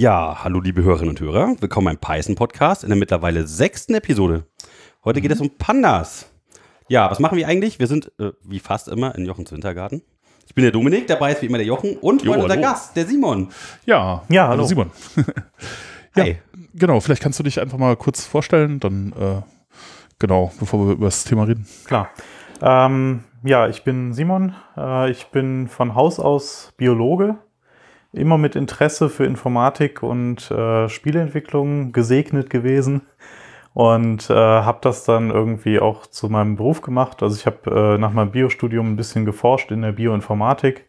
Ja, hallo liebe Hörerinnen und Hörer. Willkommen beim Python Podcast in der mittlerweile sechsten Episode. Heute geht es um Pandas. Ja, was machen wir eigentlich? Wir sind, äh, wie fast immer, in Jochens Wintergarten. Ich bin der Dominik, dabei ist wie immer der Jochen und Jo, heute unser hallo. Gast, der Simon. Ja, Ja, hallo. Simon. ja, Hi. genau, vielleicht kannst du dich einfach mal kurz vorstellen, dann äh, genau, bevor wir über das Thema reden. Klar. Ähm, ja, ich bin Simon. Äh, ich bin von Haus aus Biologe. Immer mit Interesse für Informatik und äh, Spieleentwicklung gesegnet gewesen. Und äh, habe das dann irgendwie auch zu meinem Beruf gemacht. Also ich habe äh, nach meinem Biostudium ein bisschen geforscht in der Bioinformatik.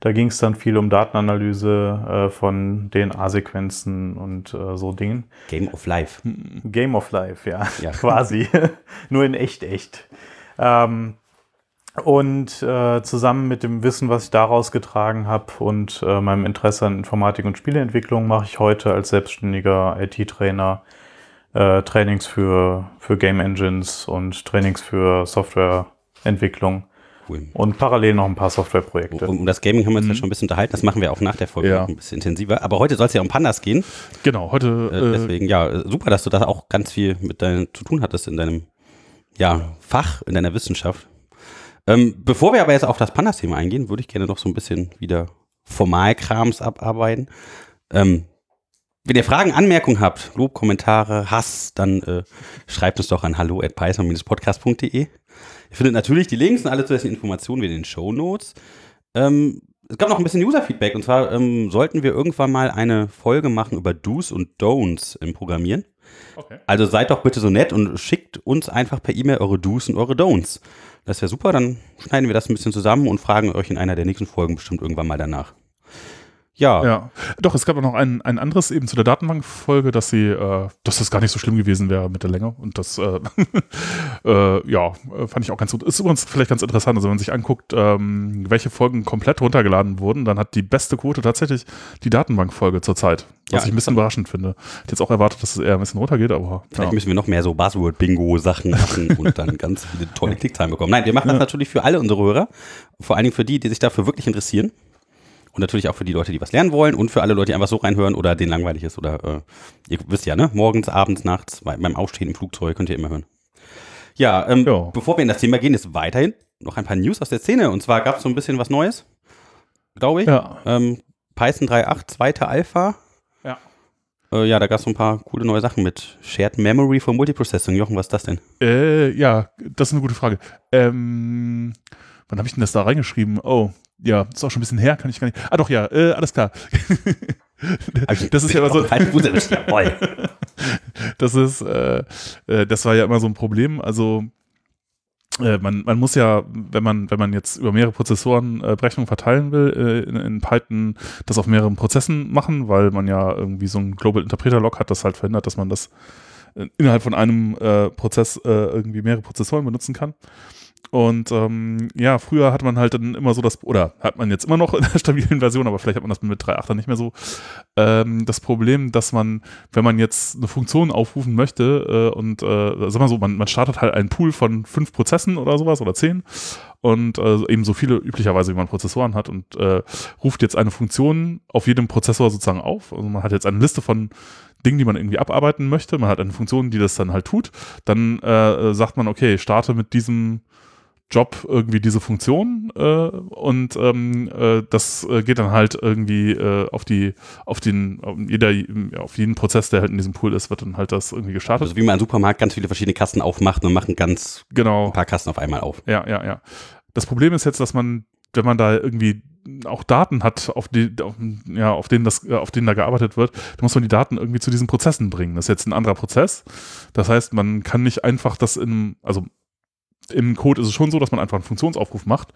Da ging es dann viel um Datenanalyse äh, von DNA-Sequenzen und äh, so Dingen. Game of Life. Game of Life, ja, Ja. quasi. Nur in echt, echt. Ähm, und äh, zusammen mit dem Wissen, was ich daraus getragen habe und äh, meinem Interesse an Informatik und Spieleentwicklung, mache ich heute als selbstständiger IT-Trainer äh, Trainings für, für Game Engines und Trainings für Softwareentwicklung Cool. und parallel noch ein paar Softwareprojekte. Um, um das Gaming haben wir uns ja schon ein bisschen unterhalten. Das machen wir auch nach der Folge Ja. noch ein bisschen intensiver. Aber heute soll es ja um Pandas gehen. Genau, heute Äh, äh, deswegen, ja, äh, super, dass du da auch ganz viel mit deinem zu tun hattest in deinem ja, Fach, in deiner Wissenschaft. Ähm, bevor wir aber jetzt auf das Pandas-Thema eingehen, würde ich gerne noch so ein bisschen wieder Formalkrams abarbeiten. Ähm, wenn ihr Fragen, Anmerkungen habt, Lob, Kommentare, Hass, dann äh, schreibt uns doch an hallo at podcastde Ihr findet natürlich die Links und alle zusätzlichen Informationen wie in den Show Notes. Ähm, es gab noch ein bisschen User-Feedback und zwar ähm, sollten wir irgendwann mal eine Folge machen über Do's und Don'ts im Programmieren. Okay. Also seid doch bitte so nett und schickt uns einfach per E-Mail eure Do's und eure Don'ts. Das wäre super, dann schneiden wir das ein bisschen zusammen und fragen euch in einer der nächsten Folgen bestimmt irgendwann mal danach. Ja, Ja, doch, es gab auch noch ein, ein anderes eben zu der Datenbankfolge, dass sie, äh, dass das gar nicht so schlimm gewesen wäre mit der Länge. Und das, äh, äh, ja, fand ich auch ganz gut. Ist übrigens vielleicht ganz interessant, also wenn man sich anguckt, ähm, welche Folgen komplett runtergeladen wurden, dann hat die beste Quote tatsächlich die Datenbankfolge zurzeit. Was Ja, ich ein bisschen überraschend finde. Ich hätte jetzt auch erwartet, dass es eher ein bisschen runtergeht, aber Vielleicht ja. müssen wir noch mehr so Buzzword-Bingo-Sachen machen und dann ganz viele tolle Klickzahlen bekommen. Nein, wir machen das natürlich für alle unsere Hörer. Vor allen Dingen für die, die sich dafür wirklich interessieren. Und natürlich auch für die Leute, die was lernen wollen und für alle Leute, die einfach so reinhören oder denen langweilig ist oder äh, ihr wisst ja, ne? Morgens, abends, nachts, bei- beim Aufstehen im Flugzeug könnt ihr immer hören. Ja, ähm, Ja. bevor wir in das Thema gehen, ist weiterhin noch ein paar News aus der Szene. Und zwar gab es so ein bisschen was Neues, glaube ich. Ja. Ähm, Python 3.8, zweite Alpha. Ja. Äh, ja, da gab es so ein paar coole neue Sachen mit Shared Memory for Multiprocessing. Jochen, was ist das denn? Äh, ja, das ist eine gute Frage. Ähm, wann habe ich denn das da reingeschrieben? Oh, ja, ist auch schon ein bisschen her, kann ich gar nicht. Ah, doch, ja, äh, alles klar. das ist ja immer so. Jawohl. Das ist, äh, äh, das war ja immer so ein Problem. Also äh, man, man muss ja, wenn man, wenn man jetzt über mehrere Prozessoren äh, Berechnungen verteilen will, äh, in, in Python das auf mehreren Prozessen machen, weil man ja irgendwie so ein Global Interpreter Log hat, das halt verhindert, dass man das äh, innerhalb von einem Prozess irgendwie mehrere Prozessoren benutzen kann. Und ähm, ja, früher hat man halt dann immer so das, oder hat man jetzt immer noch in der stabilen Version, aber vielleicht hat man das mit 3.8 nicht mehr so, ähm, das Problem, dass man, wenn man jetzt eine Funktion aufrufen möchte äh, und, äh, sag mal so, man, man startet halt einen Pool von fünf Prozessen oder sowas oder zehn und äh, eben so viele üblicherweise, wie man Prozessoren hat und äh, ruft jetzt eine Funktion auf jedem Prozessor sozusagen auf. Also man hat jetzt eine Liste von Dingen, die man irgendwie abarbeiten möchte. Man hat eine Funktion, die das dann halt tut. Dann äh, sagt man, okay, starte mit diesem Job irgendwie diese Funktion äh, und ähm, äh, das äh, geht dann halt irgendwie äh, auf die auf den auf jeder auf jeden Prozess, der halt in diesem Pool ist, wird dann halt das irgendwie gestartet. Also wie man im Supermarkt ganz viele verschiedene Kasten aufmacht und machen ganz genau. ein paar Kasten auf einmal auf. Ja, ja, ja. Das Problem ist jetzt, dass man, wenn man da irgendwie auch Daten hat, auf die, auf, ja, auf denen das, äh, auf denen da gearbeitet wird, dann muss man die Daten irgendwie zu diesen Prozessen bringen. Das ist jetzt ein anderer Prozess. Das heißt, man kann nicht einfach das in, also im Code ist es schon so, dass man einfach einen Funktionsaufruf macht.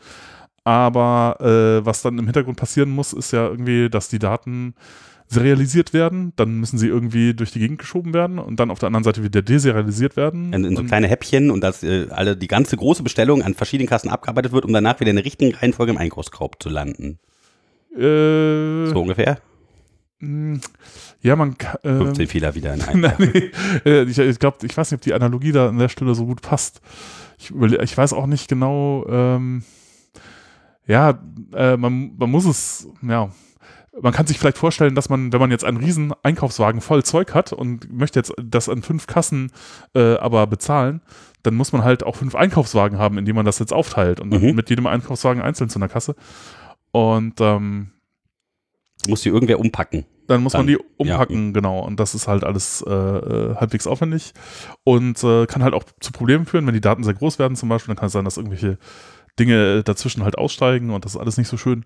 Aber äh, was dann im Hintergrund passieren muss, ist ja irgendwie, dass die Daten serialisiert werden, dann müssen sie irgendwie durch die Gegend geschoben werden und dann auf der anderen Seite wieder deserialisiert werden. In, in so kleine Häppchen und dass äh, alle die ganze große Bestellung an verschiedenen Kasten abgearbeitet wird, um danach wieder in der richtigen Reihenfolge im Einkaufskorb zu landen. äh, So ungefähr. mh, Ja, man kann. Äh, 15 Fehler wieder in einem. Nein, nee. Äh, ich ich glaube, ich weiß nicht, ob die Analogie da an der Stelle so gut passt. Ich, ich weiß auch nicht genau, ähm, ja, äh, man, man muss es, ja, man kann sich vielleicht vorstellen, dass man, wenn man jetzt einen riesen Einkaufswagen voll Zeug hat und möchte jetzt das an fünf Kassen äh, aber bezahlen, dann muss man halt auch fünf Einkaufswagen haben, in die man das jetzt aufteilt und Mhm. mit jedem Einkaufswagen einzeln zu einer Kasse. Und ähm, Muss die irgendwer umpacken. Dann muss man Dann, die umpacken, genau. Und das ist halt alles äh, äh, halbwegs aufwendig und äh, kann halt auch zu Problemen führen, wenn die Daten sehr groß werden zum Beispiel. Dann kann es sein, dass irgendwelche Dinge dazwischen halt aussteigen und das ist alles nicht so schön.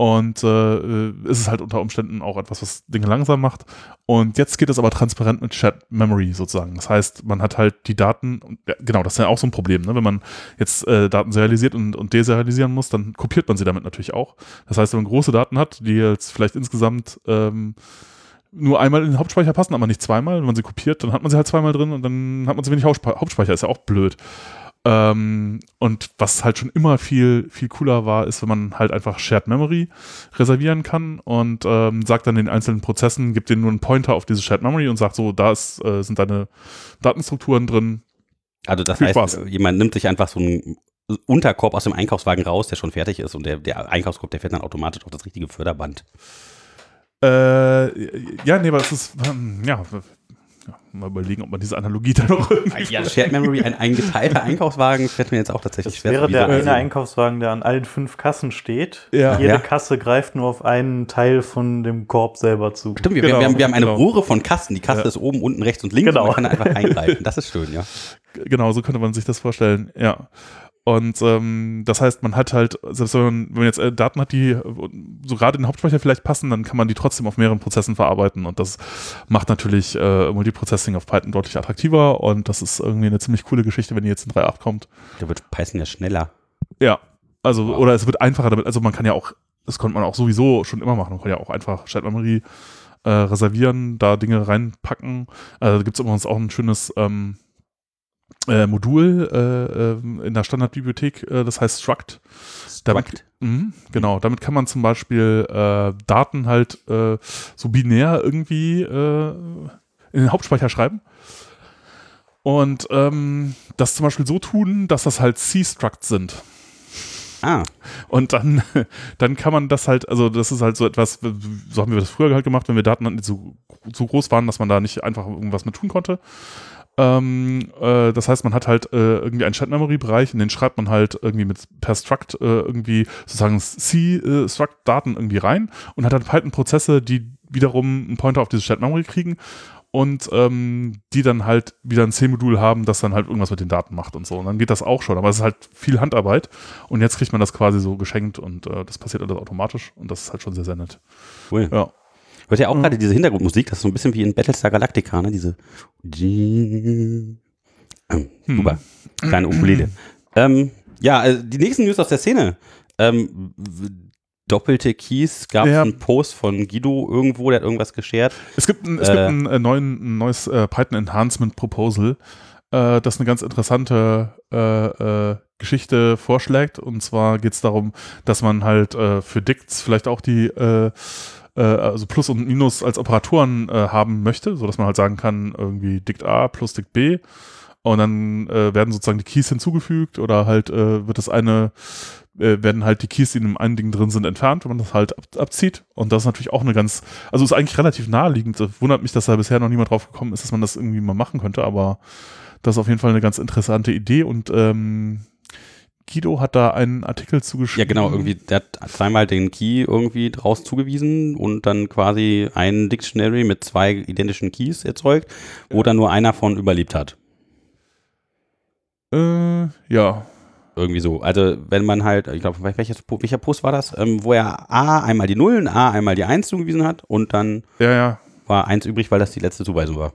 Und äh, äh, es ist halt unter Umständen auch etwas, was Dinge langsam macht. Und jetzt geht es aber transparent mit Shared Memory sozusagen. Das heißt, man hat halt die Daten, und, ja, genau, das ist ja auch so ein Problem. Ne? Wenn man jetzt äh, Daten serialisiert und, und deserialisieren muss, dann kopiert man sie damit natürlich auch. Das heißt, wenn man große Daten hat, die jetzt vielleicht insgesamt ähm, nur einmal in den Hauptspeicher passen, aber nicht zweimal. Wenn man sie kopiert, dann hat man sie halt zweimal drin und dann hat man zu wenig Hauptspe- Hauptspeicher. Ist ja auch blöd. Ähm, und was halt schon immer viel, viel cooler war, ist, wenn man halt einfach Shared Memory reservieren kann und ähm, sagt dann den einzelnen Prozessen, gibt denen nur einen Pointer auf diese Shared Memory und sagt so, da ist, äh, sind deine Datenstrukturen drin. Also das Viel heißt, Spaß. jemand nimmt sich einfach so einen Unterkorb aus dem Einkaufswagen raus, der schon fertig ist und der, der Einkaufskorb, der fährt dann automatisch auf das richtige Förderband. Äh, ja, nee, aber es ist, ähm, ja, ja, mal überlegen, ob man diese Analogie da noch irgendwie. Ja, Shared Memory, ein, ein geteilter Einkaufswagen, fällt mir jetzt auch tatsächlich Das schwer wäre zu der eine. Einkaufswagen, der an allen fünf Kassen steht. Ja. Jede Ja. Kasse greift nur auf einen Teil von dem Korb selber zu. Stimmt, wir, Genau, wir, haben, wir haben eine genau. Rohre von Kasten. Die Kaste Ja. ist oben, unten, rechts und links Genau. und man kann einfach eingreifen. Das ist schön, ja. Genau, so könnte man sich das vorstellen, ja. Und ähm, das heißt, man hat halt, selbst wenn man, wenn man jetzt äh, Daten hat, die äh, so gerade in den Hauptspeicher vielleicht passen, dann kann man die trotzdem auf mehreren Prozessen verarbeiten. Und das macht natürlich äh, Multiprocessing auf Python deutlich attraktiver. Und das ist irgendwie eine ziemlich coole Geschichte, wenn die jetzt in 3.8 kommt. Da wird Python ja schneller. Ja, also, Wow. oder es wird einfacher damit. Also man kann ja auch, das konnte man auch sowieso schon immer machen. Man kann ja auch einfach Shared Memory äh, reservieren, da Dinge reinpacken. Äh, da gibt es übrigens auch ein schönes ähm, äh, Modul äh, ähm, in der Standardbibliothek, äh, das heißt Struct. Damit, Struct. Mhm, genau, damit kann man zum Beispiel äh, Daten halt äh, so binär irgendwie äh, in den Hauptspeicher schreiben. Und ähm, das zum Beispiel so tun, dass das halt C-Structs sind. Ah, Und dann, dann kann man das halt, also das ist halt so etwas, so haben wir das früher halt gemacht, wenn wir Daten nicht so, so groß waren, dass man da nicht einfach irgendwas mit tun konnte. Ähm, äh, das heißt, man hat halt äh, irgendwie einen Chat-Memory-Bereich, in den schreibt man halt irgendwie mit per Struct äh, irgendwie sozusagen C-Struct-Daten irgendwie rein und hat dann Python-Prozesse, die wiederum einen Pointer auf diese Chat-Memory kriegen und ähm, die dann halt wieder ein C-Modul haben, das dann halt irgendwas mit den Daten macht und so. Und dann geht das auch schon. Aber es ist halt viel Handarbeit. Und jetzt kriegt man das quasi so geschenkt und äh, das passiert alles automatisch. Und das ist halt schon sehr, sehr nett. cool. Ja. Hört ihr auch Mhm. gerade diese Hintergrundmusik? Das ist so ein bisschen wie in Battlestar Galactica, ne? Diese. Ähm, Super. Kleine Ukulele. ähm, ja, äh, die nächsten News aus der Szene. Ähm, doppelte Keys, gab es Ja. einen Post von Guido irgendwo, der hat irgendwas geshared. Es gibt ein, es Äh. gibt ein, äh, neuen, ein neues äh, Python Enhancement Proposal, äh, das eine ganz interessante äh, Geschichte vorschlägt. Und zwar geht es darum, dass man halt für Dicts vielleicht auch die also Plus und Minus als Operatoren äh, haben möchte, sodass man halt sagen kann, irgendwie Dict A plus Dict B. Und dann äh, werden sozusagen die Keys hinzugefügt oder halt äh, wird das eine, äh, werden halt die Keys, die in dem einen Ding drin sind, entfernt, wenn man das halt ab, abzieht. Und das ist natürlich auch eine ganz, also ist eigentlich relativ naheliegend. Wundert mich, dass da bisher noch niemand drauf gekommen ist, dass man das irgendwie mal machen könnte, aber das ist auf jeden Fall eine ganz interessante Idee und ähm, Guido hat da einen Artikel Ja, zugeschrieben. genau, irgendwie, der hat zweimal den Key irgendwie draus zugewiesen und dann quasi ein Dictionary mit zwei identischen Keys erzeugt, wo dann nur einer von überlebt hat. Äh, ja. Irgendwie so. Also, wenn man halt, ich glaube, welcher Post war das? Ähm, wo er A einmal die Nullen, A einmal die Eins zugewiesen hat und dann Ja, ja. war eins übrig, weil das die letzte Zuweisung war.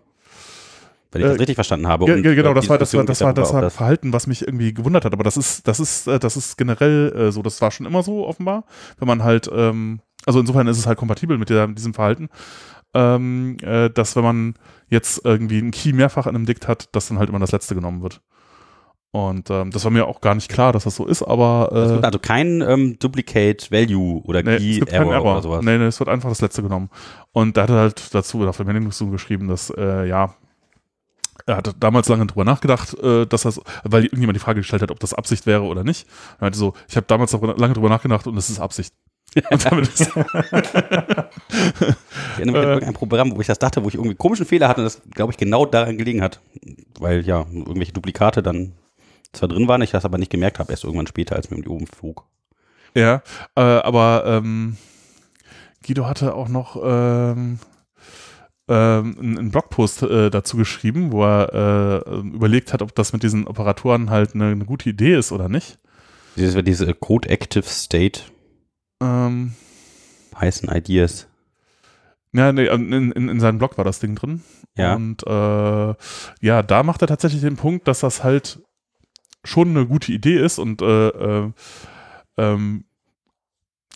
Wenn ich Äh, das richtig verstanden habe. Und, ge- genau, äh, das war das war das war das war Verhalten, was mich irgendwie gewundert hat. Aber das ist das ist äh, das ist generell äh, so. Das war schon immer so offenbar, wenn man halt ähm, also insofern ist es halt kompatibel mit der, diesem Verhalten, ähm, äh, dass wenn man jetzt irgendwie einen Key mehrfach in einem Dict hat, dass dann halt immer das letzte genommen wird. Und ähm, das war mir auch gar nicht klar, dass das so ist, aber Es äh, wird also kein ähm, Duplicate Value oder Nee, Key es gibt Error, Error. oder sowas. Nee, nee, es wird einfach das letzte genommen. Und da hat er halt dazu auf der Meldung geschrieben, dass, äh, ja, er hatte damals lange drüber nachgedacht, äh, dass das, weil irgendjemand die Frage gestellt hat, ob das Absicht wäre oder nicht. Er meinte so, ich habe damals lange drüber nachgedacht und es ist Absicht. Und damit ist, Ich erinnere mich an irgendein Programm, wo ich das dachte, wo ich irgendwie einen komischen Fehler hatte und das, glaube ich, genau daran gelegen hat. Weil ja, irgendwelche Duplikate dann zwar drin waren, ich das aber nicht gemerkt habe, erst irgendwann später, als mir um die oben flog. ja, äh, aber ähm, Guido hatte auch noch ähm, ähm, einen Blogpost äh, dazu geschrieben, wo er äh, überlegt hat, ob das mit diesen Operatoren halt eine, eine gute Idee ist oder nicht. Diese, diese Code Active State Ähm, heißen Ideas. Ja, nee, in, in, in seinem Blog war das Ding drin. Ja. Und äh, ja, da macht er tatsächlich den Punkt, dass das halt schon eine gute Idee ist und äh, äh, ähm,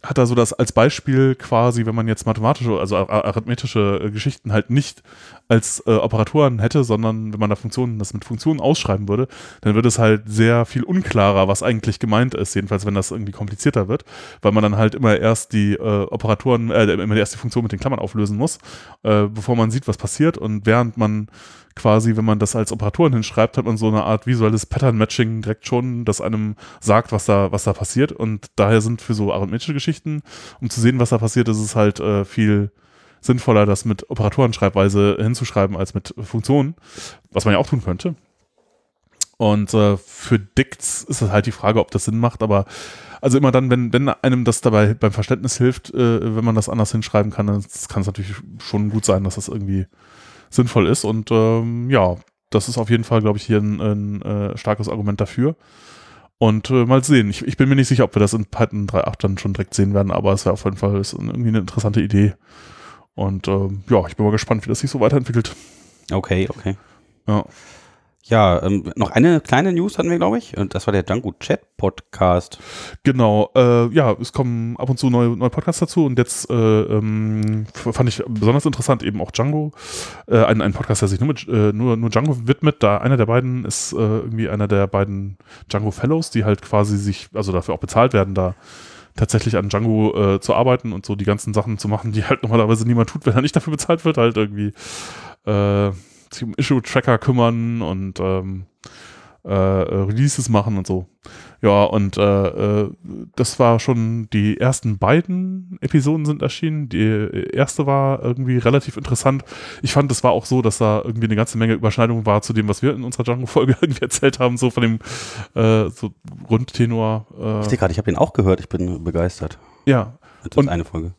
hat er so das als Beispiel quasi, wenn man jetzt mathematische, also ar- arithmetische äh, Geschichten halt nicht als äh, Operatoren hätte, sondern wenn man da Funktionen, das mit Funktionen ausschreiben würde, dann wird es halt sehr viel unklarer, was eigentlich gemeint ist, jedenfalls wenn das irgendwie komplizierter wird, weil man dann halt immer erst die äh, Operatoren, äh, immer erst die Funktion mit den Klammern auflösen muss, äh, bevor man sieht, was passiert. Und während man quasi, wenn man das als Operatoren hinschreibt, hat man so eine Art visuelles Pattern-Matching direkt schon, das einem sagt, was da, was da passiert. Und daher sind für so arithmetische Geschichten, um zu sehen, was da passiert, ist es halt äh, viel sinnvoller, das mit Operatorenschreibweise hinzuschreiben als mit Funktionen, was man ja auch tun könnte. Und äh, für Dicts ist es halt die Frage, ob das Sinn macht, aber also immer dann, wenn, wenn einem das dabei beim Verständnis hilft, äh, wenn man das anders hinschreiben kann, dann kann es natürlich schon gut sein, dass das irgendwie sinnvoll ist. Und ähm, ja, das ist auf jeden Fall, glaube ich, hier ein, ein äh, starkes Argument dafür. Und äh, mal sehen. Ich, ich bin mir nicht sicher, ob wir das in Python 3.8 dann schon direkt sehen werden, aber es wäre auf jeden Fall ist irgendwie eine interessante Idee. Und ähm, ja, ich bin mal gespannt, wie das sich so weiterentwickelt. Okay, okay. Ja. Ja, ähm, noch eine kleine News hatten wir, glaube ich. Und das war der Django Chat Podcast. Genau, äh, ja, es kommen ab und zu neue, neue Podcasts dazu und jetzt äh, ähm, fand ich besonders interessant eben auch Django, äh, ein, ein Podcast, der sich nur, mit, äh, nur, nur Django widmet, da einer der beiden ist äh, irgendwie einer der beiden Django Fellows, die halt quasi sich, also dafür auch bezahlt werden, da tatsächlich an Django äh, zu arbeiten und so die ganzen Sachen zu machen, die halt normalerweise niemand tut, wenn er nicht dafür bezahlt wird, halt irgendwie äh, sich um Issue-Tracker kümmern und ähm, äh, äh, Releases machen und so. Ja, und äh, äh, das war schon, die ersten beiden Episoden sind erschienen. Die erste war irgendwie relativ interessant. Ich fand, es war auch so, dass da irgendwie eine ganze Menge Überschneidung war zu dem, was wir in unserer Django-Folge irgendwie erzählt haben, so von dem äh, so Grundtenor. Äh, Ich sehe gerade, ich habe den auch gehört. Ich bin begeistert. ja, Das ist Und- eine Folge.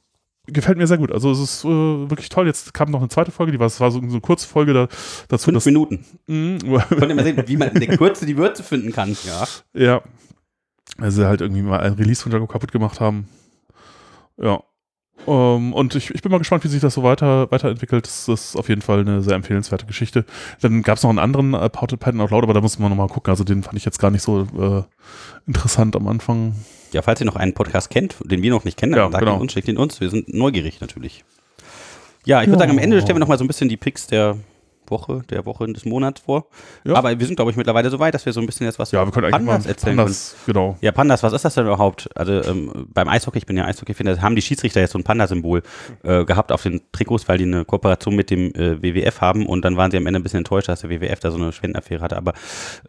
Gefällt mir sehr gut. Also es ist äh, wirklich toll. Jetzt kam noch eine zweite Folge, die war, es war so, so eine Kurzfolge da, dazu. Fünf dass- Minuten. Könnt ihr mal sehen, wie man in der Kürze die Würze finden kann. Ja. Ja. Also halt irgendwie mal ein Release von Django kaputt gemacht haben. Ja. Ähm, und ich, ich bin mal gespannt, wie sich das so weiter, weiterentwickelt. Das ist auf jeden Fall eine sehr empfehlenswerte Geschichte. Dann gab es noch einen anderen äh, Portal Python Out Loud, aber da muss man nochmal gucken. Also den fand ich jetzt gar nicht so äh, interessant am Anfang. ja, falls ihr noch einen Podcast kennt, den wir noch nicht kennen, dann Ja, sagt genau. ihn uns, schickt ihn uns. Wir sind neugierig natürlich. Ja, ich würde Ja. sagen, am Ende stellen wir noch mal so ein bisschen die Picks der Woche, der Woche des Monats vor. Ja. Aber wir sind, glaube ich, mittlerweile so weit, dass wir so ein bisschen jetzt was Ja, wir können eigentlich Pandas mal erzählen Pandas, genau. Ja, Pandas, was ist das denn überhaupt? Also ähm, beim Eishockey, ich bin ja Eishockey-Fan, haben die Schiedsrichter jetzt so ein Panda-Symbol äh, gehabt auf den Trikots, weil die eine Kooperation mit dem äh, WWF haben und dann waren sie am Ende ein bisschen enttäuscht, dass der WWF da so eine Spendenaffäre hatte. Aber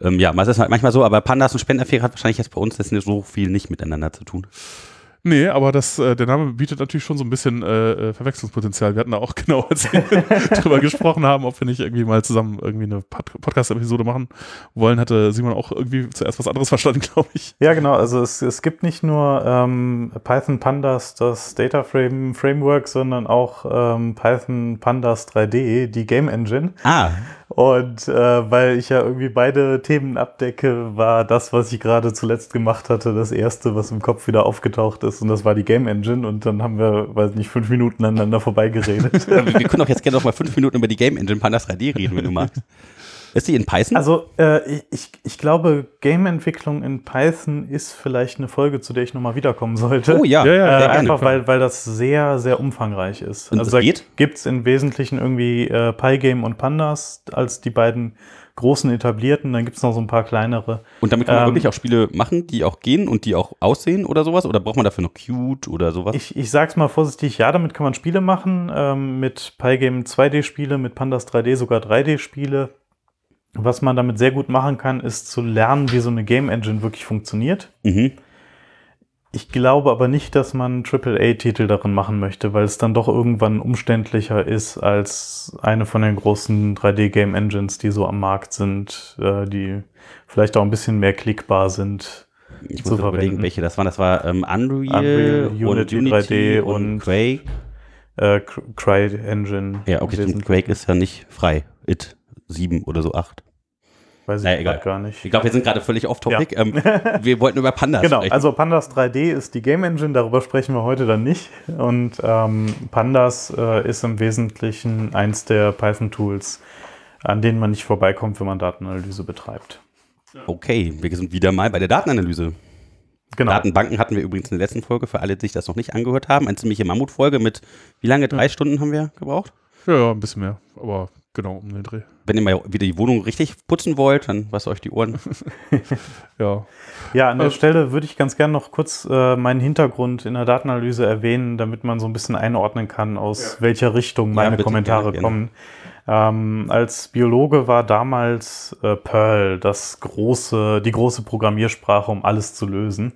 ähm, ja, es ist halt manchmal so, aber Pandas und Spendenaffäre hat wahrscheinlich jetzt bei uns das nicht so viel nicht miteinander zu tun. Nee, aber das, äh, der Name bietet natürlich schon so ein bisschen äh, äh, Verwechslungspotenzial. Wir hatten da auch genau, als wir drüber gesprochen haben, ob wir nicht irgendwie mal zusammen irgendwie eine Pod Podcast-Episode machen wollen, hatte Simon auch irgendwie zuerst was anderes verstanden, glaube ich. Ja, genau. Also es, es gibt nicht nur ähm, Python Pandas, das Data Frame Framework, sondern auch ähm, Python Pandas 3D, die Game Engine. Ah, Und äh, weil ich ja irgendwie beide Themen abdecke, war das, was ich gerade zuletzt gemacht hatte, das erste, was im Kopf wieder aufgetaucht ist. Und das war die Game Engine. Und dann haben wir, weiß nicht, fünf Minuten aneinander vorbeigeredet. wir wir können auch jetzt gerne noch mal fünf Minuten über die Game Engine Pandas 3D reden, wenn du magst. Ist die in Python? Also äh, ich, ich glaube, Game-Entwicklung in Python ist vielleicht eine Folge, zu der ich nochmal wiederkommen sollte. oh ja, Ja, ja, Äh, sehr gerne. einfach weil, weil das sehr, sehr umfangreich ist. Und also das da geht? gibt es im Wesentlichen irgendwie äh, Pygame und Pandas als die beiden großen etablierten. Dann gibt es noch so ein paar kleinere. Und damit kann man Ähm, wirklich auch Spiele machen, die auch gehen und die auch aussehen oder sowas? Oder braucht man dafür noch Cute oder sowas? Ich, ich sag's mal vorsichtig, ja, damit kann man Spiele machen. Ähm, mit Pygame 2D-Spiele, mit Pandas 3D sogar 3D-Spiele. Was man damit sehr gut machen kann, ist zu lernen, wie so eine Game Engine wirklich funktioniert. mhm. Ich glaube aber nicht, dass man AAA-Titel darin machen möchte, weil es dann doch irgendwann umständlicher ist als eine von den großen 3D-Game Engines, die so am Markt sind, äh, die vielleicht auch ein bisschen mehr klickbar sind. Ich muss überlegen, welche das waren. Das war ähm, Unreal, Unreal Unity, Unity 3D und, und Quake. Äh, Cry Engine. Ja, okay. Quake ist ja nicht frei. It 7 oder so 8. Weiß ich naja, egal. gar nicht. Ich glaube, wir sind gerade völlig off-topic. Ja. Ähm, wir wollten über Pandas genau, sprechen. Genau, also Pandas 3D ist die Game Engine, darüber sprechen wir heute dann nicht. Und ähm, Pandas äh, ist im Wesentlichen eins der Python-Tools, an denen man nicht vorbeikommt, wenn man Datenanalyse betreibt. Okay, wir sind wieder mal bei der Datenanalyse. Genau. Datenbanken hatten wir übrigens in der letzten Folge, für alle, die sich das noch nicht angehört haben. Eine ziemliche Mammutfolge mit, wie lange? Drei ja. Stunden haben wir gebraucht? Ja, ja, ein bisschen mehr, aber genau um den Dreh. Wenn ihr mal wieder die Wohnung richtig putzen wollt, dann wasst euch die Ohren. ja. Ja, an der also, Stelle würde ich ganz gerne noch kurz äh, meinen Hintergrund in der Datenanalyse erwähnen, damit man so ein bisschen einordnen kann, aus ja. welcher Richtung meine ja, Kommentare gerne, kommen. Ähm, als Biologe war damals äh, Perl das große, die große Programmiersprache, um alles zu lösen.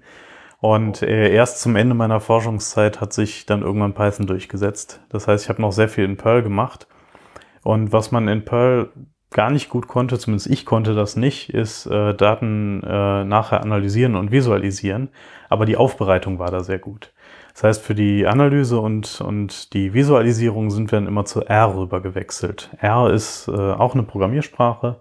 Und äh, erst zum Ende meiner Forschungszeit hat sich dann irgendwann Python durchgesetzt. Das heißt, ich habe noch sehr viel in Perl gemacht. Und was man in Perl gar nicht gut konnte, zumindest ich konnte das nicht, ist äh, Daten äh, nachher analysieren und visualisieren. Aber die Aufbereitung war da sehr gut. Das heißt, für die Analyse und, und die Visualisierung sind wir dann immer zu R rüber gewechselt. R ist äh, auch eine Programmiersprache,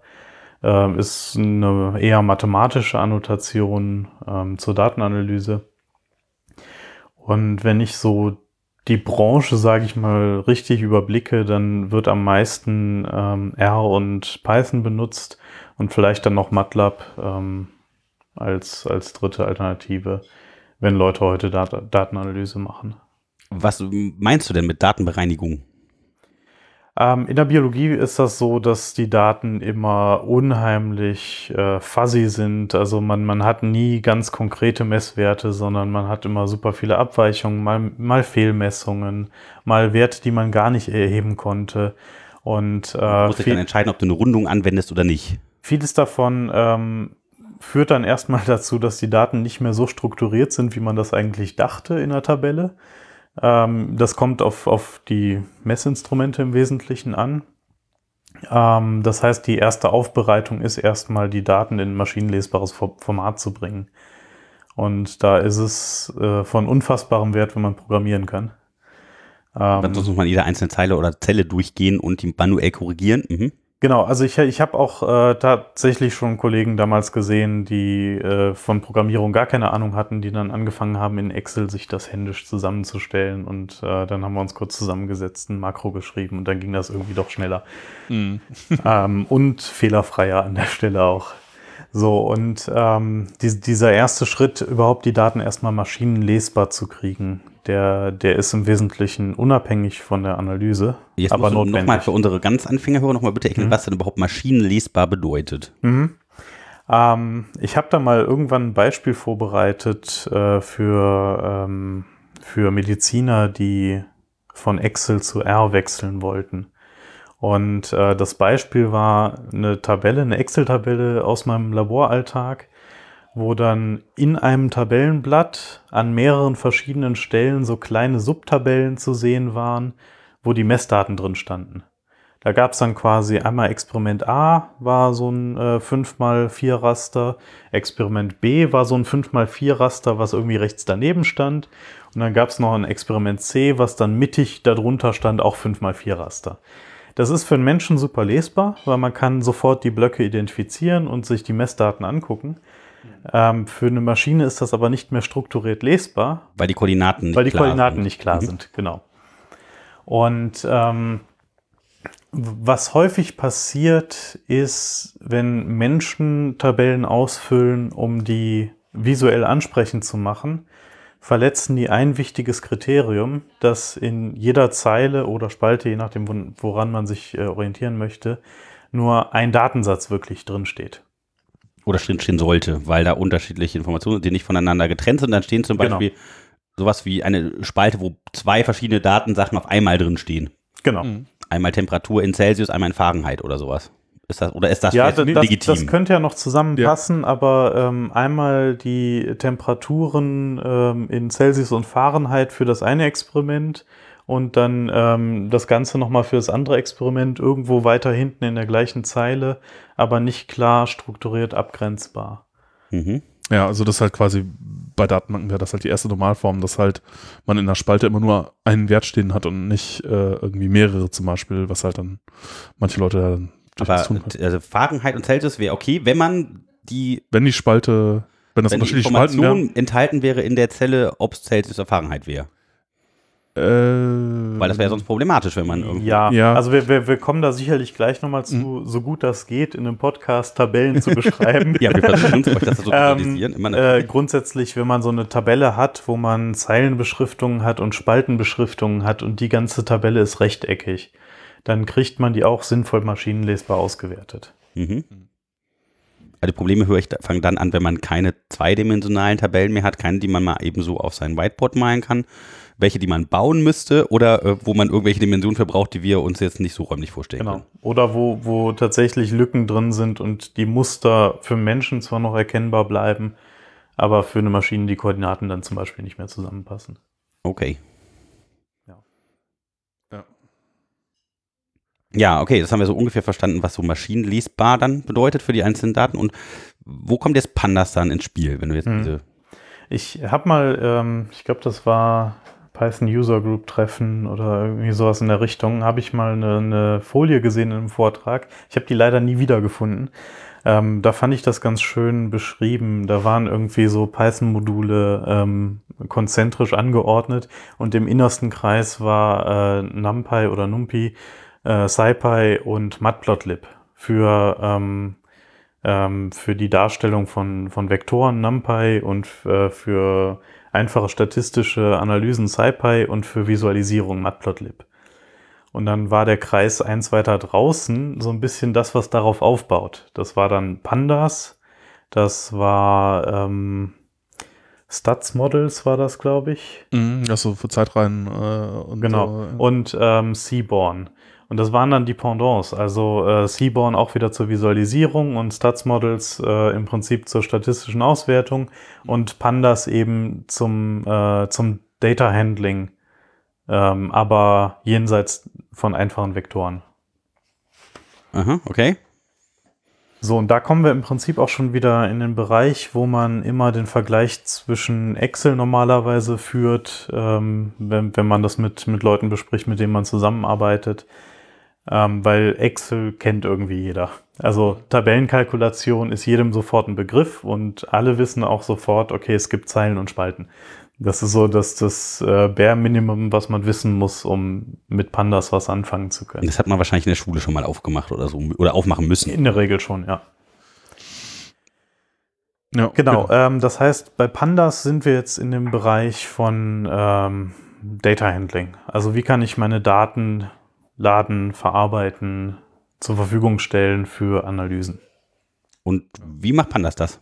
äh, ist eine eher mathematische Annotation ähm, zur Datenanalyse. Und wenn ich so die Branche, sage ich mal, richtig überblicke, dann wird am meisten ähm, R und Python benutzt und vielleicht dann noch MATLAB ähm, als, als dritte Alternative wenn Leute heute Dat Datenanalyse machen. Was meinst du denn mit Datenbereinigung? Ähm, in der Biologie ist das so, dass die Daten immer unheimlich äh, fuzzy sind. Also man, man hat nie ganz konkrete Messwerte, sondern man hat immer super viele Abweichungen, mal, mal Fehlmessungen, mal Werte, die man gar nicht erheben konnte. Und, äh, du musst dich dann entscheiden, ob du eine Rundung anwendest oder nicht. Vieles davon ähm, führt dann erstmal dazu, dass die Daten nicht mehr so strukturiert sind, wie man das eigentlich dachte in der Tabelle. Ähm, das kommt auf, auf die Messinstrumente im Wesentlichen an. Ähm, das heißt, die erste Aufbereitung ist erstmal die Daten in ein maschinenlesbares Format zu bringen. Und da ist es äh, von unfassbarem Wert, wenn man programmieren kann. Ähm, Dann muss man jede einzelne Zeile oder Zelle durchgehen und die manuell korrigieren. Mhm. Genau, also ich, ich habe auch äh, tatsächlich schon Kollegen damals gesehen, die äh, von Programmierung gar keine Ahnung hatten, die dann angefangen haben, in Excel sich das händisch zusammenzustellen und äh, dann haben wir uns kurz zusammengesetzt, ein Makro geschrieben und dann ging das irgendwie doch schneller. Mhm. ähm, und fehlerfreier an der Stelle auch. So, und ähm, die, dieser erste Schritt, überhaupt die Daten erstmal maschinenlesbar zu kriegen, der, der ist im Wesentlichen unabhängig von der Analyse. Jetzt aber notwendig. nochmal für unsere ganz Anfängerhörer nochmal bitte erklären, mhm. was denn überhaupt maschinenlesbar bedeutet. Mhm. Ähm, ich habe da mal irgendwann ein Beispiel vorbereitet äh, für, ähm, für Mediziner, die von Excel zu R wechseln wollten. Und äh, das Beispiel war eine Tabelle, eine Excel-Tabelle aus meinem Laboralltag, wo dann in einem Tabellenblatt an mehreren verschiedenen Stellen so kleine Subtabellen zu sehen waren, wo die Messdaten drin standen. Da gab es dann quasi einmal Experiment A war so ein äh, 5x4 Raster, Experiment B war so ein 5x4 Raster, was irgendwie rechts daneben stand. Und dann gab es noch ein Experiment C, was dann mittig darunter stand, auch 5x4 Raster. Das ist für einen Menschen super lesbar, weil man kann sofort die Blöcke identifizieren und sich die Messdaten angucken. Ähm, für eine Maschine ist das aber nicht mehr strukturiert lesbar. Weil die Koordinaten nicht weil die klar Koordinaten sind. nicht klar mhm. sind, genau. Und ähm, was häufig passiert, ist, wenn Menschen Tabellen ausfüllen, um die visuell ansprechend zu machen, verletzen die ein wichtiges Kriterium, dass in jeder Zeile oder Spalte, je nachdem, woran man sich äh, orientieren möchte, nur ein Datensatz wirklich drinsteht. Oder drinstehen sollte, weil da unterschiedliche Informationen, die nicht voneinander getrennt sind. Dann stehen zum genau. Beispiel genau. sowas wie eine Spalte, wo zwei verschiedene Datensachen auf einmal drin stehen. Genau. Mhm. Einmal Temperatur in Celsius, einmal in Fahrenheit oder sowas. Ist das, oder ist das Ja, das, legitim? das könnte ja noch zusammenpassen, aber ähm, einmal die Temperaturen ähm, in Celsius und Fahrenheit für das eine Experiment und dann ähm, das Ganze nochmal für das andere Experiment irgendwo weiter hinten in der gleichen Zeile, aber nicht klar strukturiert abgrenzbar. mhm. Ja, also das ist halt quasi bei Datenbanken wäre das halt die erste Normalform, dass halt man in der Spalte immer nur einen Wert stehen hat und nicht äh, irgendwie mehrere zum Beispiel, was halt dann manche Leute dann Aber das tun können. also Fahrenheit und Celsius wäre okay, wenn man die, Wenn die Spalte, wenn das wenn die unterschiedliche Spalten Information wären, enthalten wäre in der Zelle, ob es Celsius oder Fahrenheit wäre. Äh, Weil das wäre sonst problematisch, wenn man irgendwie. Ja, Ja. also wir, wir, wir kommen da sicherlich gleich nochmal zu, so gut das geht, in einem Podcast Tabellen zu beschreiben. Ja, wir versuchen euch das so zu Ähm, visualisieren. Immer äh, grundsätzlich, wenn man so eine Tabelle hat, wo man Zeilenbeschriftungen hat und Spaltenbeschriftungen hat und die ganze Tabelle ist rechteckig, dann kriegt man die auch sinnvoll maschinenlesbar ausgewertet. Mhm. Also die Probleme höre ich, da- fangen dann an, wenn man keine zweidimensionalen Tabellen mehr hat, keine, die man mal eben so auf sein Whiteboard malen kann, welche, die man bauen müsste oder äh, wo man irgendwelche Dimensionen verbraucht, die wir uns jetzt nicht so räumlich vorstellen Genau. können. Oder wo, wo tatsächlich Lücken drin sind und die Muster für Menschen zwar noch erkennbar bleiben, aber für eine Maschine die Koordinaten dann zum Beispiel nicht mehr zusammenpassen. Okay. Ja. Ja. Ja, okay, das haben wir so ungefähr verstanden, was so maschinenlesbar dann bedeutet für die einzelnen Daten. Und wo kommt jetzt Pandas dann ins Spiel, wenn du jetzt Hm. diese. Ich habe mal, ähm, ich glaube, das war Python User Group Treffen oder irgendwie sowas in der Richtung, habe ich mal eine, eine Folie gesehen in einem Vortrag. Ich habe die leider nie wiedergefunden. Ähm, da fand ich das ganz schön beschrieben. Da waren irgendwie so Python-Module ähm, konzentrisch angeordnet und im innersten Kreis war äh, NumPy oder NumPy, äh, SciPy und Matplotlib für ähm, ähm, für die Darstellung von, von Vektoren NumPy und äh, für einfache statistische Analysen SciPy und für Visualisierung Matplotlib. Und dann war der Kreis eins weiter draußen so ein bisschen das, was darauf aufbaut. Das war dann Pandas, das war ähm, Stats Models war das, glaube ich. Mhm, also für Zeitreihen äh, und Genau. ja. Und ähm, Seaborn. Und das waren dann die Pendants. Also äh, Seaborn auch wieder zur Visualisierung und Stats Models äh, im Prinzip zur statistischen Auswertung und Pandas eben zum, äh, zum Data Handling, ähm, aber jenseits von einfachen Vektoren. Aha, okay. So, und da kommen wir im Prinzip auch schon wieder in den Bereich, wo man immer den Vergleich zwischen Excel normalerweise führt, ähm, wenn, wenn man das mit, mit Leuten bespricht, mit denen man zusammenarbeitet. Ähm, weil Excel kennt irgendwie jeder. Also Tabellenkalkulation ist jedem sofort ein Begriff und alle wissen auch sofort, okay, es gibt Zeilen und Spalten. Das ist so dass das äh, Bare Minimum, was man wissen muss, um mit Pandas was anfangen zu können. Das hat man wahrscheinlich in der Schule schon mal aufgemacht oder so oder aufmachen müssen. In der Regel schon, ja. ja, Genau, ähm, das heißt, bei Pandas sind wir jetzt in dem Bereich von ähm, Data Handling. Also wie kann ich meine Daten laden, verarbeiten, zur Verfügung stellen für Analysen. Und wie macht Pandas das?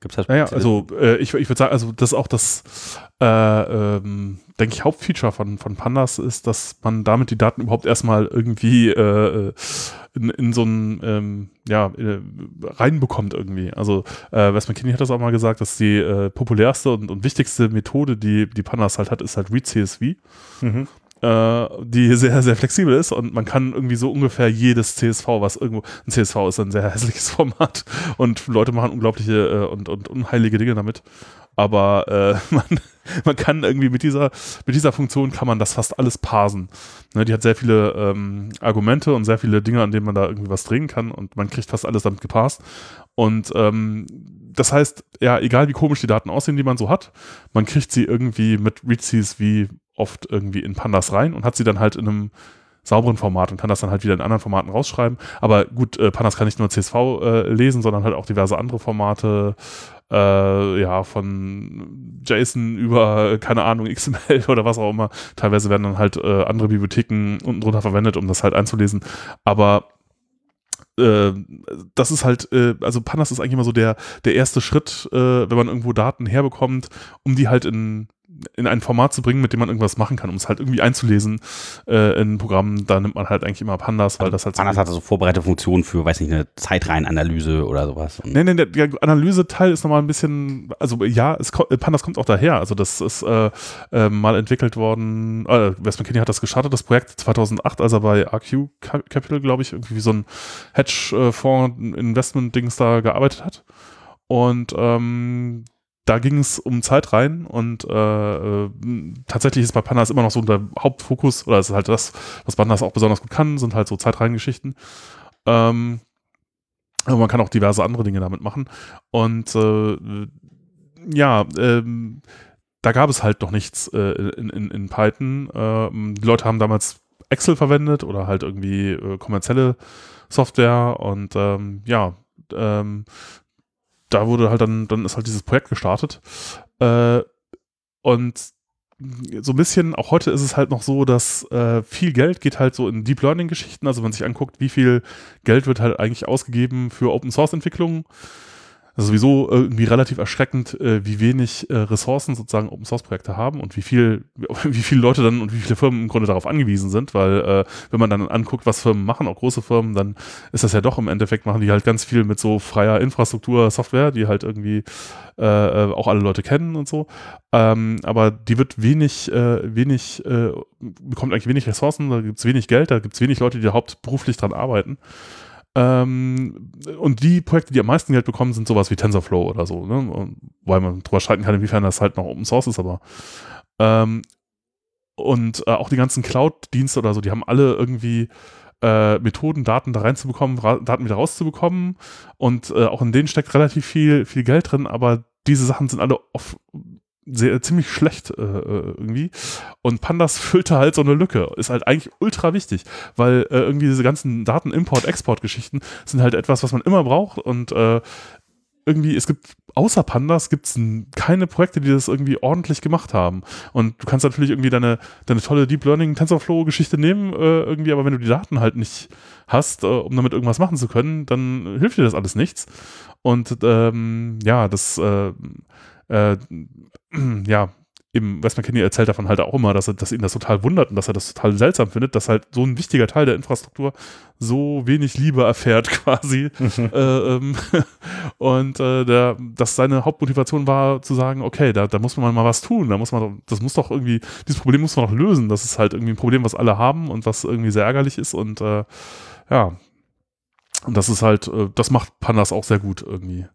Gibt es da Naja, also äh, ich, ich würde sagen, also das ist auch das, äh, ähm, denke ich, Hauptfeature von, von Pandas ist, dass man damit die Daten überhaupt erstmal irgendwie äh, in, in so ein, ähm, ja, äh, reinbekommt irgendwie. Also äh, Wes McKinney hat das auch mal gesagt, dass die äh, populärste und, und wichtigste Methode, die, die Pandas halt hat, ist halt ReadCSV. Mhm. Äh, die sehr, sehr flexibel ist und man kann irgendwie so ungefähr jedes CSV, was irgendwo, ein CSV ist ein sehr hässliches Format und Leute machen unglaubliche äh, und, und unheilige Dinge damit. Aber äh, man, man kann irgendwie mit dieser, mit dieser Funktion kann man das fast alles parsen. Ne, die hat sehr viele ähm, Argumente und sehr viele Dinge, an denen man da irgendwie was drehen kann und man kriegt fast alles damit geparst. Und ähm, das heißt, ja, egal wie komisch die Daten aussehen, die man so hat, man kriegt sie irgendwie mit ReadCSV oft irgendwie in Pandas rein und hat sie dann halt in einem sauberen Format und kann das dann halt wieder in anderen Formaten rausschreiben. Aber gut, äh, Pandas kann nicht nur CSV äh, lesen, sondern halt auch diverse andere Formate, äh, ja, von JSON über, keine Ahnung, XML oder was auch immer. Teilweise werden dann halt äh, andere Bibliotheken unten drunter verwendet, um das halt einzulesen. Aber äh, das ist halt, äh, also Pandas ist eigentlich immer so der, der erste Schritt, wenn man irgendwo Daten herbekommt, um die halt in in ein Format zu bringen, mit dem man irgendwas machen kann, um es halt irgendwie einzulesen äh, in ein Programm, da nimmt man halt eigentlich immer Pandas, weil Also das halt Pandas hatte so vorbereitete Funktionen für, weiß nicht, eine Zeitreihenanalyse oder sowas. Nee, nee, der, der Analyseteil ist nochmal ein bisschen, also ja, es, Pandas kommt auch daher. Also das ist äh, äh, mal entwickelt worden, äh, Wes McKinney hat das gestartet, das Projekt 2008, als er bei RQ Cap- Capital, glaube ich, irgendwie wie so ein Hedgefonds-Investment-Dings da gearbeitet hat. Und ähm, da ging es um Zeitreihen und äh, äh, tatsächlich ist bei Pandas immer noch so der Hauptfokus, oder es ist halt das, was Pandas auch besonders gut kann, sind halt so Zeitreihengeschichten. Ähm, aber man kann auch diverse andere Dinge damit machen. Und äh, ja, ähm, da gab es halt noch nichts äh, in, in, in Python. Ähm, die Leute haben damals Excel verwendet oder halt irgendwie äh, kommerzielle Software und ähm, ja, ähm, da wurde halt dann, dann ist halt dieses Projekt gestartet. Äh, und so ein bisschen, auch heute ist es halt noch so, dass äh, viel Geld geht halt so in Deep Learning Geschichten. Also wenn man sich anguckt, wie viel Geld wird halt eigentlich ausgegeben für Open Source Entwicklungen. Das ist sowieso äh, irgendwie relativ erschreckend, äh, wie wenig äh, Ressourcen sozusagen Open Source Projekte haben und wie viel, wie viele Leute dann und wie viele Firmen im Grunde darauf angewiesen sind, weil wenn man dann anguckt, was Firmen machen, auch große Firmen, dann ist das ja doch im Endeffekt machen die halt ganz viel mit so freier Infrastruktur, Software, die halt irgendwie auch alle Leute kennen und so. Ähm, aber die wird wenig, wenig, bekommt eigentlich wenig Ressourcen, da gibt es wenig Geld, da gibt es wenig Leute, die hauptberuflich dran arbeiten. Ähm, und die Projekte, die am meisten Geld bekommen, sind sowas wie TensorFlow oder so, ne? Weil man drüber streiten kann, inwiefern das halt noch Open Source ist, aber ähm, und äh, auch die ganzen Cloud-Dienste oder so, die haben alle irgendwie äh, Methoden, Daten da reinzubekommen, Daten wieder rauszubekommen. Und äh, auch in denen steckt relativ viel, viel Geld drin, aber diese Sachen sind alle oft sehr, ziemlich schlecht äh, äh, irgendwie. Und Pandas füllte halt so eine Lücke. Ist halt eigentlich ultra wichtig, weil äh, irgendwie diese ganzen Daten-Import-Export-Geschichten sind halt etwas, was man immer braucht und äh, irgendwie, es gibt, außer Pandas gibt es keine Projekte, die das irgendwie ordentlich gemacht haben. Und du kannst natürlich irgendwie deine, deine tolle Deep Learning TensorFlow-Geschichte nehmen, äh, irgendwie, aber wenn du die Daten halt nicht hast, äh, um damit irgendwas machen zu können, dann hilft dir das alles nichts. Und ähm, ja, das äh, äh, ja, eben Wes McKinney erzählt davon halt auch immer, dass, er, dass ihn das total wundert und dass er das total seltsam findet, dass halt so ein wichtiger Teil der Infrastruktur so wenig Liebe erfährt quasi. äh, ähm, und äh, der, dass seine Hauptmotivation war zu sagen, okay, da, da muss man mal was tun, da muss man, doch- das muss doch irgendwie, dieses Problem muss man doch lösen. Das ist halt irgendwie ein Problem, was alle haben und was irgendwie sehr ärgerlich ist und äh, ja, und das ist halt, äh, das macht Pandas auch sehr gut irgendwie.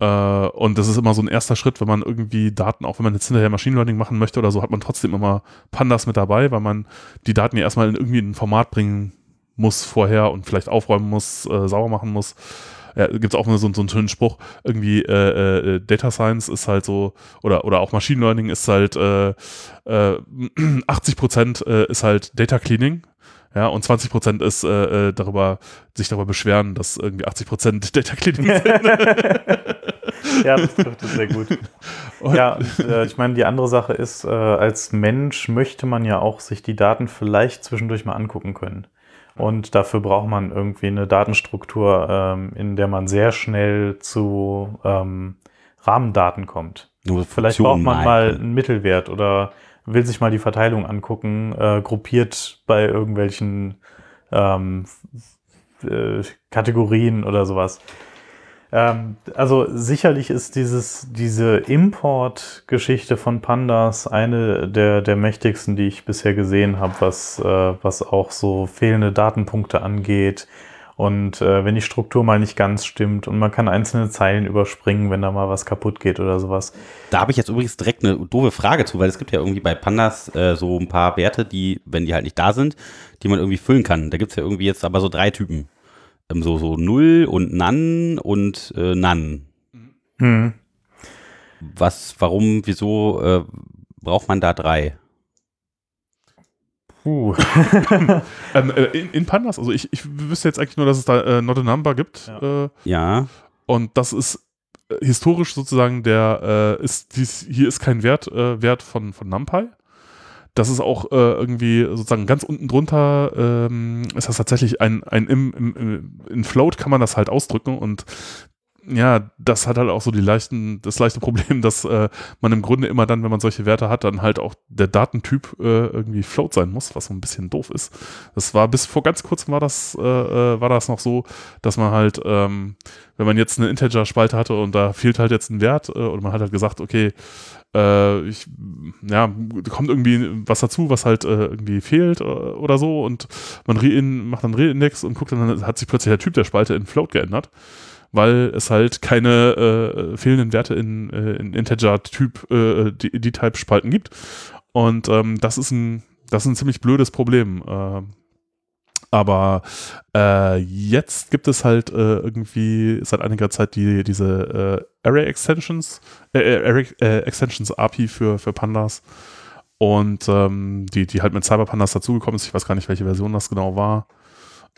Äh, und das ist immer so ein erster Schritt, wenn man irgendwie Daten, auch wenn man jetzt hinterher Machine Learning machen möchte oder so, hat man trotzdem immer Pandas mit dabei, weil man die Daten ja erstmal in irgendwie ein Format bringen muss vorher und vielleicht aufräumen muss, äh, sauber machen muss. Ja, gibt es auch so, so einen schönen Spruch, irgendwie äh, äh, Data Science ist halt so, oder, oder auch Machine Learning ist halt äh, äh, 80 Prozent äh, ist halt Data Cleaning, ja, und 20 Prozent ist äh, äh, darüber, sich darüber beschweren, dass irgendwie 80 Prozent Data Cleaning sind. Ja, das trifft es sehr gut. Und- Ja, und, äh, ich meine, die andere Sache ist, äh, als Mensch möchte man ja auch sich die Daten vielleicht zwischendurch mal angucken können. Und dafür braucht man irgendwie eine Datenstruktur, ähm, in der man sehr schnell zu ähm, Rahmendaten kommt. Nur Vielleicht braucht man mal einen Mittelwert oder will sich mal die Verteilung angucken, äh, gruppiert bei irgendwelchen ähm, äh, Kategorien oder sowas. Ähm, also sicherlich ist dieses, diese Import-Geschichte von Pandas eine der, der mächtigsten, die ich bisher gesehen habe, was, äh, was auch so fehlende Datenpunkte angeht. Und äh, wenn die Struktur mal nicht ganz stimmt und man kann einzelne Zeilen überspringen, wenn da mal was kaputt geht oder sowas. Da habe ich jetzt übrigens direkt eine doofe Frage zu, weil es gibt ja irgendwie bei Pandas äh, so ein paar Werte, die, wenn die halt nicht da sind, die man irgendwie füllen kann. Da gibt es ja irgendwie jetzt aber so drei Typen. Ähm, so, so Null und None und äh, None. Hm. Was, warum, wieso äh, braucht man da drei? Puh. ähm, äh, in, in Pandas, also ich, ich wüsste jetzt eigentlich nur, dass es da äh, Not a Number gibt. Äh, Ja, und das ist äh, historisch sozusagen der, äh, ist dies, hier ist kein Wert, äh, Wert von, von NumPy. Das ist auch äh, irgendwie sozusagen ganz unten drunter, ähm, ist das tatsächlich ein, ein im, im, im, in Float kann man das halt ausdrücken und ja, das hat halt auch so die leichten, das leichte Problem, dass äh, man im Grunde immer dann, wenn man solche Werte hat, dann halt auch der Datentyp äh, irgendwie float sein muss, was so ein bisschen doof ist. Das war bis vor ganz kurzem war das, äh, äh war das noch so, dass man halt, ähm, wenn man jetzt eine Integer-Spalte hatte und da fehlt halt jetzt ein Wert äh, und man hat halt gesagt, okay, äh, ich, ja, kommt irgendwie was dazu, was halt äh, irgendwie fehlt äh, oder so und man macht dann Reindex und guckt dann, hat sich plötzlich der Typ der Spalte in Float geändert weil es halt keine äh, fehlenden Werte in, äh, in Integer-Typ, äh, die, die Type-Spalten gibt. Und ähm, das ist ein, das ist ein ziemlich blödes Problem. Äh, aber äh, jetzt gibt es halt äh, irgendwie seit einiger Zeit die, diese äh, Array Extensions, äh, äh Array Extensions API für, für Pandas. Und ähm, die, die halt mit Cyberpandas dazugekommen ist. Ich weiß gar nicht, welche Version das genau war.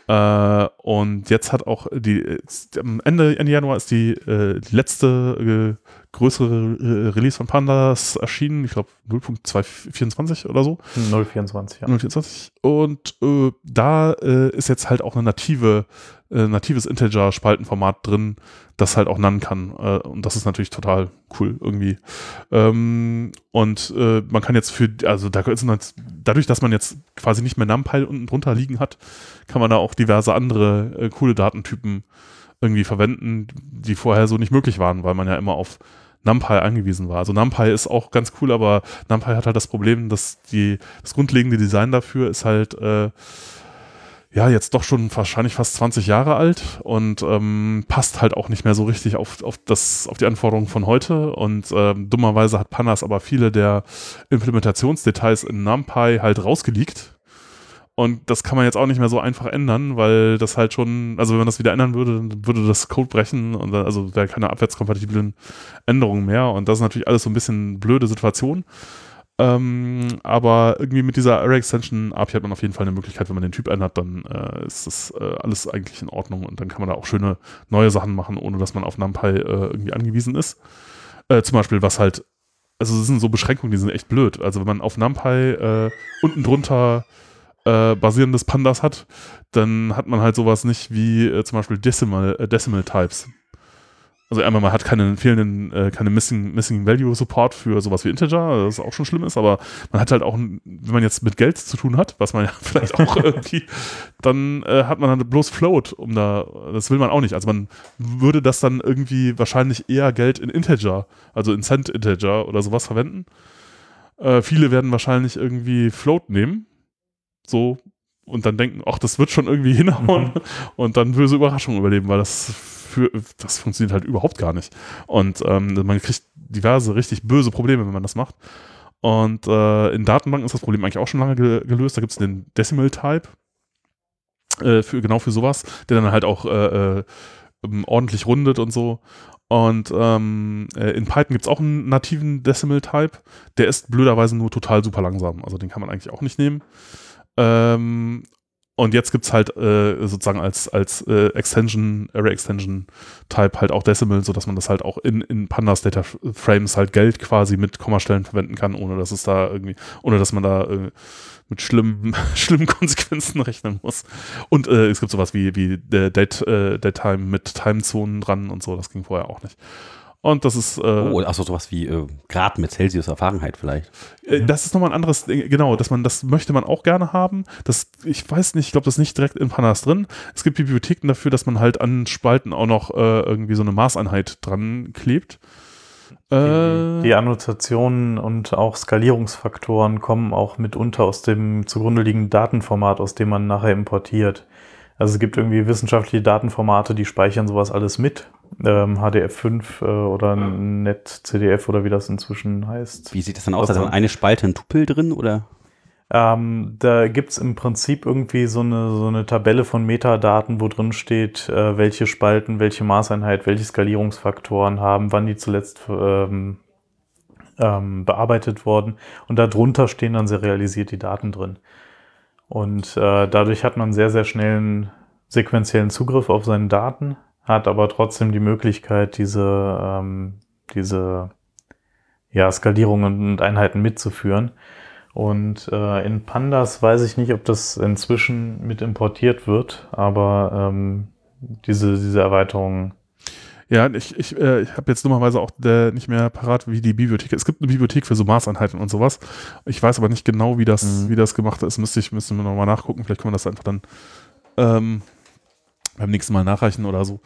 Äh, und jetzt hat auch die, am Ende, Ende Januar ist die, äh, die letzte äh, größere äh, Release von Pandas erschienen. Ich glaube 0.224 oder so. 0.24, ja. 0.24. Und äh, da äh, ist jetzt halt auch eine native, natives Integer-Spaltenformat drin, das halt auch nennen kann. und das ist natürlich total cool irgendwie. Ähm, und man kann jetzt für, also da ist dadurch, dass man jetzt quasi nicht mehr NumPy unten drunter liegen hat, kann man da auch diverse andere äh, coole Datentypen irgendwie verwenden, die vorher so nicht möglich waren, weil man ja immer auf NumPy angewiesen war. Also NumPy ist auch ganz cool, aber NumPy hat halt das Problem, dass die, das grundlegende Design dafür ist halt äh, ja jetzt doch schon wahrscheinlich fast 20 Jahre alt und ähm, passt halt auch nicht mehr so richtig auf, auf, das, auf die Anforderungen von heute. Und ähm, dummerweise hat Panas aber viele der Implementationsdetails in NumPy halt rausgelegt und das kann man jetzt auch nicht mehr so einfach ändern, weil das halt schon, also wenn man das wieder ändern würde, dann würde das Code brechen und dann, also wäre keine abwärtskompatiblen Änderungen mehr. Und das ist natürlich alles so ein bisschen blöde Situation. Ähm, aber irgendwie mit dieser Array Extension API hat man auf jeden Fall eine Möglichkeit, wenn man den Typ ändert, dann äh, ist das äh, alles eigentlich in Ordnung und dann kann man da auch schöne neue Sachen machen, ohne dass man auf NumPy äh, irgendwie angewiesen ist. Äh, zum Beispiel, was halt, also das sind so Beschränkungen, die sind echt blöd. Also wenn man auf NumPy äh, unten drunter äh, basierendes Pandas hat, dann hat man halt sowas nicht wie äh, zum Beispiel Decimal, äh, Decimal Types. Also einmal, man hat keinen fehlenden, äh, keine Missing, Missing Value Support für sowas wie Integer, das auch schon schlimm ist, aber man hat halt auch, wenn man jetzt mit Geld zu tun hat, was man ja vielleicht auch irgendwie, dann äh, hat man dann bloß Float, um da, das will man auch nicht. Also man würde das dann irgendwie wahrscheinlich eher Geld in Integer, also in Cent Integer oder sowas verwenden. Äh, viele werden wahrscheinlich irgendwie Float nehmen, so und dann denken, ach, das wird schon irgendwie hinhauen mhm. und dann böse Überraschungen überleben, weil das für, das funktioniert halt überhaupt gar nicht. Und ähm, man kriegt diverse richtig böse Probleme, wenn man das macht. Und äh, in Datenbanken ist das Problem eigentlich auch schon lange ge gelöst. Da gibt es den Decimal Type, äh, für, genau für sowas, der dann halt auch äh, äh ordentlich rundet und so. Und ähm, äh, in Python gibt es auch einen nativen Decimal Type. Der ist blöderweise nur total super langsam. Also den kann man eigentlich auch nicht nehmen. Ähm, und jetzt gibt es halt äh, sozusagen als, als äh, Extension, Array Extension Type halt auch Decimal, sodass man das halt auch in, in Pandas Data Frames halt Geld quasi mit Kommastellen verwenden kann, ohne dass es da irgendwie, ohne dass man da äh, mit schlimmen, schlimmen Konsequenzen rechnen muss. Und äh, es gibt sowas wie, wie Date, äh, Datetime mit Timezonen dran und so, das ging vorher auch nicht. Und das ist. Äh, oh, achso, sowas wie äh, Grad mit Celsius Erfahrenheit vielleicht. Äh, das ist nochmal ein anderes, genau, dass man, das möchte man auch gerne haben. Das, ich weiß nicht, ich glaube, das ist nicht direkt in Panas drin. Es gibt Bibliotheken dafür, dass man halt an Spalten auch noch äh, irgendwie so eine Maßeinheit dran klebt. Die, äh, die, Annotationen und auch Skalierungsfaktoren kommen auch mitunter aus dem zugrunde liegenden Datenformat, aus dem man nachher importiert. Also es gibt irgendwie wissenschaftliche Datenformate, die speichern sowas alles mit ähm, HDF5 äh, oder NetCDF oder wie das inzwischen heißt. Wie sieht das dann aus? Also eine Spalte, ein Tupel drin oder? Ähm, da gibt es im Prinzip irgendwie so eine, so eine Tabelle von Metadaten, wo drin steht, äh, welche Spalten, welche Maßeinheit, welche Skalierungsfaktoren haben, wann die zuletzt ähm, ähm, bearbeitet wurden. Und darunter stehen dann serialisiert die Daten drin. Und äh, dadurch hat man sehr, sehr schnellen sequenziellen Zugriff auf seine Daten hat aber trotzdem die Möglichkeit, diese, ähm, diese ja, Skalierungen und Einheiten mitzuführen. Und äh, in Pandas weiß ich nicht, ob das inzwischen mit importiert wird, aber ähm, diese, diese Erweiterung Ja, ich, ich, äh, ich habe jetzt dummerweise auch äh, nicht mehr parat, wie die Bibliothek. Es gibt eine Bibliothek für so Maßeinheiten und sowas. Ich weiß aber nicht genau, wie das, Mhm. wie das gemacht ist. Müsste ich, müssen wir nochmal nachgucken. Vielleicht können wir das einfach dann ähm, beim nächsten Mal nachreichen oder so.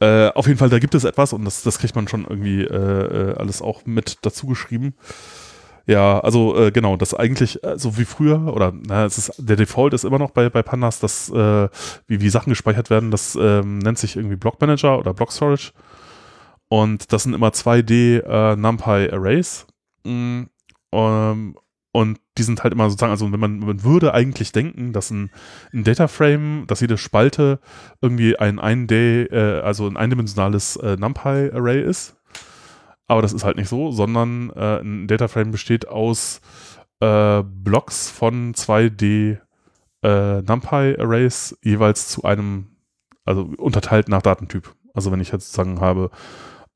Äh, auf jeden Fall, da gibt es etwas und das, das kriegt man schon irgendwie äh, äh, alles auch mit dazu geschrieben. Ja, also äh, genau, das eigentlich äh, so wie früher, oder na, es ist, der Default ist immer noch bei, bei Pandas, dass äh, wie, wie Sachen gespeichert werden, das ähm, nennt sich irgendwie Block Manager oder Block Storage. Und das sind immer 2D äh, NumPy Arrays. Mm, ähm, und die sind halt immer sozusagen, also wenn man, man würde eigentlich denken, dass ein, ein Data Frame, dass jede Spalte irgendwie ein 1D, äh, also ein eindimensionales äh, NumPy Array ist. Aber das ist halt nicht so, sondern äh, ein Data Frame besteht aus äh, Blocks von 2D äh, NumPy Arrays jeweils zu einem, also unterteilt nach Datentyp. Also wenn ich jetzt sagen habe,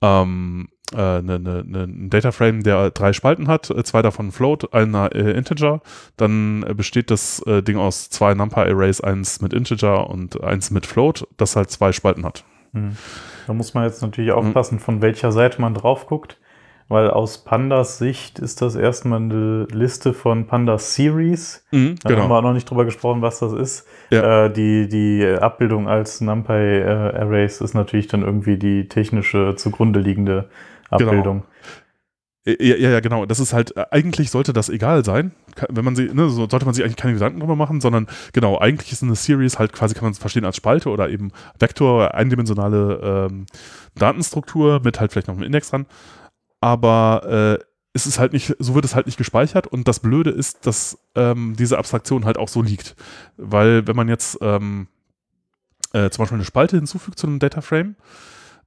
ähm, äh, ne, ne, ne, ein Data Frame, der drei Spalten hat, äh, zwei davon Float, einer äh, Integer, dann besteht das äh, Ding aus zwei NumPy Arrays, eins mit Integer und eins mit Float, das halt zwei Spalten hat. Hm. Da muss man jetzt natürlich aufpassen, von welcher Seite man drauf guckt, weil aus Pandas Sicht ist das erstmal eine Liste von Pandas Series. Mhm, Da haben wir auch noch nicht drüber gesprochen, was das ist. Ja. Äh, die, die Abbildung als NumPy äh, Arrays ist natürlich dann irgendwie die technische zugrunde liegende Genau. Abbildung. Ja, ja, ja, genau. Das ist halt, äh, eigentlich sollte das egal sein. Wenn man sie, ne, so sollte man sich eigentlich keine Gedanken drüber machen, sondern genau, eigentlich ist eine Series halt quasi, kann man es verstehen als Spalte oder eben Vektor, eindimensionale ähm, Datenstruktur mit halt vielleicht noch einem Index dran. Aber äh, es ist halt nicht, so wird es halt nicht gespeichert und das Blöde ist, dass ähm, diese Abstraktion halt auch so liegt. Weil wenn man jetzt ähm, äh, zum Beispiel eine Spalte hinzufügt zu einem Data Frame,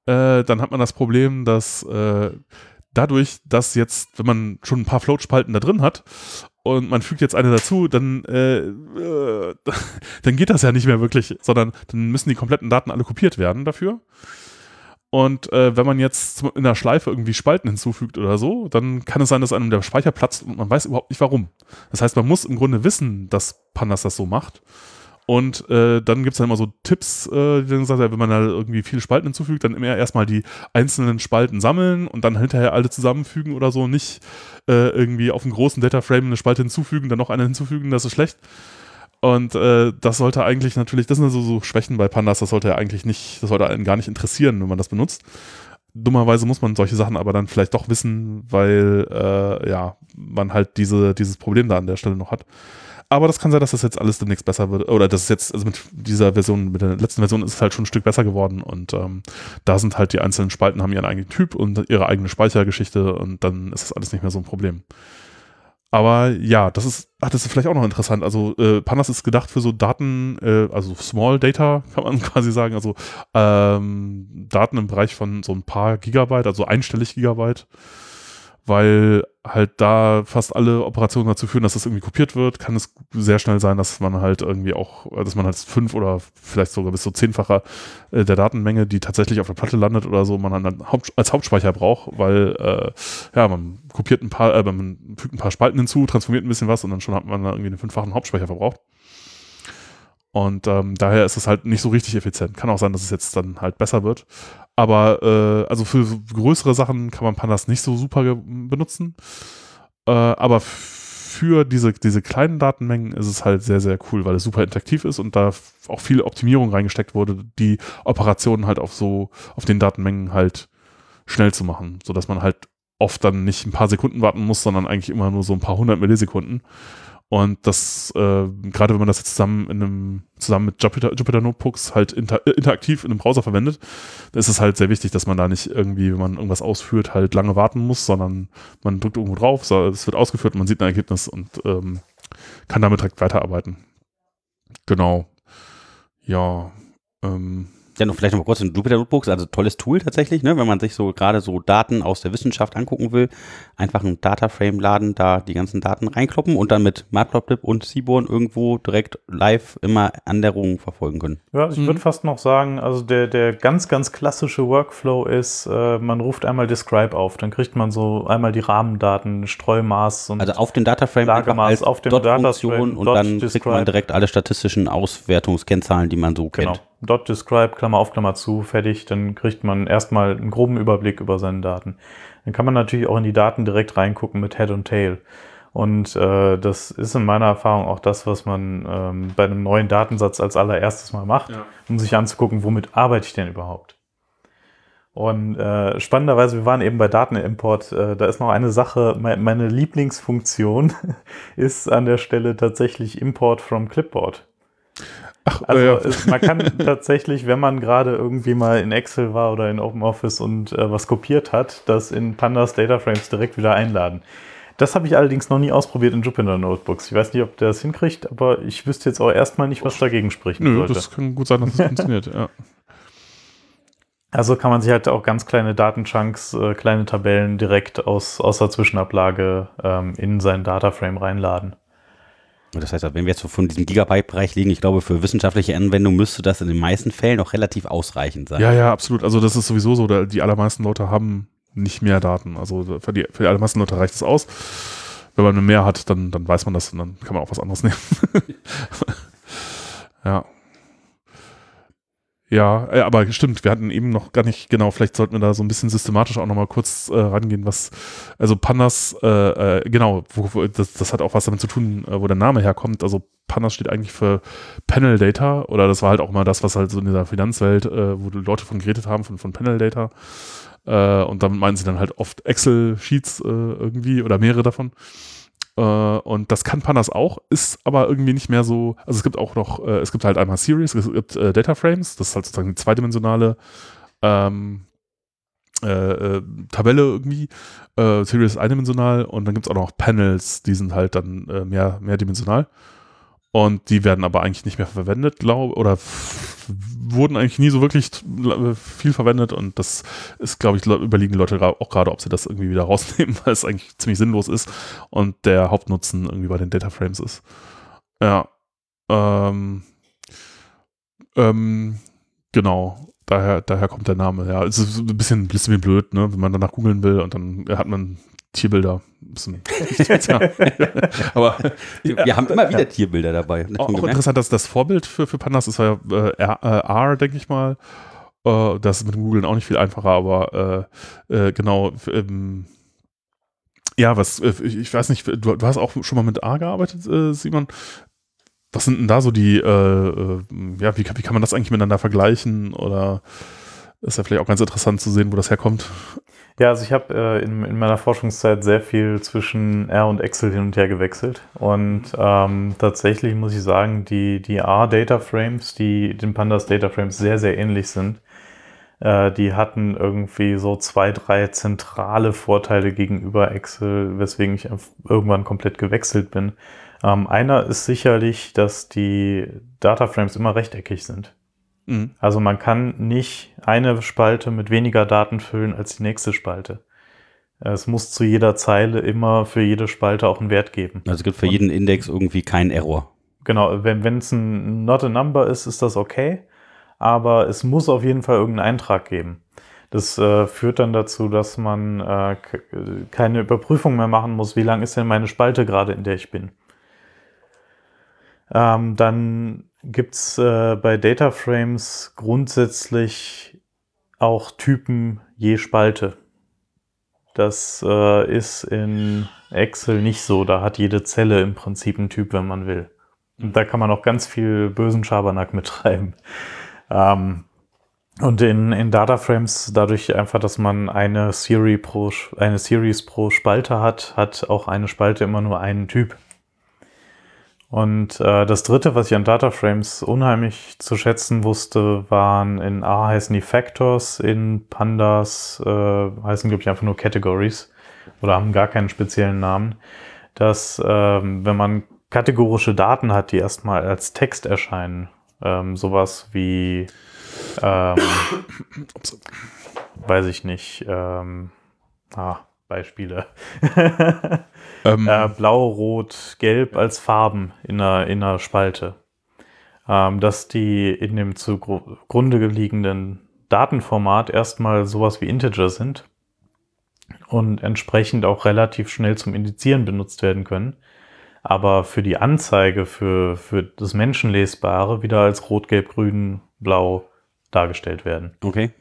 äh, dann hat man das Problem, dass äh, dadurch, dass jetzt, wenn man schon ein paar Float-Spalten da drin hat und man fügt jetzt eine dazu, dann, äh, äh, dann geht das ja nicht mehr wirklich, sondern dann müssen die kompletten Daten alle kopiert werden dafür. Und äh, wenn man jetzt in der Schleife irgendwie Spalten hinzufügt oder so, dann kann es sein, dass einem der Speicher platzt und man weiß überhaupt nicht warum. Das heißt, man muss im Grunde wissen, dass Pandas das so macht. Und äh, dann gibt es dann immer so Tipps, äh, die dann sagen, ja, wenn man da irgendwie viele Spalten hinzufügt, dann immer erstmal die einzelnen Spalten sammeln und dann hinterher alle zusammenfügen oder so. Nicht äh, irgendwie auf einem großen Data Frame eine Spalte hinzufügen, dann noch eine hinzufügen, das ist schlecht. Und äh, das sollte eigentlich natürlich, das sind so, so Schwächen bei Pandas, das sollte ja eigentlich nicht, das sollte einen gar nicht interessieren, wenn man das benutzt. Dummerweise muss man solche Sachen aber dann vielleicht doch wissen, weil äh, ja, man halt diese, dieses Problem da an der Stelle noch hat. Aber das kann sein, dass das jetzt alles demnächst besser wird. Oder das ist jetzt, also mit dieser Version, mit der letzten Version ist es halt schon ein Stück besser geworden. Und ähm, da sind halt die einzelnen Spalten, haben ihren eigenen Typ und ihre eigene Speichergeschichte und dann ist das alles nicht mehr so ein Problem. Aber ja, das ist, ach, das ist vielleicht auch noch interessant. Also äh, Pandas ist gedacht für so Daten, äh, also Small Data, kann man quasi sagen. Also ähm, Daten im Bereich von so ein paar Gigabyte, also einstellig Gigabyte weil halt da fast alle Operationen dazu führen, dass das irgendwie kopiert wird, kann es sehr schnell sein, dass man halt irgendwie auch, dass man halt fünf oder vielleicht sogar bis zu zehnfacher äh, der Datenmenge, die tatsächlich auf der Platte landet oder so, man dann als Hauptspeicher braucht, weil äh, ja, man kopiert ein paar, äh, man fügt ein paar Spalten hinzu, transformiert ein bisschen was und dann schon hat man da irgendwie einen fünffachen Hauptspeicher verbraucht. Und ähm, daher ist es halt nicht so richtig effizient. Kann auch sein, dass es jetzt dann halt besser wird. Aber äh, also für größere Sachen kann man Pandas nicht so super benutzen. Äh, aber für diese, diese kleinen Datenmengen ist es halt sehr, sehr cool, weil es super interaktiv ist und da auch viel Optimierung reingesteckt wurde, die Operationen halt auf so, auf den Datenmengen halt schnell zu machen, sodass man halt oft dann nicht ein paar Sekunden warten muss, sondern eigentlich immer nur so ein paar hundert Millisekunden. Und das, äh, gerade wenn man das jetzt zusammen in einem, zusammen mit Jupyter, Jupyter Notebooks halt inter, äh, interaktiv in einem Browser verwendet, da ist es halt sehr wichtig, dass man da nicht irgendwie, wenn man irgendwas ausführt, halt lange warten muss, sondern man drückt irgendwo drauf, so, es wird ausgeführt, man sieht ein Ergebnis und ähm, kann damit direkt weiterarbeiten. Genau. Ja. Ähm, Ja, noch vielleicht noch mal kurz in Jupyter Notebooks, also tolles Tool tatsächlich, ne, wenn man sich so gerade so Daten aus der Wissenschaft angucken will, einfach einen Dataframe laden, da die ganzen Daten reinkloppen und dann mit Matplotlib und Seaborn irgendwo direkt live immer Änderungen verfolgen können. Ja, ich Mhm. würde fast noch sagen, also der, der ganz, ganz klassische Workflow ist, äh, man ruft einmal Describe auf, dann kriegt man so einmal die Rahmendaten, Streumaß und Also auf den Dataframe Lagemaß als auf dem Dot-Funktion und Dot dann kriegt man describe. direkt alle statistischen Auswertungskennzahlen, die man so genau. Dot describe, Klammer auf, Klammer zu, fertig. Dann kriegt man erstmal einen groben Überblick über seine Daten. Dann kann man natürlich auch in die Daten direkt reingucken mit Head und Tail. Und äh, das ist in meiner Erfahrung auch das, was man ähm, bei einem neuen Datensatz als allererstes mal macht, ja. um sich anzugucken, womit arbeite ich denn überhaupt. Und äh, spannenderweise, wir waren eben bei Datenimport, äh, da ist noch eine Sache, me meine Lieblingsfunktion ist an der Stelle tatsächlich Import from Clipboard. Ach, also ja. es, man kann tatsächlich, wenn man gerade irgendwie mal in Excel war oder in OpenOffice und äh, was kopiert hat, das in Pandas Data Frames direkt wieder einladen. Das habe ich allerdings noch nie ausprobiert in Jupyter Notebooks. Ich weiß nicht, ob der das hinkriegt, aber ich wüsste jetzt auch erstmal nicht, was dagegen spricht. Nö, sollte. das kann gut sein, dass das funktioniert, ja. Also kann man sich halt auch ganz kleine Datenchunks, äh, kleine Tabellen direkt aus, aus der Zwischenablage ähm, in seinen Dataframe reinladen. Das heißt, wenn wir jetzt von diesem Gigabyte-Bereich liegen, ich glaube, für wissenschaftliche Anwendungen müsste das in den meisten Fällen auch relativ ausreichend sein. Ja, ja, absolut. Also das ist sowieso so, die allermeisten Leute haben nicht mehr Daten. Also für die, für die allermeisten Leute reicht es aus. Wenn man mehr hat, dann, dann weiß man das und dann kann man auch was anderes nehmen. ja. Ja, äh, aber stimmt, wir hatten eben noch gar nicht, genau, vielleicht sollten wir da so ein bisschen systematisch auch nochmal kurz äh, rangehen, was, also Pandas, äh, äh, genau, wo, wo, das, das hat auch was damit zu tun, äh, wo der Name herkommt. Also Pandas steht eigentlich für Panel Data oder das war halt auch mal das, was halt so in dieser Finanzwelt, wo Leute von geredet haben, von, von Panel Data. Und damit meinen sie dann halt oft Excel-Sheets irgendwie oder mehrere davon. Äh, und das kann Pandas auch, ist aber irgendwie nicht mehr so. Also es gibt auch noch, äh, es gibt halt einmal Series, es gibt äh, Data Frames, das ist halt sozusagen die zweidimensionale ähm, äh, Tabelle irgendwie. Series ist eindimensional und dann gibt es auch noch Panels, die sind halt dann mehr, mehrdimensional. Und die werden aber eigentlich nicht mehr verwendet, glaube oder wurden eigentlich nie so wirklich viel verwendet und das ist, glaube ich, überlegen Leute auch gerade, ob sie das irgendwie wieder rausnehmen, weil es eigentlich ziemlich sinnlos ist und der Hauptnutzen irgendwie bei den Data Frames ist. Ja. Ähm, ähm, genau. Daher, daher kommt der Name. Ja, es ist ein bisschen, ein bisschen blöd, ne? wenn man danach googeln will und dann hat man Tierbilder. Aber wir haben immer wieder Tierbilder dabei. Auch, auch interessant, dass das Vorbild für, für Pandas ist ja äh, R, äh, R denke ich mal. Äh, das ist mit Googlen auch nicht viel einfacher, aber äh, äh, genau. Ähm, ja, was, äh, ich weiß nicht, du, du, hast auch schon mal mit R gearbeitet, Simon. Was sind denn da so die, ja, wie, wie kann man das eigentlich miteinander vergleichen? Oder ist ja vielleicht auch ganz interessant zu sehen, wo das herkommt. Ja, also ich habe äh, in, in, meiner Forschungszeit sehr viel zwischen R und Excel hin und her gewechselt. Und ähm, tatsächlich muss ich sagen, die, die R-Data Frames, die den Pandas Data Frames sehr, sehr ähnlich sind, äh, die hatten irgendwie so zwei, drei zentrale Vorteile gegenüber Excel, weswegen ich irgendwann komplett gewechselt bin. Ähm, einer ist sicherlich, dass die Data Frames immer rechteckig sind. Mhm. Also man kann nicht eine Spalte mit weniger Daten füllen als die nächste Spalte. Es muss zu jeder Zeile immer für jede Spalte auch einen Wert geben. Also es gibt für Und, jeden Index irgendwie keinen Error. Genau, wenn es ein Not a Number ist, ist das okay. Aber es muss auf jeden Fall irgendeinen Eintrag geben. Das äh, führt dann dazu, dass man äh, keine Überprüfung mehr machen muss, wie lang ist denn meine Spalte gerade, in der ich bin. Ähm, dann gibt es äh, bei Data Frames grundsätzlich auch Typen je Spalte. Das äh, ist in Excel nicht so. Da hat jede Zelle im Prinzip einen Typ, wenn man will. Und da kann man auch ganz viel bösen Schabernack mittreiben. Ähm, und in, in Data dadurch einfach, dass man eine, Serie pro, eine Series pro Spalte hat, hat auch eine Spalte immer nur einen Typ. Und äh, das dritte, was ich an Data Frames unheimlich zu schätzen wusste, waren in A heißen die Factors, in Pandas äh, heißen, glaube ich, einfach nur Categories oder haben gar keinen speziellen Namen. Dass, ähm, wenn man kategorische Daten hat, die erstmal als Text erscheinen, ähm, sowas wie, ähm, weiß ich nicht, ähm, ah, Beispiele. ähm. äh, Blau, Rot, Gelb als Farben in einer, in einer Spalte. Ähm, dass die in dem zugrunde liegenden Datenformat erstmal sowas wie Integer sind und entsprechend auch relativ schnell zum Indizieren benutzt werden können. aber für die Anzeige, für, für das Menschenlesbare wieder als rot, gelb, grün, blau dargestellt werden. Okay.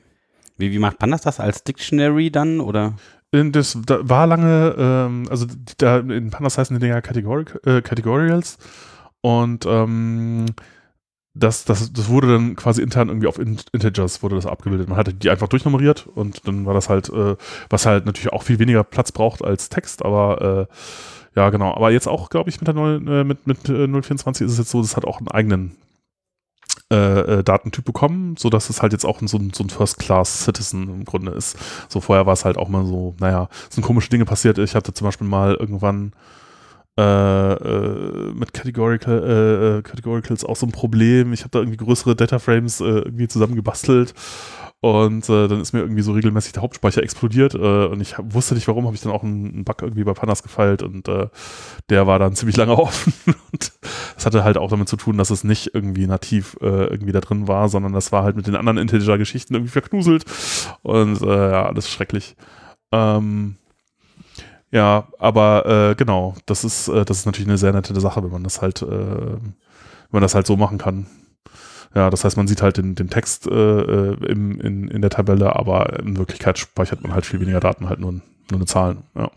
Wie, wie macht Pandas das als Dictionary dann oder? Das da war lange, ähm, also da in Pandas heißen die Dinger Categoric, äh, Categorials und ähm, das, das, das wurde dann quasi intern irgendwie auf Integers wurde das abgebildet. Man hatte die einfach durchnummeriert und dann war das halt, äh, was halt natürlich auch viel weniger Platz braucht als Text, aber äh, ja, genau. Aber jetzt auch, glaube ich, mit der 0, äh, mit, mit äh, 024 ist es jetzt so, das hat auch einen eigenen äh, äh, Datentyp bekommen, sodass es halt jetzt auch so ein, so ein First-Class-Citizen im Grunde ist. So vorher war es halt auch mal so, naja, sind komische Dinge passiert. Ich hatte zum Beispiel mal irgendwann äh, äh, mit Categorical, äh, Categoricals auch so ein Problem. Ich habe da irgendwie größere Dataframes irgendwie zusammengebastelt und äh, dann ist mir irgendwie so regelmäßig der Hauptspeicher explodiert äh, und ich hab, wusste nicht warum, habe ich dann auch einen, einen, Bug irgendwie bei Pandas gefeilt und äh, der war dann ziemlich lange offen. und das hatte halt auch damit zu tun, dass es nicht irgendwie nativ äh, irgendwie da drin war, sondern das war halt mit den anderen Integer-Geschichten irgendwie verknuselt und äh, ja, alles schrecklich. Ähm, ja, aber äh, genau, das ist, das ist natürlich eine sehr nette Sache, wenn man das halt, wenn man das halt so machen kann. Ja, das heißt, man sieht halt den, den Text äh, äh, im, in, in der Tabelle, aber in Wirklichkeit speichert man halt viel weniger Daten, halt nur, nur eine Zahlen. Ja.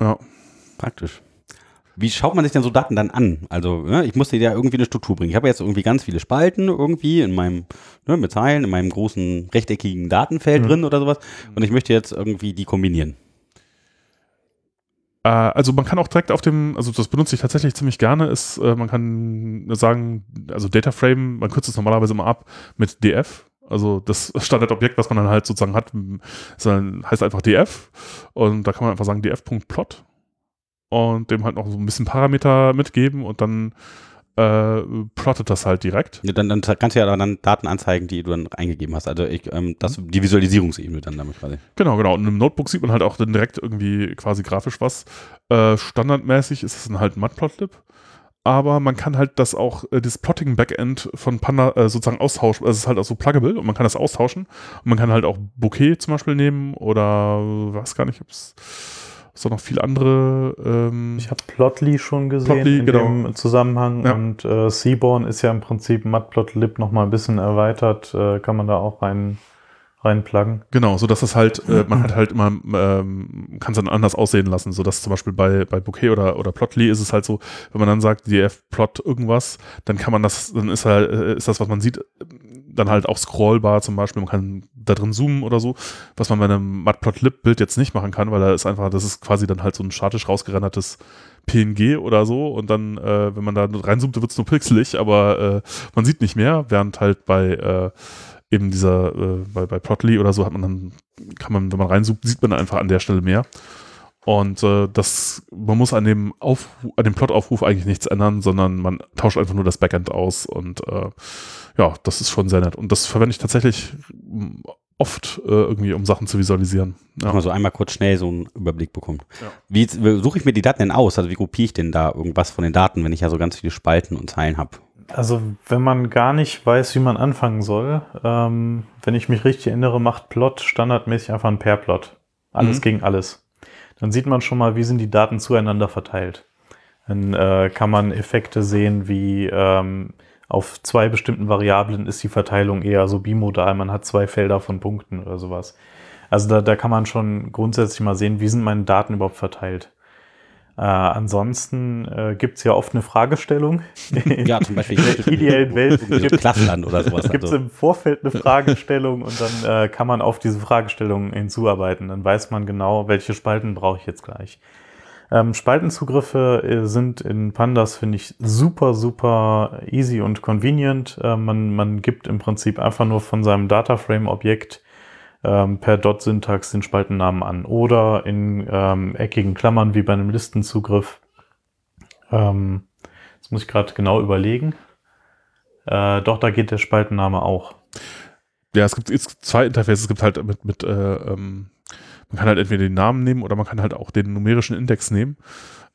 ja. Praktisch. Wie schaut man sich denn so Daten dann an? Also, ne, ich musste ja irgendwie eine Struktur bringen. Ich habe jetzt irgendwie ganz viele Spalten irgendwie in meinem, ne, mit Zeilen, in meinem großen rechteckigen Datenfeld mhm. drin oder sowas. Und ich möchte jetzt irgendwie die kombinieren. Äh, also man kann auch direkt auf dem, also das benutze ich tatsächlich ziemlich gerne, ist, äh, man kann sagen, also Data Frame, man kürzt es normalerweise immer ab mit df. Also das Standardobjekt, was man dann halt sozusagen hat, heißt einfach df. Und da kann man einfach sagen df.plot und dem halt noch so ein bisschen Parameter mitgeben und dann äh, plottet das halt direkt. Ja, dann, dann kannst du ja dann Daten anzeigen, die du dann eingegeben hast. Also ich, ähm, das, die Visualisierungsebene dann damit quasi. Genau, genau. Und im Notebook sieht man halt auch dann direkt irgendwie quasi grafisch was. Äh, standardmäßig ist es dann halt Matplotlib. Aber man kann halt das auch, äh, das Plotting-Backend von Panda äh, sozusagen austauschen. Also es ist halt auch so pluggable und man kann das austauschen. Und man kann halt auch Bouquet zum Beispiel nehmen oder weiß gar nicht, ob es es noch viele andere. Ähm, ich habe Plotly schon gesehen Plotly, in genau. dem Zusammenhang ja. und äh, Seaborn ist ja im Prinzip Matplotlib noch mal ein bisschen erweitert. Äh, kann man da auch rein reinpluggen. Genau, so dass das halt, äh, man hat halt immer, ähm, kann es dann anders aussehen lassen, so dass zum Beispiel bei, bei Bouquet oder, oder Plotly ist es halt so, wenn man dann sagt, df-plot irgendwas, dann kann man das, dann ist halt, ist das, was man sieht, dann halt auch scrollbar zum Beispiel, man kann da drin zoomen oder so, was man bei einem Matplotlib-Bild jetzt nicht machen kann, weil da ist einfach, das ist quasi dann halt so ein statisch rausgerendertes PNG oder so und dann, äh, wenn man da reinzoomt, wird es nur pixelig, aber äh, man sieht nicht mehr, während halt bei äh, eben dieser, äh, bei, bei Plotly oder so hat man dann, kann man, wenn man reinzoomt, sieht man einfach an der Stelle mehr. Und äh, das, man muss an dem Auf, an dem Plot-Aufruf eigentlich nichts ändern, sondern man tauscht einfach nur das Backend aus und äh, ja, das ist schon sehr nett. Und das verwende ich tatsächlich mm, oft äh, irgendwie, um Sachen zu visualisieren. Ja. Mal so einmal kurz schnell so einen Überblick bekommen. Ja. Wie suche ich mir die Daten denn aus? Also wie gruppiere ich denn da irgendwas von den Daten, wenn ich ja so ganz viele Spalten und Zeilen habe? Also wenn man gar nicht weiß, wie man anfangen soll, ähm, wenn ich mich richtig erinnere, macht Plot standardmäßig einfach ein Pair-Plot. Alles mhm. gegen alles. Dann sieht man schon mal, wie sind die Daten zueinander verteilt. Dann äh, kann man Effekte sehen, wie ähm, auf zwei bestimmten Variablen ist die Verteilung eher so bimodal. Man hat zwei Felder von Punkten oder sowas. Also da, da kann man schon grundsätzlich mal sehen, wie sind meine Daten überhaupt verteilt. Äh, ansonsten äh, gibt es ja oft eine Fragestellung. ja, zum Beispiel in der ideellen Welt gibt Klassenland oder sowas. Gibt es also. im Vorfeld eine Fragestellung und dann äh, kann man auf diese Fragestellung hinzuarbeiten. Dann weiß man genau, welche Spalten brauche ich jetzt gleich. Ähm, Spaltenzugriffe äh, sind in Pandas, finde ich, super, super easy und convenient. Äh, man, man gibt im Prinzip einfach nur von seinem Dataframe-Objekt ähm, per Dot-Syntax den Spaltennamen an oder in ähm, eckigen Klammern wie bei einem Listenzugriff. Ähm, jetzt muss ich gerade genau überlegen. Äh, doch, da geht der Spaltenname auch. Ja, es gibt jetzt zwei Interfaces. Es gibt halt mit, mit äh, ähm, man kann halt entweder den Namen nehmen oder man kann halt auch den numerischen Index nehmen.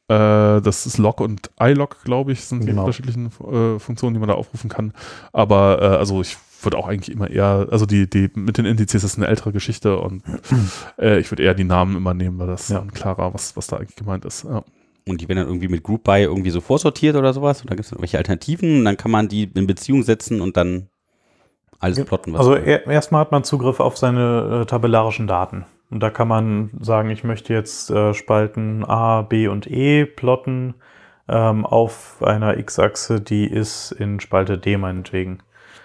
Äh, das ist Log und iLog, glaube ich, sind die genau. unterschiedlichen äh, Funktionen, die man da aufrufen kann. Aber äh, also ich würde auch eigentlich immer eher, also die, die mit den Indizes ist eine ältere Geschichte und äh, ich würde eher die Namen immer nehmen, weil das ja. dann klarer, was, was da eigentlich gemeint ist. Ja. Und die werden dann irgendwie mit Group By irgendwie so vorsortiert oder sowas. Und da gibt es irgendwelche Alternativen und dann kann man die in Beziehung setzen und dann alles plotten. also er, erstmal hat man Zugriff auf seine äh, tabellarischen Daten. Und da kann man sagen, ich möchte jetzt äh, Spalten A, B und E plotten ähm, auf einer X-Achse, die ist in Spalte D meinetwegen.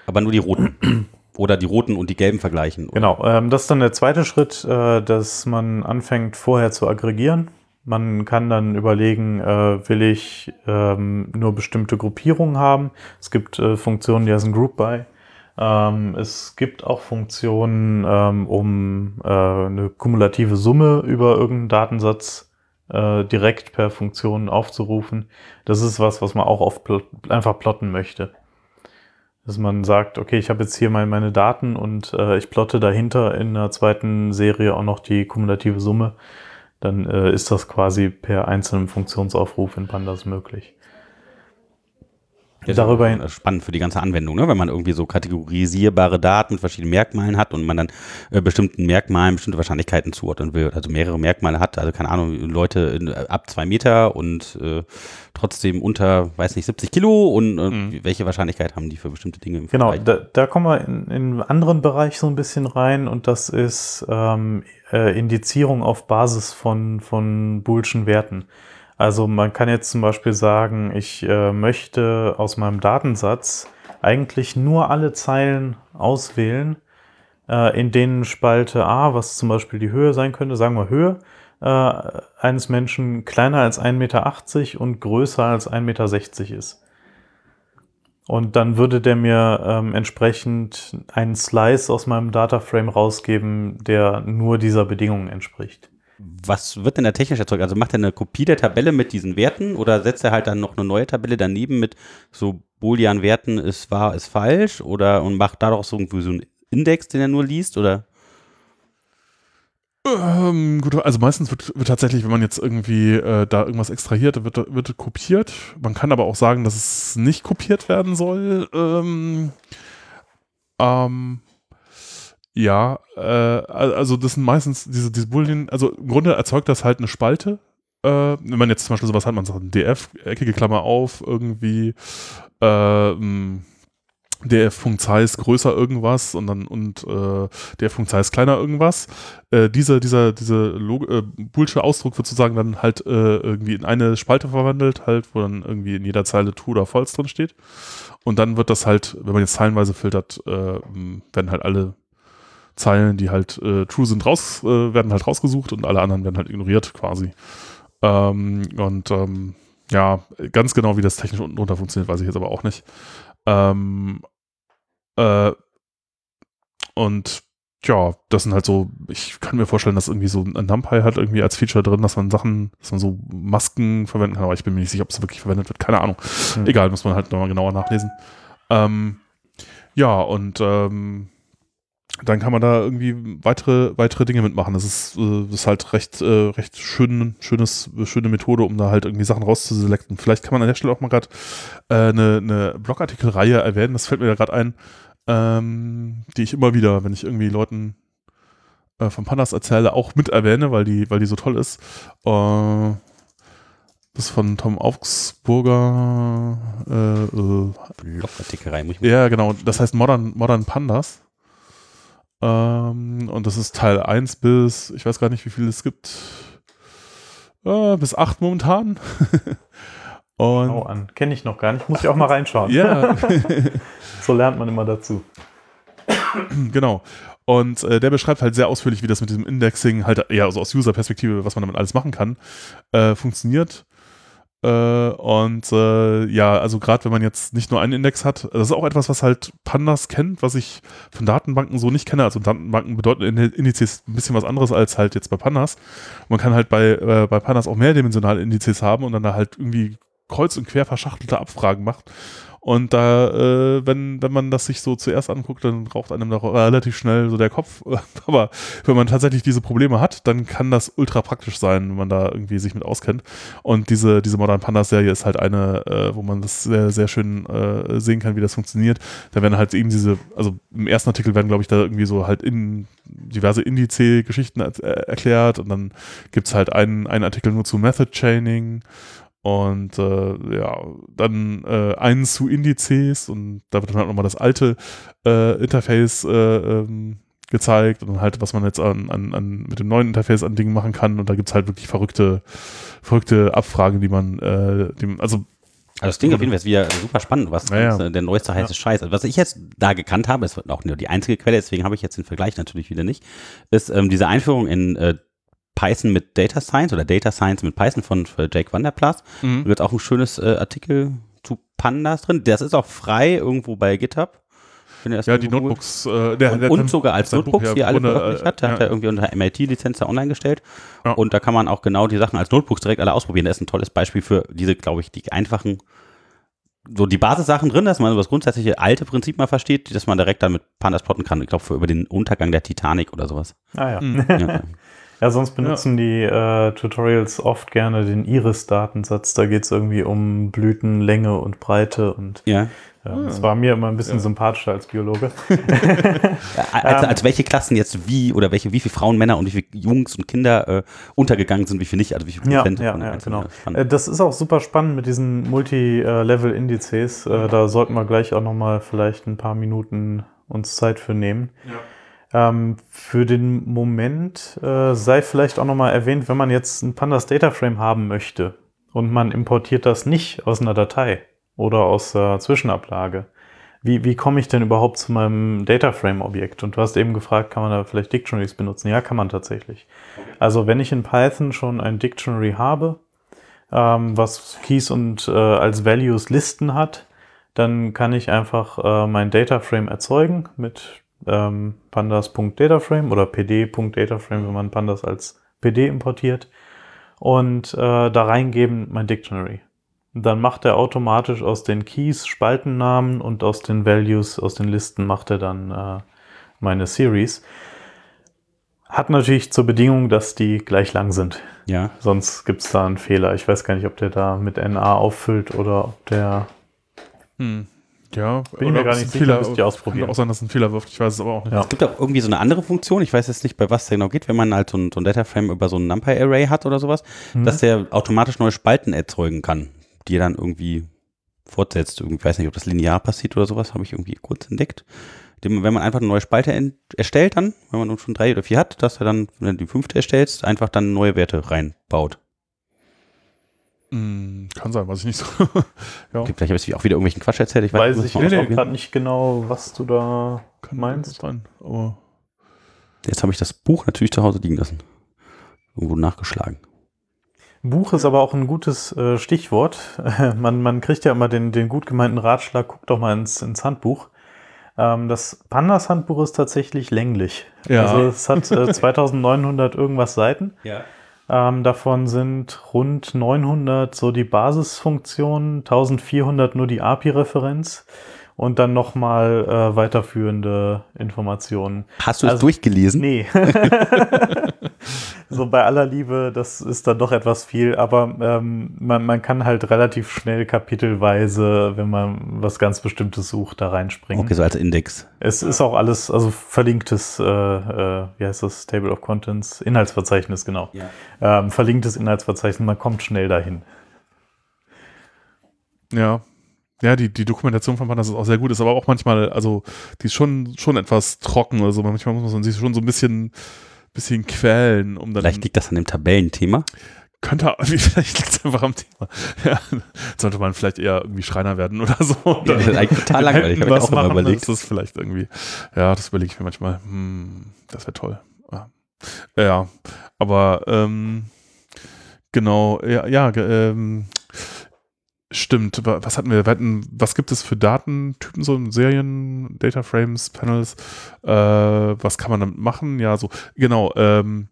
Aber nur die roten. oder die roten und die gelben vergleichen. Oder? Genau, ähm, das ist dann der zweite Schritt, äh, dass man anfängt vorher zu aggregieren. Man kann dann überlegen, äh, will ich ähm, nur bestimmte Gruppierungen haben. Es gibt äh, Funktionen, die heißen Group By. Ähm, es gibt auch Funktionen, ähm, um äh, eine kumulative Summe über irgendeinen Datensatz äh, direkt per Funktion aufzurufen. Das ist was, was man auch oft plot einfach plotten möchte. Dass man sagt, okay, ich habe jetzt hier mal meine Daten und äh, ich plotte dahinter in der zweiten Serie auch noch die kumulative Summe. Dann äh, ist das quasi per einzelnen Funktionsaufruf in Pandas möglich. Das Darüber hin spannend für die ganze Anwendung, ne? wenn man irgendwie so kategorisierbare Daten mit verschiedenen Merkmalen hat und man dann äh, bestimmten Merkmalen bestimmte Wahrscheinlichkeiten zuordnen will, also mehrere Merkmale hat, also keine Ahnung, Leute in, äh, ab zwei Meter und äh, trotzdem unter, weiß nicht, 70 Kilo und äh, mhm. welche Wahrscheinlichkeit haben die für bestimmte Dinge im Genau, da, da, kommen wir in, in einen anderen Bereich so ein bisschen rein und das ist ähm, äh, Indizierung auf Basis von, von Boolschen Werten. Also man kann jetzt zum Beispiel sagen, ich äh, möchte aus meinem Datensatz eigentlich nur alle Zeilen auswählen, äh, in denen Spalte A, was zum Beispiel die Höhe sein könnte, sagen wir Höhe, äh, eines Menschen kleiner als 1,80 Meter und größer als 1,60 Meter ist. Und dann würde der mir ähm, entsprechend einen Slice aus meinem Dataframe rausgeben, der nur dieser Bedingung entspricht was wird denn da technisch erzeugt? Also macht er eine Kopie der Tabelle mit diesen Werten oder setzt er halt dann noch eine neue Tabelle daneben mit so Boolean-Werten, ist wahr, ist falsch oder und macht daraus irgendwie so einen Index, den er nur liest oder? Ähm, gut, also meistens wird, wird, tatsächlich, wenn man jetzt irgendwie äh, da irgendwas extrahiert, wird, wird kopiert. Man kann aber auch sagen, dass es nicht kopiert werden soll. Ähm, ähm, ja, äh, also das sind meistens diese, diese Boolean, also im Grunde erzeugt das halt eine Spalte. Äh, wenn man jetzt zum Beispiel sowas hat, man sagt df, eckige Klammer auf, irgendwie äh, df.size größer irgendwas und dann und äh, df.size kleiner irgendwas. Äh, dieser dieser diese Log äh, Boolsche Ausdruck wird sozusagen dann halt äh, irgendwie in eine Spalte verwandelt, halt, wo dann irgendwie in jeder Zeile true oder false drin steht. Und dann wird das halt, wenn man jetzt zeilenweise filtert, äh, werden halt alle Zeilen, die halt äh, true sind, raus, äh, werden halt rausgesucht und alle anderen werden halt ignoriert quasi. Ähm, und ähm, ja, ganz genau, wie das technisch unten drunter funktioniert, weiß ich jetzt aber auch nicht. Ähm, äh, und ja, das sind halt so, ich kann mir vorstellen, dass irgendwie so ein NumPy hat irgendwie als Feature drin, dass man Sachen, dass man so Masken verwenden kann, aber ich bin mir nicht sicher, ob es wirklich verwendet wird, keine Ahnung. Hm. Egal, muss man halt nochmal genauer nachlesen. Ähm, ja, und ähm, dann kann man da irgendwie weitere, weitere Dinge mitmachen. Das ist, äh, das ist halt recht, äh, recht schön, schönes, schöne Methode, um da halt irgendwie Sachen rauszuselekten. Vielleicht kann man an der Stelle auch mal gerade äh, eine, eine Blogartikelreihe erwähnen, das fällt mir da gerade ein, ähm, die ich immer wieder, wenn ich irgendwie Leuten äh, von Pandas erzähle, auch mit erwähne, weil die, weil die so toll ist. Äh, das ist von Tom Augsburger. Äh, äh, Blogartikelreihe, muss ich mal Ja, genau. Das heißt Modern, Modern Pandas. Ähm, und das ist Teil 1 bis, ich weiß gar nicht, wie viel es gibt, äh, bis 8 momentan. und Schau an, kenne ich noch gar nicht, muss ich auch mal reinschauen. Ja. so lernt man immer dazu. genau. Und äh, der beschreibt halt sehr ausführlich, wie das mit diesem Indexing halt eher also aus User-Perspektive, was man damit alles machen kann, äh, funktioniert. Äh, und äh, ja, also gerade wenn man jetzt nicht nur einen Index hat, das ist auch etwas, was halt Pandas kennt, was ich von Datenbanken so nicht kenne. Also Datenbanken bedeuten Indizes ein bisschen was anderes als halt jetzt bei Pandas. Man kann halt bei, äh, bei Pandas auch mehrdimensionale Indizes haben und dann da halt irgendwie kreuz und quer verschachtelte Abfragen macht. Und da, äh, wenn, wenn man das sich so zuerst anguckt, dann raucht einem da relativ schnell so der Kopf. Aber wenn man tatsächlich diese Probleme hat, dann kann das ultra praktisch sein, wenn man da irgendwie sich mit auskennt. Und diese, diese Modern Pandas Serie ist halt eine, äh, wo man das sehr, sehr schön äh, sehen kann, wie das funktioniert. Da werden halt eben diese, also im ersten Artikel werden, glaube ich, da irgendwie so halt in diverse Indice-Geschichten er erklärt und dann gibt es halt einen, einen Artikel nur zu Method Chaining und äh, ja, dann äh, einen zu Indizes und da wird dann halt nochmal das alte äh, Interface äh, ähm, gezeigt und dann halt, was man jetzt an, an, an mit dem neuen Interface an Dingen machen kann und da gibt es halt wirklich verrückte, verrückte Abfragen, die man, äh, die, also also das Ding auf jeden Fall ist wieder super spannend, was Ja, ja. äh, der neueste heiße Ja. Scheiß. Also was ich jetzt da gekannt habe, ist auch nur die einzige Quelle, deswegen habe ich jetzt den Vergleich natürlich wieder nicht, ist ähm, diese Einführung in äh, Python mit Data Science oder Data Science mit Python von Jake Vanderplas. Mhm. Da wird auch ein schönes äh, Artikel zu Pandas drin. Das ist auch frei irgendwo bei GitHub. Ja, die. Notebooks, äh, der, Und, der, und sogar als Buch Notebooks, ja die er alle veröffentlicht äh, hat. Da hat ja. er irgendwie unter MIT-Lizenz da online gestellt. Ja. Und da kann man auch genau die Sachen als Notebooks direkt alle ausprobieren. Das ist ein tolles Beispiel für diese, glaube ich, die einfachen, so die Basissachen drin, dass man so das grundsätzliche alte Prinzip mal versteht, dass man direkt dann mit Pandas plotten kann. Ich glaube, für über den Untergang der Titanic oder sowas. Ah ja. Mhm. Ja. Ja, sonst benutzen die äh, Tutorials oft gerne den Iris-Datensatz. Da geht es irgendwie um Blütenlänge und Breite und ja. ähm, das war mir immer ein bisschen Ja. sympathischer als Biologe. Also, Ähm. als welche Klassen jetzt wie oder welche, wie viele Frauen, Männer und wie viele Jungs und Kinder äh, untergegangen sind, wie viel nicht, also wie viel Ja, Prozent ja, ja, genau. Äh, Das ist auch super spannend mit diesen Multi-Level-Indizes. Äh, Da sollten wir gleich auch nochmal vielleicht ein paar Minuten uns Zeit für nehmen. Ähm, für den Moment äh, sei vielleicht auch nochmal erwähnt, wenn man jetzt ein Pandas Data Frame haben möchte und man importiert das nicht aus einer Datei oder aus der Zwischenablage, wie, wie komme ich denn überhaupt zu meinem Data Frame Objekt? Und du hast eben gefragt, kann man da vielleicht Dictionaries benutzen? Ja, kann man tatsächlich. Also wenn ich in Python schon ein Dictionary habe, ähm, was Keys und äh, als Values Listen hat, dann kann ich einfach äh, mein Data Frame erzeugen mit ähm, pandas.dataframe oder pd.dataframe, wenn man pandas als pd importiert und äh, da reingeben mein Dictionary. Dann macht er automatisch aus den Keys Spaltennamen und aus den Values, aus den Listen macht er dann äh, meine Series. Hat natürlich zur Bedingung, dass die gleich lang sind. ja. Sonst gibt es da einen Fehler. Ich weiß gar nicht, ob der da mit NA auffüllt oder ob der. Hm. Ja, Bin ich mir gar es nicht ein sicher, Fehler- müsst ihr ausprobieren. Kann auch sein, dass es ein Fehler wirft. Ich weiß es aber auch nicht. Ja. Es gibt auch irgendwie so eine andere Funktion, ich weiß jetzt nicht, bei was der genau geht, wenn man halt so ein, so ein Dataframe über so ein NumPy-Array hat oder sowas, Mhm. dass der automatisch neue Spalten erzeugen kann, die er dann irgendwie fortsetzt. Irgendwie, Ich weiß nicht, ob das linear passiert oder sowas, habe ich irgendwie kurz entdeckt. Wenn man einfach eine neue Spalte erstellt dann, wenn man schon drei oder vier hat, dass er dann, wenn du die fünfte erstellst, einfach dann neue Werte reinbaut. Hm, kann sein, weiß ich nicht so. ja, Okay, Vielleicht habe ich auch wieder irgendwelchen Quatsch erzählt. Ich Weiß muss ich nee, nee, gerade nicht genau, was du da kann meinst. sein. Aber Jetzt habe ich das Buch natürlich zu Hause liegen lassen. Irgendwo nachgeschlagen. Buch ist aber auch ein gutes äh, Stichwort. man, man kriegt ja immer den, den gut gemeinten Ratschlag, guck doch mal ins, ins Handbuch. Ähm, das Pandas-Handbuch ist tatsächlich länglich. Ja. Also es hat äh, 2900 irgendwas Seiten. Ja. Ähm, davon sind rund 900 so die Basisfunktionen, 1400 nur die API-Referenz und dann nochmal äh, weiterführende Informationen. Hast du es Also- durchgelesen? Nee. so bei aller Liebe, das ist dann doch etwas viel, aber ähm, man, man kann halt relativ schnell kapitelweise, wenn man was ganz Bestimmtes sucht, da reinspringen. Okay, so als Index. Es ist auch alles, also verlinktes, äh, äh, wie heißt das, Table of Contents, Inhaltsverzeichnis, genau. Ja. Ähm, verlinktes Inhaltsverzeichnis, man kommt schnell dahin. ja. Ja, die, die Dokumentation von Pandas ist auch sehr gut, ist aber auch manchmal, also die ist schon, schon etwas trocken. Also manchmal muss man sich schon so ein bisschen, bisschen quälen, um dann. Vielleicht liegt das an dem Tabellenthema. könnte, vielleicht liegt es einfach am Thema. Ja, sollte man vielleicht eher irgendwie Schreiner werden oder so. Und Ja, das ist eigentlich total langweilig, Händen hab ich auch machen, überlegt. Das ist vielleicht irgendwie, ja, das überlege ich mir manchmal. Hm, das wäre toll. Ja. ja, aber ähm, genau, ja, ja ähm, stimmt. Wa- Was hatten wir? was gibt es für Datentypen, so Serien, Data Frames, Panels? Äh, was kann man damit machen? Ja, so, genau. Ähm,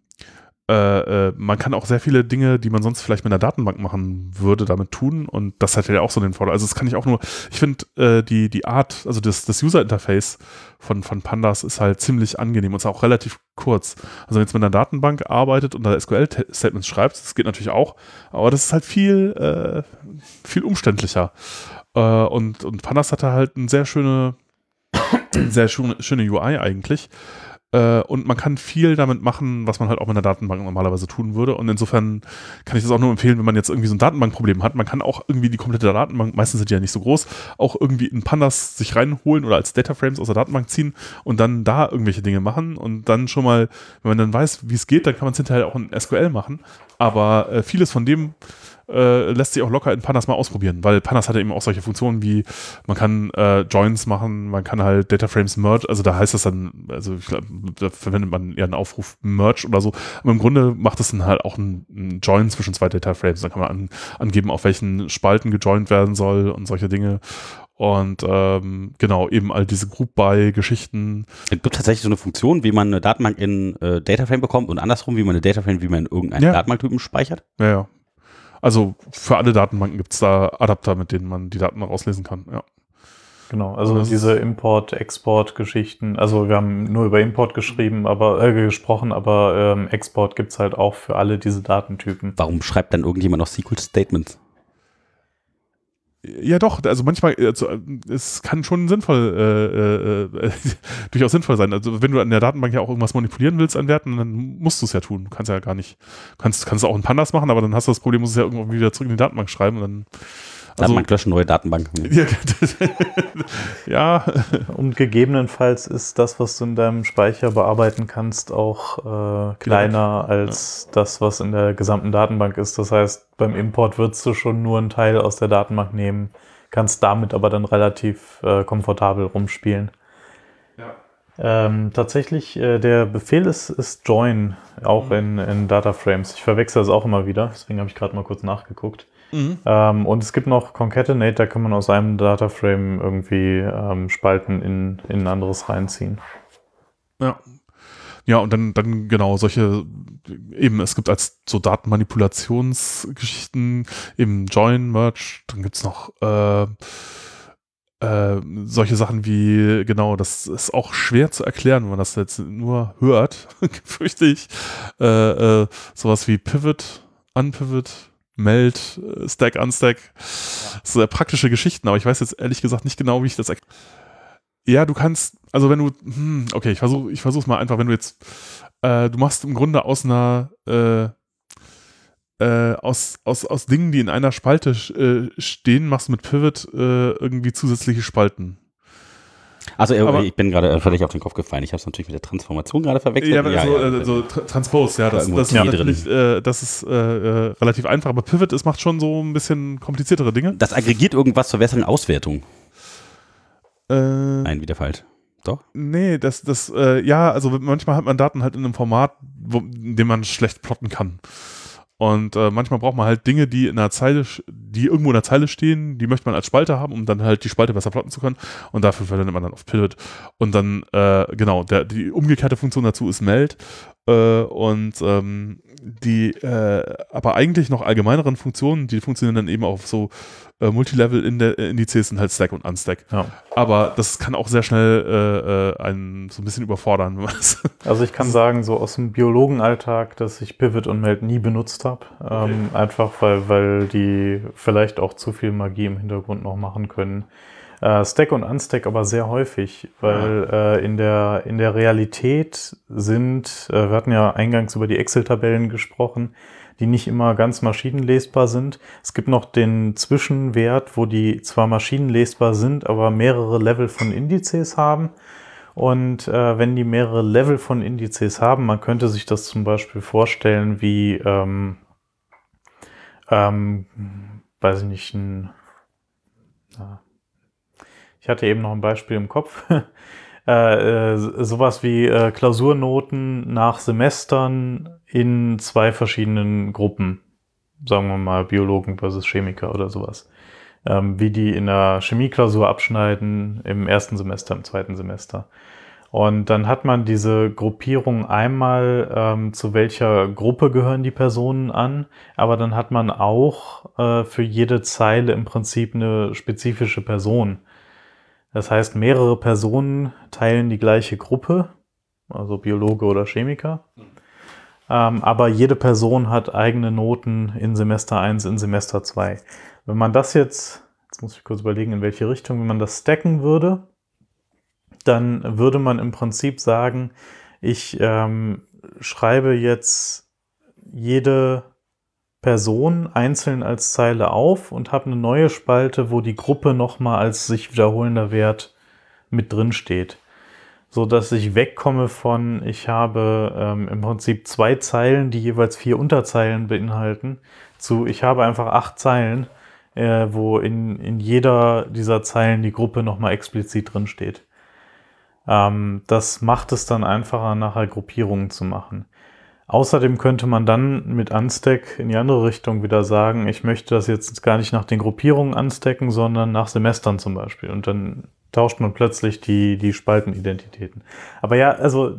äh, äh, man kann auch sehr viele Dinge, die man sonst vielleicht mit einer Datenbank machen würde, damit tun und das hat ja auch so den Vorteil. Also das kann ich auch nur, ich finde äh, die, die Art, also das, das User-Interface von, von Pandas ist halt ziemlich angenehm und ist auch relativ kurz. Also wenn jetzt mit einer Datenbank arbeitet und da SQL-Statements schreibt, das geht natürlich auch, aber das ist halt viel, äh, viel umständlicher. Äh, und, und Pandas hatte halt eine sehr schöne, sehr schöne, schöne UI eigentlich. Äh, und man kann viel damit machen, was man halt auch mit einer Datenbank normalerweise tun würde. Und insofern kann ich das auch nur empfehlen, wenn man jetzt irgendwie so ein Datenbankproblem hat. Man kann auch irgendwie die komplette Datenbank, meistens sind die ja nicht so groß, auch irgendwie in Pandas sich reinholen oder als Dataframes aus der Datenbank ziehen und dann da irgendwelche Dinge machen. Und dann schon mal, wenn man dann weiß, wie es geht, dann kann man es hinterher auch in SQL machen. Aber äh, vieles von dem, äh, lässt sich auch locker in Panas mal ausprobieren, weil Panas hat ja eben auch solche Funktionen wie, man kann äh, Joins machen, man kann halt Data Frames merge, also da heißt das dann, also ich glaube, da verwendet man eher einen Aufruf Merge oder so, aber im Grunde macht es dann halt auch ein, ein Join zwischen zwei Data Frames, da kann man an, angeben, auf welchen Spalten gejoint werden soll und solche Dinge und ähm, genau, eben all diese Group-By-Geschichten. Es gibt tatsächlich so eine Funktion, wie man eine Datenbank in äh, Dataframe bekommt und andersrum, wie man eine Dataframe, wie man in irgendeinen Ja. Datenbanktypen speichert. Ja, ja. Also für alle Datenbanken gibt es da Adapter, mit denen man die Daten rauslesen kann. Ja. Genau, also Das diese Import-Export-Geschichten, also wir haben nur über Import geschrieben, aber äh, gesprochen, aber ähm, Export gibt's halt auch für alle diese Datentypen. Warum schreibt dann irgendjemand noch SQL-Statements? Ja, doch, also manchmal, also, es kann schon sinnvoll, äh, äh, äh, durchaus sinnvoll sein. Also wenn du an der Datenbank ja auch irgendwas manipulieren willst an Werten, dann musst du es ja tun. Du kannst ja gar nicht, kannst, kannst auch in Pandas machen, aber dann hast du das Problem, musst du es ja irgendwo wieder zurück in die Datenbank schreiben und dann, also, Datenbank löschen, neue Datenbank. ja, ja, Und gegebenenfalls ist das, was du in deinem Speicher bearbeiten kannst, auch äh, kleiner als das, was in der gesamten Datenbank ist. Das heißt, beim Import würdest du schon nur einen Teil aus der Datenbank nehmen, kannst damit aber dann relativ äh, komfortabel rumspielen. Ähm, tatsächlich, äh, der Befehl ist, ist Join, auch in, in Data Frames. Ich verwechsel das auch immer wieder, deswegen habe ich gerade mal kurz nachgeguckt. Mhm. Ähm, und es gibt noch Concatenate, da kann man aus einem Dataframe irgendwie ähm, Spalten in, in ein anderes reinziehen. Ja. Ja, und dann, dann genau solche, eben, es gibt als so Datenmanipulationsgeschichten eben Join, Merge, dann gibt's noch äh, äh, solche Sachen wie, genau, das ist auch schwer zu erklären, wenn man das jetzt nur hört, fürchte ich. Äh, äh, sowas wie Pivot, Unpivot, Meld, äh, Stack, Unstack. So sehr praktische Geschichten, aber ich weiß jetzt ehrlich gesagt nicht genau, wie ich das. Ja, du kannst, also wenn du, hm, okay, ich versuche ich versuch's mal einfach, wenn du jetzt, äh, du machst im Grunde aus einer, äh, äh, aus, aus, aus Dingen, die in einer Spalte äh, stehen, machst du mit Pivot äh, irgendwie zusätzliche Spalten. Also äh, Aber- ich bin gerade äh, völlig auf den Kopf gefallen. Ich habe es natürlich mit der Transformation gerade verwechselt. Ja, aber so, äh, so Tra Transpose, ja, das, Da das ist natürlich, äh, das ist äh, äh, relativ einfach, aber Pivot ist, macht schon so ein bisschen kompliziertere Dinge. das aggregiert irgendwas zur besseren Auswertung. Äh, Nein, wieder falsch. Doch? Nee, das, das, ja, also manchmal hat man Daten halt in einem Format, wo, in dem man schlecht plotten kann. Und äh, manchmal braucht man halt Dinge, die in einer Zeile, die irgendwo in der Zeile stehen, die möchte man als Spalte haben, um dann halt die Spalte besser plotten zu können. Und dafür verwendet man dann auf Pivot. Und dann, äh, genau, der, die umgekehrte Funktion dazu ist Meld. Äh, und ähm, die, äh, aber eigentlich noch allgemeineren Funktionen, die funktionieren dann eben auf so äh, Multilevel-Indizes sind halt Stack und Unstack. Ja. Aber das kann auch sehr schnell äh, äh, einen so ein bisschen überfordern. Also ich kann sagen, so aus dem Biologenalltag, dass ich Pivot und Meld nie benutzt habe. Ähm, einfach weil, weil die vielleicht auch zu viel Magie im Hintergrund noch machen können. Äh, Stack und Unstack aber sehr häufig, weil äh, in, der, in der Realität sind, äh, wir hatten ja eingangs über die Excel-Tabellen gesprochen, die nicht immer ganz maschinenlesbar sind. Es gibt noch den Zwischenwert, wo die zwar maschinenlesbar sind, aber mehrere Level von Indizes haben. Und äh, wenn die mehrere Level von Indizes haben, man könnte sich das zum Beispiel vorstellen wie, ähm, ähm, weiß ich nicht, ein, na, ich hatte eben noch ein Beispiel im Kopf, äh, äh, sowas wie äh, Klausurnoten nach Semestern in zwei verschiedenen Gruppen, sagen wir mal Biologen versus Chemiker oder sowas ähm, wie die in der Chemieklausur abschneiden im ersten Semester, im zweiten Semester. Und dann hat man diese Gruppierung einmal, ähm, zu welcher Gruppe gehören die Personen an, aber dann hat man auch äh, für jede Zeile im Prinzip eine spezifische Person. Das heißt, mehrere Personen teilen die gleiche Gruppe, also Biologe oder Chemiker. Ähm, aber jede Person hat eigene Noten in Semester 1, in Semester 2. Wenn man das jetzt, jetzt muss ich kurz überlegen, in welche Richtung, wenn man das stacken würde, dann würde man im Prinzip sagen, ich ähm, schreibe jetzt jede Person einzeln als Zeile auf und habe eine neue Spalte, wo die Gruppe nochmal als sich wiederholender Wert mit drin steht. So dass ich wegkomme von, ich habe ähm, im Prinzip zwei Zeilen, die jeweils vier Unterzeilen beinhalten, zu, ich habe einfach acht Zeilen, äh, wo in, in jeder dieser Zeilen die Gruppe nochmal explizit drin steht. Ähm, das macht es dann einfacher, nachher Gruppierungen zu machen. Außerdem könnte man dann mit Unstack in die andere Richtung wieder sagen, ich möchte das jetzt gar nicht nach den Gruppierungen unstacken, sondern nach Semestern zum Beispiel. Und dann tauscht man plötzlich die, die Spaltenidentitäten. Aber ja, also äh,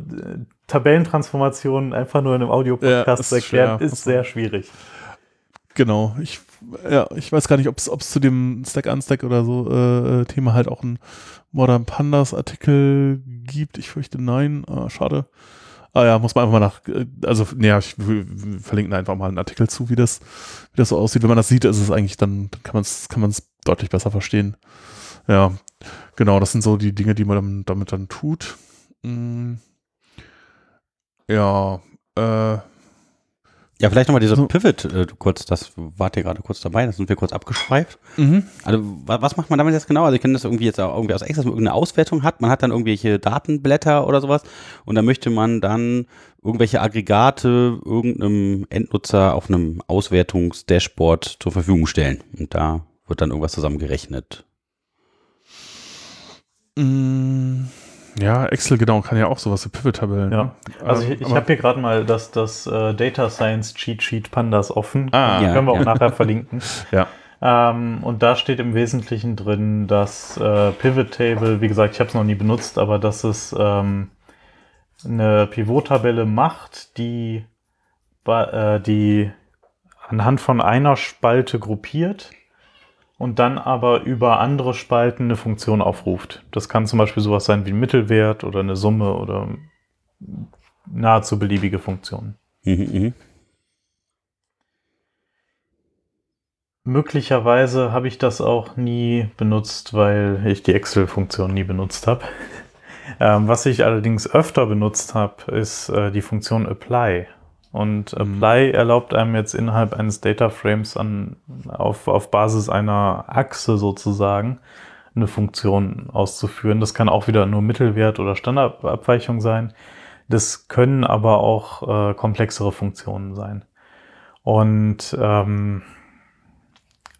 Tabellentransformationen einfach nur in einem Audio-Podcast Ja, zu ist erklären, schwer. ist sehr schwierig. Genau. Ich, ja, ich weiß gar nicht, ob es zu dem Stack-Unstack oder so äh, äh, Thema halt auch einen Modern Pandas Artikel gibt. Ich fürchte nein. Ah, schade. Ah ja, muss man einfach mal nach, äh, also, naja, ich verlinke einfach mal einen Artikel zu, wie das, wie das so aussieht. Wenn man das sieht, ist es eigentlich dann, dann kann man es kann deutlich besser verstehen. Ja, genau, das sind so die Dinge, die man dann, damit dann tut. Mm. Ja, äh, Ja, vielleicht nochmal dieser So. Pivot äh, kurz, das wart ihr gerade kurz dabei, da sind wir kurz abgeschweift. mhm. Also wa- was macht man damit jetzt genau? Also ich kenne das irgendwie jetzt auch irgendwie aus Excel, dass man irgendeine Auswertung hat. Man hat dann irgendwelche Datenblätter oder sowas und da möchte man dann irgendwelche Aggregate irgendeinem Endnutzer auf einem Auswertungsdashboard zur Verfügung stellen. Und da wird dann irgendwas zusammengerechnet. Mm, Ja, Excel genau kann ja auch sowas wie Pivot-Tabellen. Ja. ne? Also ich, ich habe hier gerade mal das, das äh, Data Science Cheat Sheet Pandas offen. Ah, Die ja, können wir auch ja. nachher verlinken. Ja. Ähm, und da steht im Wesentlichen drin, dass äh, Pivot Table, wie gesagt, ich habe es noch nie benutzt, aber dass es ähm, eine Pivot-Tabelle macht, die, äh, die anhand von einer Spalte gruppiert und dann aber über andere Spalten eine Funktion aufruft. Das kann zum Beispiel sowas sein wie ein Mittelwert oder eine Summe oder nahezu beliebige Funktionen. Mhm, mhm. Möglicherweise habe ich das auch nie benutzt, weil ich die Excel-Funktion nie benutzt habe. ähm, was ich allerdings öfter benutzt habe, ist äh, die Funktion Apply. Und Mhm. Apply erlaubt einem jetzt innerhalb eines Data Frames an, auf, auf Basis einer Achse sozusagen eine Funktion auszuführen. Das kann auch wieder nur Mittelwert oder Standardabweichung sein. Das können aber auch äh, komplexere Funktionen sein. Und ähm,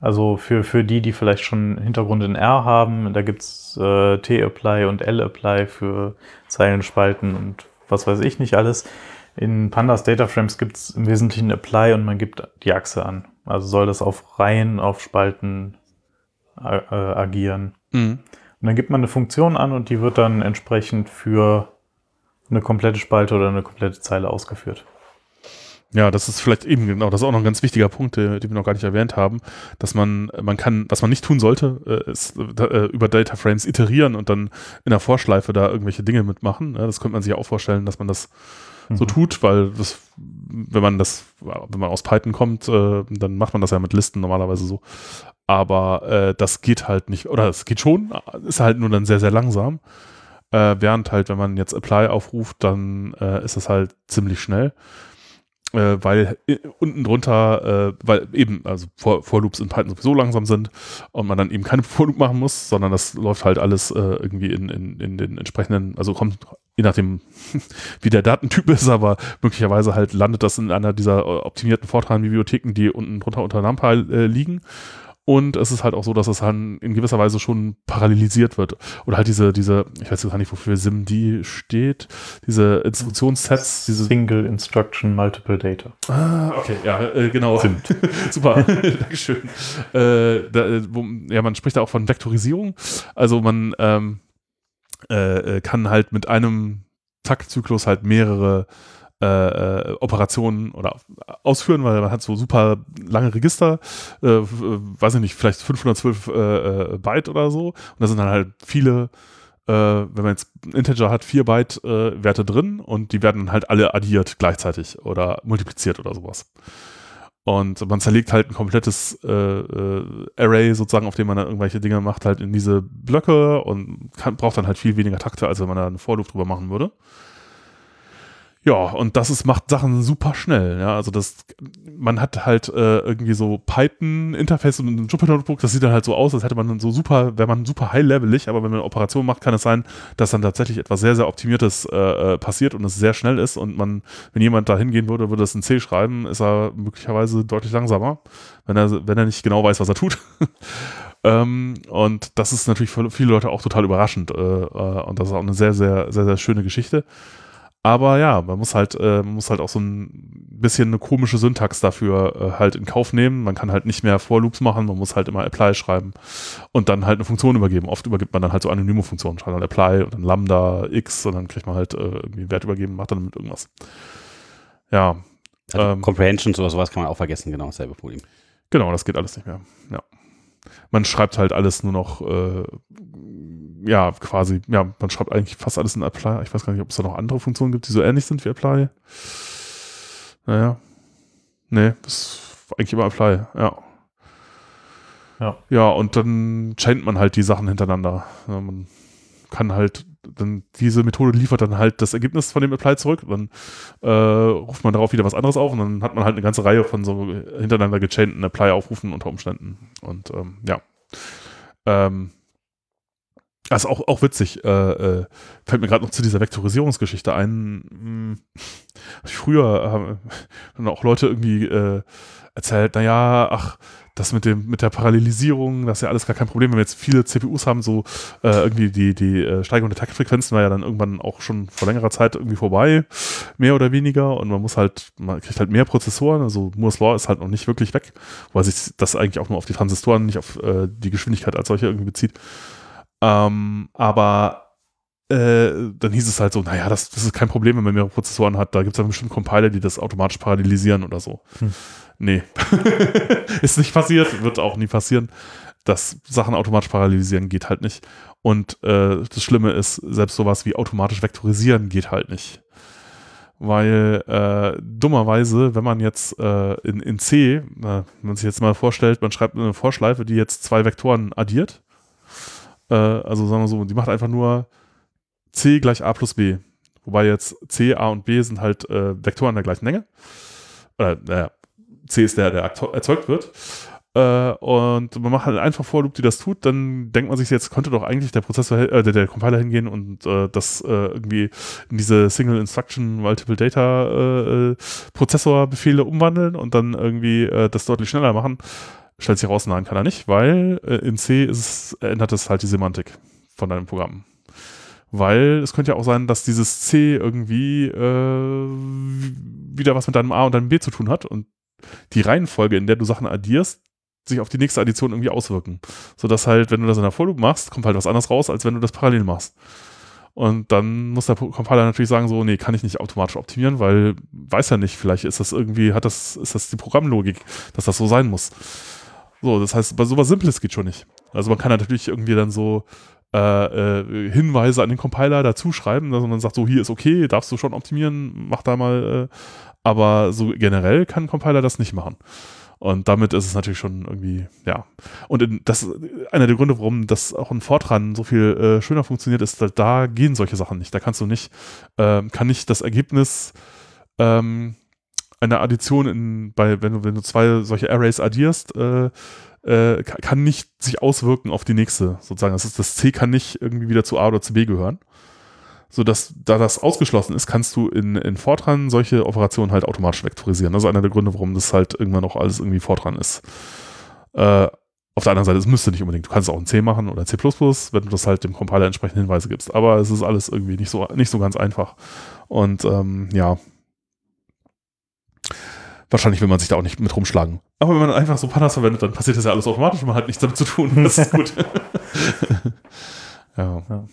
also für, für die, die vielleicht schon Hintergrund in R haben, da gibt's äh, T-Apply und L-Apply für Zeilenspalten und was weiß ich nicht alles. In Pandas Data Frames gibt's im Wesentlichen Apply und man gibt die Achse an. Also soll das auf Reihen, auf Spalten äh, agieren. Mhm. Und dann gibt man eine Funktion an und die wird dann entsprechend für eine komplette Spalte oder eine komplette Zeile ausgeführt. Ja, das ist vielleicht eben genau, das ist auch noch ein ganz wichtiger Punkt, äh, den wir noch gar nicht erwähnt haben, dass man, man kann, was man nicht tun sollte, äh, ist äh, über Data Frames iterieren und dann in der Vorschleife da irgendwelche Dinge mitmachen. Das könnte man sich auch vorstellen, dass man das so Mhm. tut, weil das, wenn man das, wenn man aus Python kommt, äh, dann macht man das ja mit Listen normalerweise so. Aber äh, das geht halt nicht, oder es geht schon, ist halt nur dann sehr, sehr langsam. Äh, während halt, wenn man jetzt Apply aufruft, dann äh, ist es halt ziemlich schnell äh, weil unten drunter, äh, weil eben, also For, For Loops in Python sowieso langsam sind und man dann eben keine For Loop machen muss, sondern das läuft halt alles irgendwie in, in, in den entsprechenden, also kommt je nachdem, wie der Datentyp ist, aber möglicherweise halt landet das in einer dieser äh, optimierten Fortran-Bibliotheken, die unten drunter unter NumPy äh, liegen. Und es ist halt auch so, dass es dann in gewisser Weise schon parallelisiert wird. Oder halt diese, diese, ich weiß jetzt gar nicht, wofür SIMD steht, diese Instruktionssets, diese Single Instruction Multiple Data. Ah, okay, ja, äh, genau. Super, Dankeschön. Äh, da, äh, wo, ja, man spricht da auch von Vektorisierung. Also man, ähm, äh, äh, kann halt mit einem Taktzyklus halt mehrere äh, äh, Operationen oder ausführen, weil man hat so super lange Register, äh, weiß ich nicht, vielleicht 512 äh, Byte oder so. Und da sind dann halt viele äh, wenn man jetzt ein Integer hat, 4 Byte äh, Werte drin und die werden halt alle addiert gleichzeitig oder multipliziert oder sowas. Und man zerlegt halt ein komplettes äh, äh, Array sozusagen, auf dem man dann irgendwelche Dinge macht, halt in diese Blöcke und kann, braucht dann halt viel weniger Takte, als wenn man da eine Vorluft drüber machen würde. Ja, und das ist, macht Sachen super schnell. Ja, also das, man hat halt äh, irgendwie so Python-Interface und ein Jupyter-Notebook, das sieht dann halt so aus, als hätte man so super, wäre man super high-levelig, aber wenn man eine Operation macht, kann es sein, dass dann tatsächlich etwas sehr, sehr Optimiertes äh, äh, passiert und es sehr schnell ist und man, wenn jemand da hingehen würde, würde es in C schreiben, ist er möglicherweise deutlich langsamer, wenn er, wenn er nicht genau weiß, was er tut. ähm, und das ist natürlich für viele Leute auch total überraschend äh, äh, und das ist auch eine sehr, sehr, sehr, sehr schöne Geschichte. Aber ja, man muss halt, äh, man muss halt auch so ein bisschen eine komische Syntax dafür äh, halt in Kauf nehmen. Man kann halt nicht mehr For Loops machen, man muss halt immer Apply schreiben und dann halt eine Funktion übergeben. Oft übergibt man dann halt so anonyme Funktionen, schreibt dann Apply und dann Lambda X und dann kriegt man halt äh, irgendwie einen Wert übergeben, macht dann damit irgendwas. Ja. Also ähm, Comprehensions oder sowas kann man auch vergessen, genau, dasselbe Problem. Genau, das geht alles nicht mehr. Ja. Man schreibt halt alles nur noch äh, ja, quasi, ja, man schreibt eigentlich fast alles in Apply. Ich weiß gar nicht, ob es da noch andere Funktionen gibt, die so ähnlich sind wie Apply. Naja. Nee, das ist eigentlich immer Apply, ja. Ja. Ja, und dann chaint man halt die Sachen hintereinander. Ja, man kann halt, dann diese Methode liefert dann halt das Ergebnis von dem Apply zurück. Dann äh, ruft man darauf wieder was anderes auf und dann hat man halt eine ganze Reihe von so hintereinander gechainten Apply-Aufrufen unter Umständen. Und ähm, ja. Ähm, also auch, auch witzig, äh, äh, fällt mir gerade noch zu dieser Vektorisierungsgeschichte ein. Hm, früher haben auch Leute irgendwie äh, erzählt, naja, ach, das mit dem mit der Parallelisierung, das ist ja alles gar kein Problem, wenn wir jetzt viele CPUs haben, so äh, irgendwie die die äh, Steigerung der Taktfrequenzen war ja dann irgendwann auch schon vor längerer Zeit irgendwie vorbei, mehr oder weniger und man muss halt man kriegt halt mehr Prozessoren, also Moore's Law ist halt noch nicht wirklich weg, weil sich das eigentlich auch nur auf die Transistoren, nicht auf äh, die Geschwindigkeit als solche irgendwie bezieht. Ähm, aber äh, dann hieß es halt so, naja, das, das ist kein Problem, wenn man mehrere Prozessoren hat. Da gibt es dann bestimmt Compiler, die das automatisch parallelisieren oder so. Hm. Nee. ist nicht passiert, wird auch nie passieren. dass Sachen automatisch parallelisieren geht halt nicht. Und äh, das Schlimme ist, selbst sowas wie automatisch vektorisieren geht halt nicht. Weil äh, dummerweise, wenn man jetzt äh, in, in C, wenn man sich jetzt mal vorstellt, man schreibt eine Vorschleife, die jetzt zwei Vektoren addiert, äh, also sagen wir so, die macht einfach nur C gleich A plus B. Wobei jetzt C, A und B sind halt äh, Vektoren der gleichen Länge. Oder, naja, C ist der, der erzeugt wird. Äh, und man macht halt einfach vor Loop, die das tut, dann denkt man sich jetzt, könnte doch eigentlich der Prozessor, äh, der, der Compiler hingehen und äh, das äh, irgendwie in diese Single Instruction Multiple Data äh, äh, Prozessorbefehle umwandeln und dann irgendwie das deutlich schneller machen. Stellt sich raus, nein, kann er nicht, weil in C ist, ändert es halt die Semantik von deinem Programm. Weil es könnte ja auch sein, dass dieses C irgendwie wieder was mit deinem A und deinem B zu tun hat und die Reihenfolge, in der du Sachen addierst, sich auf die nächste Addition irgendwie auswirken. Sodass halt, wenn du das in der For machst, kommt halt was anderes raus, als wenn du das parallel machst. Und dann muss der Compiler natürlich sagen, so, nee, kann ich nicht automatisch optimieren, weil weiß ja nicht, vielleicht ist das irgendwie, hat das, ist das die Programmlogik, dass das so sein muss. So, das heißt, bei sowas Simples geht schon nicht. Also man kann natürlich irgendwie dann so äh, äh, Hinweise an den Compiler dazu schreiben, dass man sagt, so hier ist okay, darfst du schon optimieren, mach da mal. Äh, aber so generell kann ein Compiler das nicht machen. Und damit ist es natürlich schon irgendwie, ja. Und in, das einer der Gründe, warum das auch in Fortran so viel äh, schöner funktioniert, ist, da, da gehen solche Sachen nicht. Da kannst du nicht, äh, kann nicht das Ergebnis ähm, eine Addition in, bei, wenn du, wenn du zwei solche Arrays addierst, äh, äh, kann nicht sich auswirken auf die nächste, sozusagen. Das ist, das C kann nicht irgendwie wieder zu A oder zu B gehören. So dass, da das ausgeschlossen ist, kannst du in, in Fortran solche Operationen halt automatisch vektorisieren. Das ist einer der Gründe, warum das halt irgendwann noch alles irgendwie Fortran ist. Äh, auf der anderen Seite, es müsste nicht unbedingt. Du kannst auch in C machen oder C++, wenn du das halt dem Compiler entsprechend Hinweise gibst. Aber es ist alles irgendwie nicht so, nicht so ganz einfach. Und ähm, ja, wahrscheinlich will man sich da auch nicht mit rumschlagen. Aber wenn man einfach so Pandas verwendet, dann passiert das ja alles automatisch und man hat nichts damit zu tun. Das ist gut. ja. ja.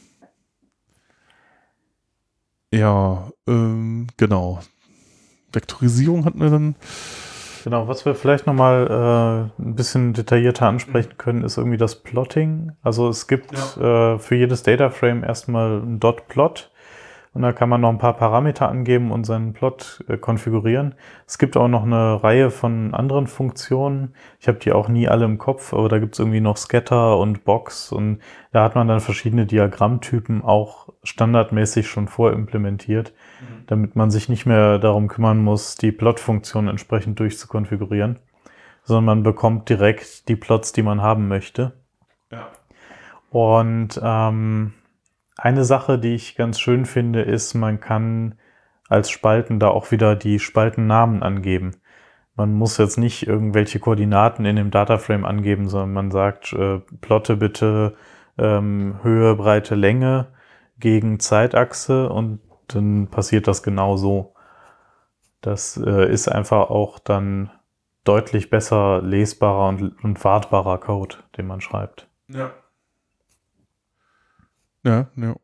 Ja, ähm, genau. Vektorisierung hatten wir dann. Genau, was wir vielleicht nochmal äh, ein bisschen detaillierter ansprechen können, ist irgendwie das Plotting. Also es gibt ja. äh, für jedes Dataframe erstmal ein Dot-Plot und da kann man noch ein paar Parameter angeben und seinen Plot äh, konfigurieren. Es gibt auch noch eine Reihe von anderen Funktionen. Ich habe die auch nie alle im Kopf, aber da gibt es irgendwie noch Scatter und Box und da hat man dann verschiedene Diagrammtypen auch standardmäßig schon vorimplementiert, mhm. damit man sich nicht mehr darum kümmern muss, die Plot-Funktion entsprechend durchzukonfigurieren, sondern man bekommt direkt die Plots, die man haben möchte. Ja. Und ähm, eine Sache, die ich ganz schön finde, ist, man kann als Spalten da auch wieder die Spaltennamen angeben. Man muss jetzt nicht irgendwelche Koordinaten in dem Dataframe angeben, sondern man sagt, äh, plotte bitte ähm, Höhe, Breite, Länge gegen Zeitachse und dann passiert das genau so. Das äh, ist einfach auch dann deutlich besser lesbarer und, und wartbarer Code, den man schreibt. Ja. Ja, ja.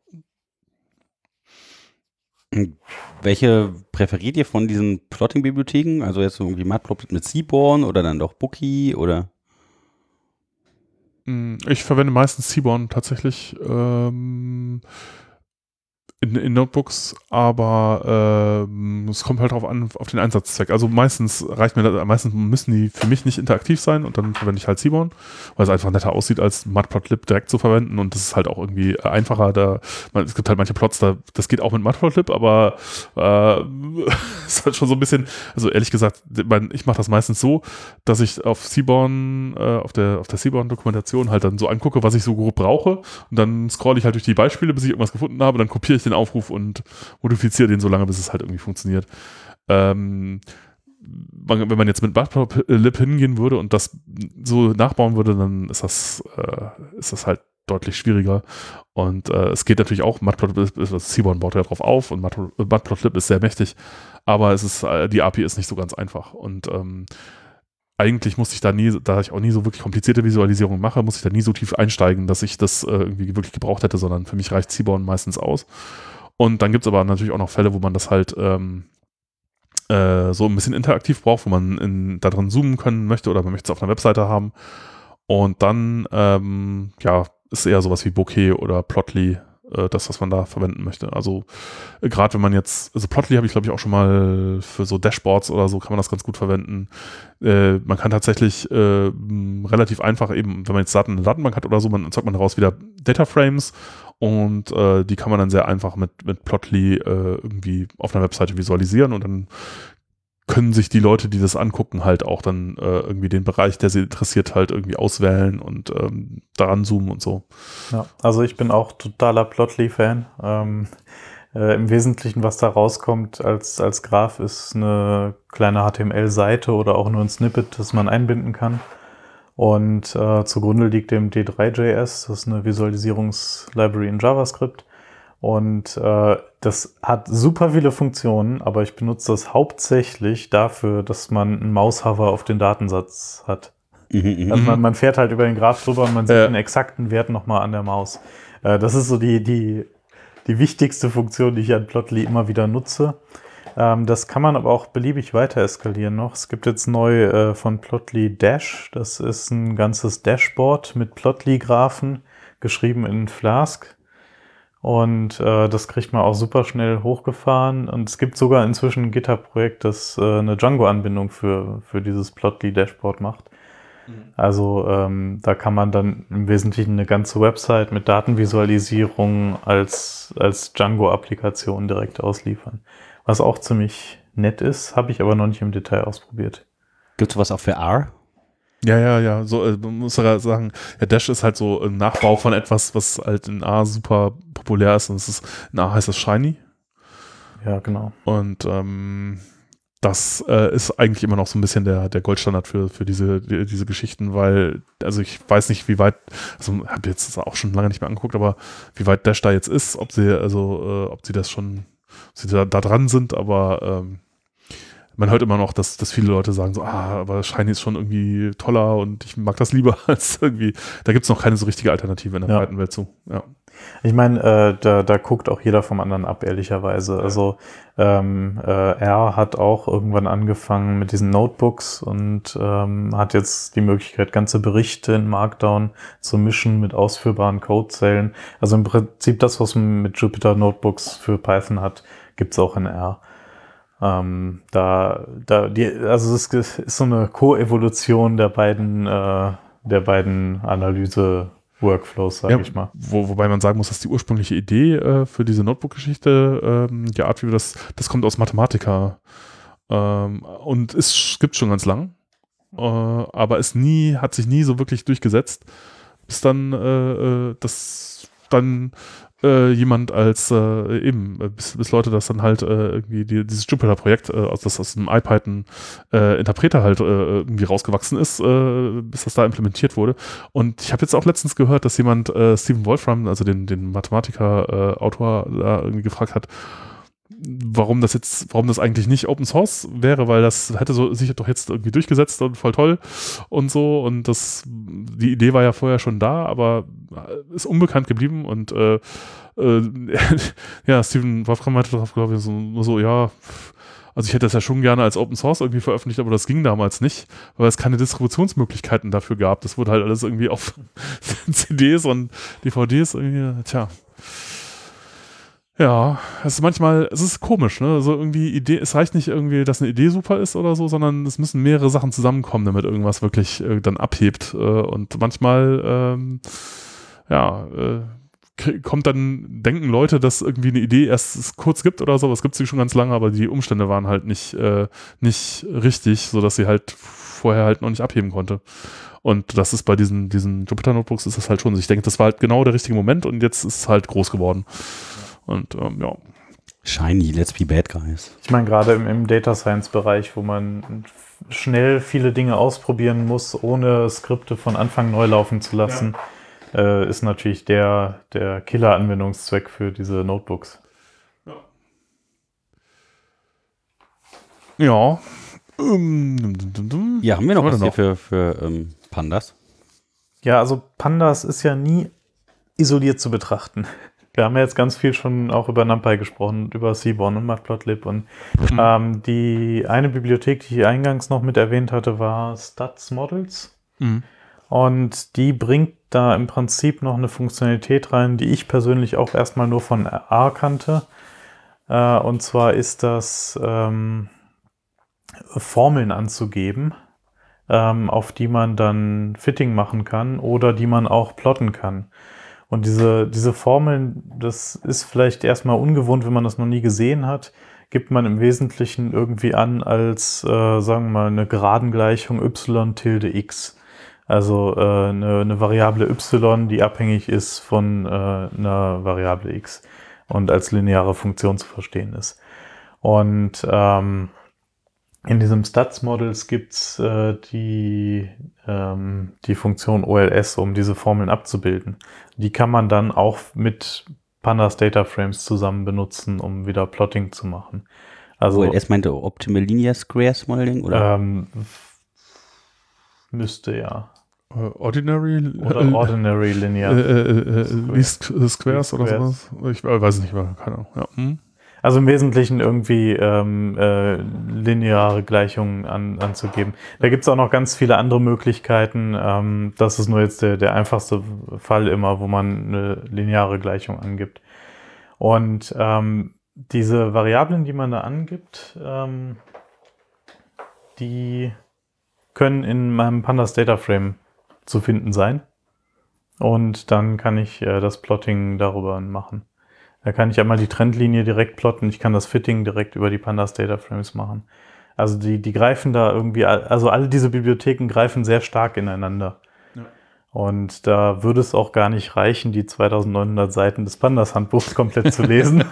Welche präferiert ihr von diesen Plotting-Bibliotheken? Also jetzt irgendwie Matplotlib mit Seaborn oder dann doch Bookie oder? Hm, ich verwende meistens Seaborn tatsächlich. Ähm, in, in Notebooks, aber äh, es kommt halt darauf an, auf den Einsatzzweck. Also meistens reicht mir das, meistens müssen die für mich nicht interaktiv sein und dann verwende ich halt Seaborn, weil es einfach netter aussieht, als Matplotlib direkt zu verwenden und das ist halt auch irgendwie einfacher. Da, man, es gibt halt manche Plots, da, das geht auch mit Matplotlib, aber äh, ist halt schon so ein bisschen, also ehrlich gesagt, ich mache das meistens so, dass ich auf Seaborn, äh, auf der, auf der Seaborn-Dokumentation halt dann so angucke, was ich so grob brauche und dann scrolle ich halt durch die Beispiele, bis ich irgendwas gefunden habe, dann kopiere ich den Aufruf und modifiziere den so lange, bis es halt irgendwie funktioniert. Ähm, wenn man jetzt mit Matplotlib hingehen würde und das so nachbauen würde, dann ist das, äh, ist das halt deutlich schwieriger. Und äh, es geht natürlich auch, Matplotlib ist, Seaborn baut ja drauf auf und Matplotlib ist sehr mächtig, aber es ist, äh, die API ist nicht so ganz einfach. Und ähm, eigentlich muss ich da nie, da ich auch nie so wirklich komplizierte Visualisierungen mache, muss ich da nie so tief einsteigen, dass ich das äh, irgendwie wirklich gebraucht hätte, sondern für mich reicht Seaborn meistens aus. Und dann gibt es aber natürlich auch noch Fälle, wo man das halt ähm, äh, so ein bisschen interaktiv braucht, wo man in, da drin zoomen können möchte oder man möchte es auf einer Webseite haben. Und dann, ähm, ja, ist eher sowas wie Bokeh oder Plotly äh, das, was man da verwenden möchte. Also äh, gerade wenn man jetzt, also Plotly habe ich glaube ich auch schon mal für so Dashboards oder so kann man das ganz gut verwenden. Äh, man kann tatsächlich äh, relativ einfach eben, wenn man jetzt Daten in der Datenbank hat oder so, man erzeugt man daraus wieder Data Frames und äh, die kann man dann sehr einfach mit, mit Plotly irgendwie auf einer Webseite visualisieren und dann können sich die Leute, die das angucken, halt auch dann äh, irgendwie den Bereich, der sie interessiert, halt irgendwie auswählen und ähm, daran zoomen und so. Ja, also ich bin auch totaler Plotly-Fan. Ähm, äh, Im Wesentlichen, was da rauskommt als, als Graph, ist eine kleine HTML-Seite oder auch nur ein Snippet, das man einbinden kann. Und äh, zugrunde liegt dem D3.js, das ist eine Visualisierungslibrary in JavaScript. Und äh, das hat super viele Funktionen, aber ich benutze das hauptsächlich dafür, dass man einen Maushover auf den Datensatz hat. Mhm, mhm. also man, man, fährt halt über den Graph drüber und man sieht äh. den exakten Wert nochmal an der Maus. Äh, das ist so die, die, die wichtigste Funktion, die ich an Plotly immer wieder nutze. Ähm, das kann man aber auch beliebig weiter eskalieren noch. Es gibt jetzt neu äh, von Plotly Dash. Das ist ein ganzes Dashboard mit Plotly-Graphen, geschrieben in Flask. Und äh, das kriegt man auch super schnell hochgefahren. Und es gibt sogar inzwischen ein GitHub-Projekt, das äh, eine Django-Anbindung für, für dieses Plotly-Dashboard macht. Mhm. Also ähm, da kann man dann im Wesentlichen eine ganze Website mit Datenvisualisierung als, als Django-Applikation direkt ausliefern was auch ziemlich nett ist, habe ich aber noch nicht im Detail ausprobiert. Gibt es was auch für R? Ja, ja, ja. So äh, muss man sagen, ja, Dash ist halt so ein Nachbau von etwas, was halt in A super populär ist. Und es ist in A heißt es Shiny. Ja, genau. Und ähm, das äh, ist eigentlich immer noch so ein bisschen der, der Goldstandard für, für diese, die, diese Geschichten, weil, also ich weiß nicht, wie weit, also habe jetzt auch schon lange nicht mehr angeguckt, aber wie weit Dash da jetzt ist, ob sie, also, äh, ob sie das schon sie da, da dran sind, aber ähm, man hört immer noch, dass, dass viele Leute sagen so, ah, aber Shiny ist schon irgendwie toller und ich mag das lieber als irgendwie, da gibt es noch keine so richtige Alternative in der ja. breiten Welt zu. Ja. Ich meine, äh, da, da guckt auch jeder vom anderen ab, ehrlicherweise. Also ähm, äh, er hat auch irgendwann angefangen mit diesen Notebooks und ähm, hat jetzt die Möglichkeit, ganze Berichte in Markdown zu mischen mit ausführbaren Codezellen. Also im Prinzip das, was man mit Jupyter Notebooks für Python hat, gibt's auch in R. Ähm, da, da, die, also es ist so eine Koevolution der beiden, äh, der beiden Analyse Workflows, sage Ja, ich mal. Wo, wobei man sagen muss, dass die ursprüngliche Idee äh, für diese Notebook-Geschichte, ähm, die Art, wie wir das, das kommt aus Mathematika ähm, und es gibt schon ganz lang, äh, aber es nie, hat sich nie so wirklich durchgesetzt, bis dann äh, äh, das dann äh, jemand als äh, eben, bis, bis Leute das dann halt äh, irgendwie die, dieses Jupyter-Projekt, äh, das aus dem iPython äh, halt äh, irgendwie rausgewachsen ist, äh, bis das da implementiert wurde. Und ich habe jetzt auch letztens gehört, dass jemand Stephen Wolfram, also den, den Mathematiker-Autor, da irgendwie gefragt hat, warum das jetzt, warum das eigentlich nicht Open Source wäre, weil das hätte so sich doch jetzt irgendwie durchgesetzt und voll toll und so. Und das, die Idee war ja vorher schon da, aber ist unbekannt geblieben und äh, äh, ja, Stephen Wolfram meinte darauf, glaube ich, so, so, ja, also ich hätte das ja schon gerne als Open Source irgendwie veröffentlicht, aber das ging damals nicht, weil es keine Distributionsmöglichkeiten dafür gab. Das wurde halt alles irgendwie auf CDs und DVDs irgendwie, tja. Ja, es ist manchmal, es ist komisch, ne? Also irgendwie Idee, es reicht nicht irgendwie, dass eine Idee super ist oder so, sondern es müssen mehrere Sachen zusammenkommen, damit irgendwas wirklich äh, dann abhebt. Äh, und manchmal, ähm, ja, äh, kommt dann, denken Leute, dass irgendwie eine Idee erst kurz gibt oder so, es gibt sie schon ganz lange, aber die Umstände waren halt nicht, äh, nicht richtig, sodass sie halt vorher halt noch nicht abheben konnte. Und das ist bei diesen, diesen Jupyter Notebooks ist das halt schon. Ich denke, das war halt genau der richtige Moment und jetzt ist es halt groß geworden. Und ähm, ja, Shiny, let's be bad guys. Ich meine, gerade im, im Data Science-Bereich, wo man schnell viele Dinge ausprobieren muss, ohne Skripte von Anfang neu laufen zu lassen, äh, ist natürlich der, der Killer-Anwendungszweck für diese Notebooks. ja. Ähm. Ja, haben wir noch Was denn für, für ähm, Pandas? Ja, also Pandas ist ja nie isoliert zu betrachten. Wir haben ja jetzt ganz viel schon auch über NumPy gesprochen, über Seaborn und Matplotlib und Mhm. ähm, die eine Bibliothek, die ich eingangs noch mit erwähnt hatte, war Stats Models. Mhm. Und die bringt da im Prinzip noch eine Funktionalität rein, die ich persönlich auch erstmal nur von R kannte. Äh, und zwar ist das ähm, Formeln anzugeben, ähm, auf die man dann Fitting machen kann oder die man auch plotten kann. Und diese, diese Formeln, das ist vielleicht erstmal ungewohnt, wenn man das noch nie gesehen hat, gibt man im Wesentlichen irgendwie an als, äh, sagen wir mal, eine Geradengleichung y tilde x. Also äh, eine, eine Variable y, die abhängig ist von äh, einer Variable x und als lineare Funktion zu verstehen ist. Und ähm, in diesem Stats-Models gibt's äh, die, ähm, die Funktion OLS, um diese Formeln abzubilden. Die kann man dann auch mit Pandas Data Frames zusammen benutzen, um wieder Plotting zu machen. Also OLS meinte Optimal Linear Squares Modeling, oder? ähm, müsste ja. Äh, Ordinary Oder äh, Ordinary Linear. äh, äh, äh, äh, Least äh, Squares oder Squares. sowas. Ich äh, weiß nicht, keine Ahnung. Ja. Hm? Also im Wesentlichen irgendwie ähm, äh, lineare Gleichungen an, anzugeben. Da gibt's auch noch ganz viele andere Möglichkeiten. Ähm, das ist nur jetzt der, der einfachste Fall immer, wo man eine lineare Gleichung angibt. Und ähm, diese Variablen, die man da angibt, ähm, die können in meinem Pandas Data Frame zu finden sein. Und dann kann ich äh, das Plotting darüber machen. Da kann ich einmal die Trendlinie direkt plotten, ich kann das Fitting direkt über die Pandas Data Frames machen. Also die, die greifen da irgendwie, all- also alle diese Bibliotheken greifen sehr stark ineinander. Ja. Und da würde es auch gar nicht reichen, die 2900 Seiten des Pandas-Handbuchs komplett zu lesen.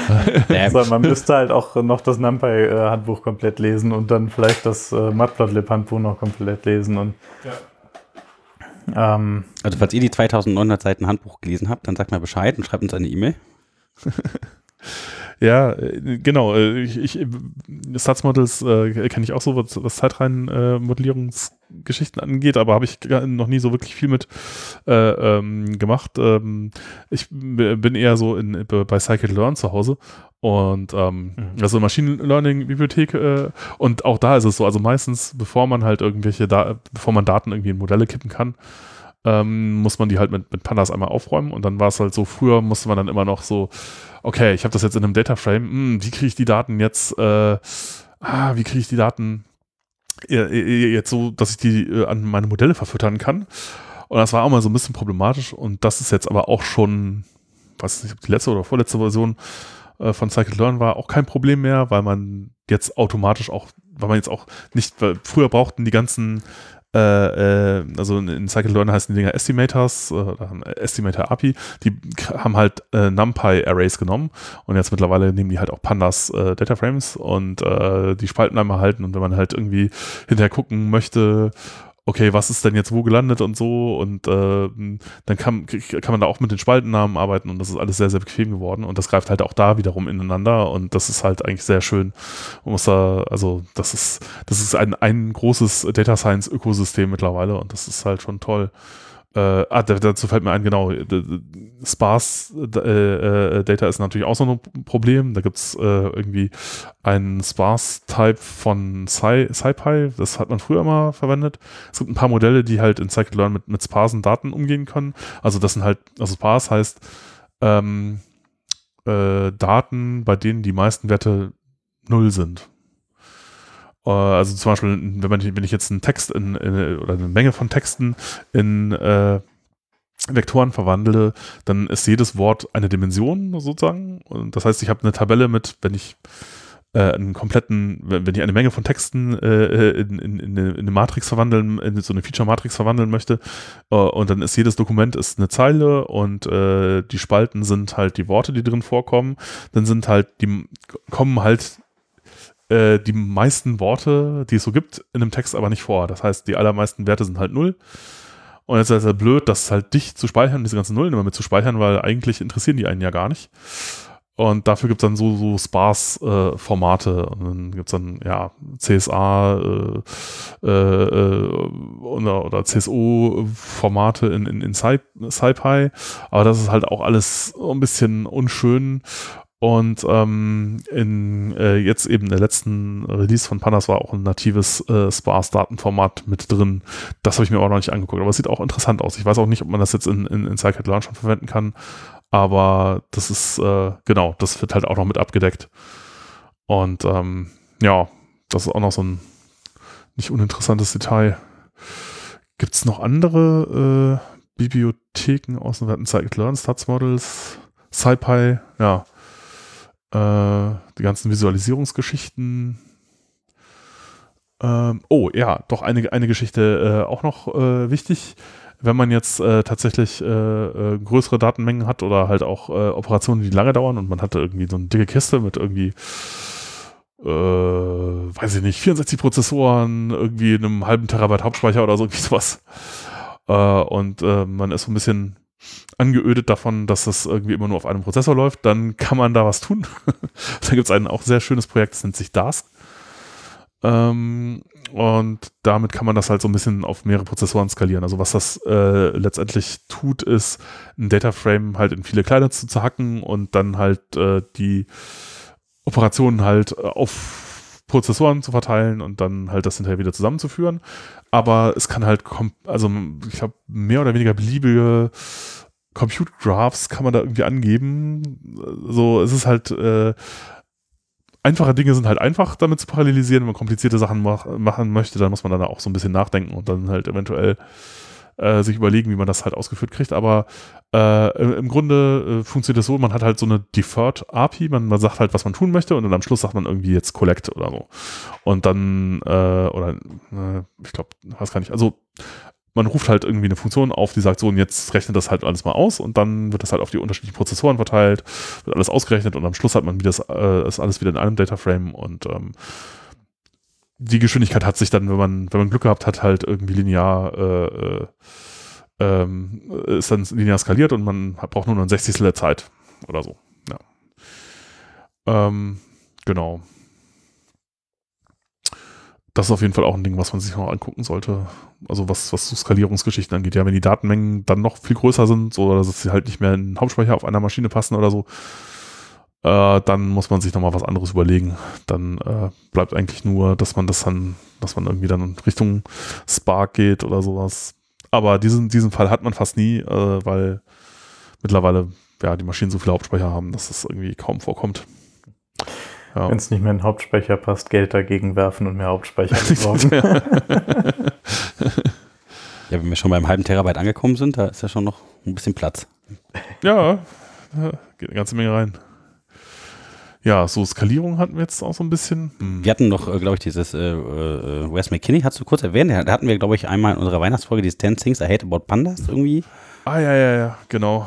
Sondern man müsste halt auch noch das NumPy-Handbuch komplett lesen und dann vielleicht das äh, Matplotlib-Handbuch noch komplett lesen. Und, ähm, Also falls ihr die 2900 Seiten Handbuch gelesen habt, dann sagt mal Bescheid und schreibt uns eine E-Mail. Ja, äh, genau. äh, Ich, ich, Stats Models äh, kenne ich auch so, was, was Zeitreihen-Modellierungsgeschichten angeht, aber habe ich noch nie so wirklich viel mit äh, ähm, gemacht. Ähm, ich bin eher so in, bei Scikit-Learn zu Hause und ähm, Mhm. also Machine Learning Bibliothek äh, und auch da ist es so, also meistens bevor man halt irgendwelche, da bevor man Daten irgendwie in Modelle kippen kann, ähm, muss man die halt mit, mit Pandas einmal aufräumen und dann war es halt so, früher musste man dann immer noch so, okay, ich habe das jetzt in einem Dataframe, hm, wie kriege ich die Daten jetzt, äh, ah, wie kriege ich die Daten äh, äh, jetzt so, dass ich die äh, an meine Modelle verfüttern kann. Und das war auch mal so ein bisschen problematisch und das ist jetzt aber auch schon, weiß nicht, ob die letzte oder vorletzte Version äh, von Scikit-Learn war, auch kein Problem mehr, weil man jetzt automatisch auch, weil man jetzt auch nicht, weil früher brauchten die ganzen äh, äh, also in, in Scikit-Learn heißen die Dinger Estimators, äh, haben Estimator API, die haben halt äh, NumPy-Arrays genommen und jetzt mittlerweile nehmen die halt auch Pandas äh, Dataframes und äh, die Spalten einmal halten und wenn man halt irgendwie hinterher gucken möchte, okay, was ist denn jetzt wo gelandet und so und äh, dann kann, kann man da auch mit den Spaltennamen arbeiten und das ist alles sehr, sehr bequem geworden und das greift halt auch da wiederum ineinander und das ist halt eigentlich sehr schön. Man muss da, also das ist, das ist ein, ein großes Data Science Ökosystem mittlerweile und das ist halt schon toll. Äh, ah, da- dazu fällt mir ein, genau, d- Sparse äh, äh, Data ist natürlich auch so ein Problem. Da gibt es äh, irgendwie einen Sparse-Type von Sci- SciPy, das hat man früher mal verwendet. Es gibt ein paar Modelle, die halt in Scikit-Learn mit, mit sparsen Daten umgehen können. Also das sind halt, also Sparse heißt ähm, äh, Daten, bei denen die meisten Werte null sind. Äh, Also zum Beispiel, wenn, man, wenn ich jetzt einen Text in, in, oder eine Menge von Texten in äh, Vektoren verwandle, dann ist jedes Wort eine Dimension sozusagen. Und das heißt, ich habe eine Tabelle mit, wenn ich äh, einen kompletten, wenn, ich eine Menge von Texten äh, in, in, in eine Matrix verwandeln, in so eine Feature-Matrix verwandeln möchte, äh, und dann ist jedes Dokument ist eine Zeile und äh, die Spalten sind halt die Worte, die drin vorkommen, dann sind halt, die kommen halt äh, die meisten Worte, die es so gibt, in einem Text aber nicht vor. Das heißt, die allermeisten Werte sind halt null. Und jetzt ist es halt blöd, das halt dicht zu speichern, diese ganzen Nullen immer mit zu speichern, weil eigentlich interessieren die einen ja gar nicht. Und dafür gibt es dann so, so Sparse-Formate. und dann gibt es dann, ja, CSA äh, äh, äh, oder, oder CSO-Formate in, in, in Sci- SciPy. Aber das ist halt auch alles ein bisschen unschön. Und ähm, in äh, jetzt eben der letzten Release von Pandas war auch ein natives äh, Sparse-Datenformat mit drin. Das habe ich mir auch noch nicht angeguckt, aber es sieht auch interessant aus. Ich weiß auch nicht, ob man das jetzt in, in, in Scikit-Learn schon verwenden kann, aber das ist, äh, genau, das wird halt auch noch mit abgedeckt. Und ähm, ja, das ist auch noch so ein nicht uninteressantes Detail. Gibt es noch andere äh, Bibliotheken aus dem Scikit-Learn, Stats Models, SciPy, ja, äh, die ganzen Visualisierungsgeschichten. Ähm, oh ja, doch eine, eine Geschichte äh, auch noch äh, wichtig. Wenn man jetzt äh, tatsächlich äh, größere Datenmengen hat oder halt auch Operationen, die lange dauern und man hatte irgendwie so eine dicke Kiste mit irgendwie, äh, weiß ich nicht, 64 Prozessoren, irgendwie einem halben Terabyte Hauptspeicher oder so, irgendwie sowas. Äh, und äh, man ist so ein bisschen angeödet davon, dass das irgendwie immer nur auf einem Prozessor läuft, dann kann man da was tun. da gibt es ein auch sehr schönes Projekt, das nennt sich Dask. Ähm, und damit kann man das halt so ein bisschen auf mehrere Prozessoren skalieren. Also was das äh, letztendlich tut, ist, ein Dataframe halt in viele kleine zu zerhacken und dann halt äh, die Operationen halt äh, auf Prozessoren zu verteilen und dann halt das hinterher wieder zusammenzuführen. Aber es kann halt, also ich glaube, mehr oder weniger beliebige Compute Graphs kann man da irgendwie angeben. So, es ist halt, äh, einfache Dinge sind halt einfach damit zu parallelisieren. Wenn man komplizierte Sachen mach, machen möchte, dann muss man dann auch so ein bisschen nachdenken und dann halt eventuell äh, sich überlegen, wie man das halt ausgeführt kriegt. Aber äh, im, Grunde äh, funktioniert es so, man hat halt so eine Deferred API, man, man sagt halt, was man tun möchte und dann am Schluss sagt man irgendwie jetzt Collect oder so. Und dann, äh, oder äh, ich glaube, weiß gar nicht, also man ruft halt irgendwie eine Funktion auf, die sagt so, und jetzt rechnet das halt alles mal aus und dann wird das halt auf die unterschiedlichen Prozessoren verteilt, wird alles ausgerechnet und am Schluss hat man wieder das, äh, ist alles wieder in einem Dataframe und ähm, die Geschwindigkeit hat sich dann, wenn man, wenn man Glück gehabt hat, halt irgendwie linear äh, äh, ähm, ist dann linear skaliert und man braucht nur noch ein Sechzigstel der Zeit oder so. Ja. Ähm, genau. Das ist auf jeden Fall auch ein Ding, was man sich noch angucken sollte. Also was, was so Skalierungsgeschichten angeht. Ja, wenn die Datenmengen dann noch viel größer sind, so dass sie halt nicht mehr in den Hauptspeicher auf einer Maschine passen oder so, äh, dann muss man sich nochmal was anderes überlegen. Dann äh, bleibt eigentlich nur, dass man das dann, dass man irgendwie dann Richtung Spark geht oder sowas. Aber diesen, diesen Fall hat man fast nie, äh, weil mittlerweile ja die Maschinen so viele Hauptspeicher haben, dass das irgendwie kaum vorkommt. Ja. Wenn es nicht mehr in den Hauptspeicher passt, Geld dagegen werfen und mehr Hauptspeicher besorgen. ja, wenn wir schon beim halben Terabyte angekommen sind, da ist ja schon noch ein bisschen Platz. Ja, geht eine ganze Menge rein. Ja, so Skalierung hatten wir jetzt auch so ein bisschen. Hm. Wir hatten noch, äh, glaube ich, dieses äh, äh, Wes McKinney, hast du kurz erwähnt, da hatten wir, glaube ich, einmal in unserer Weihnachtsfolge dieses 10 Things I Hate About Pandas irgendwie. Ah, ja, ja, ja, genau.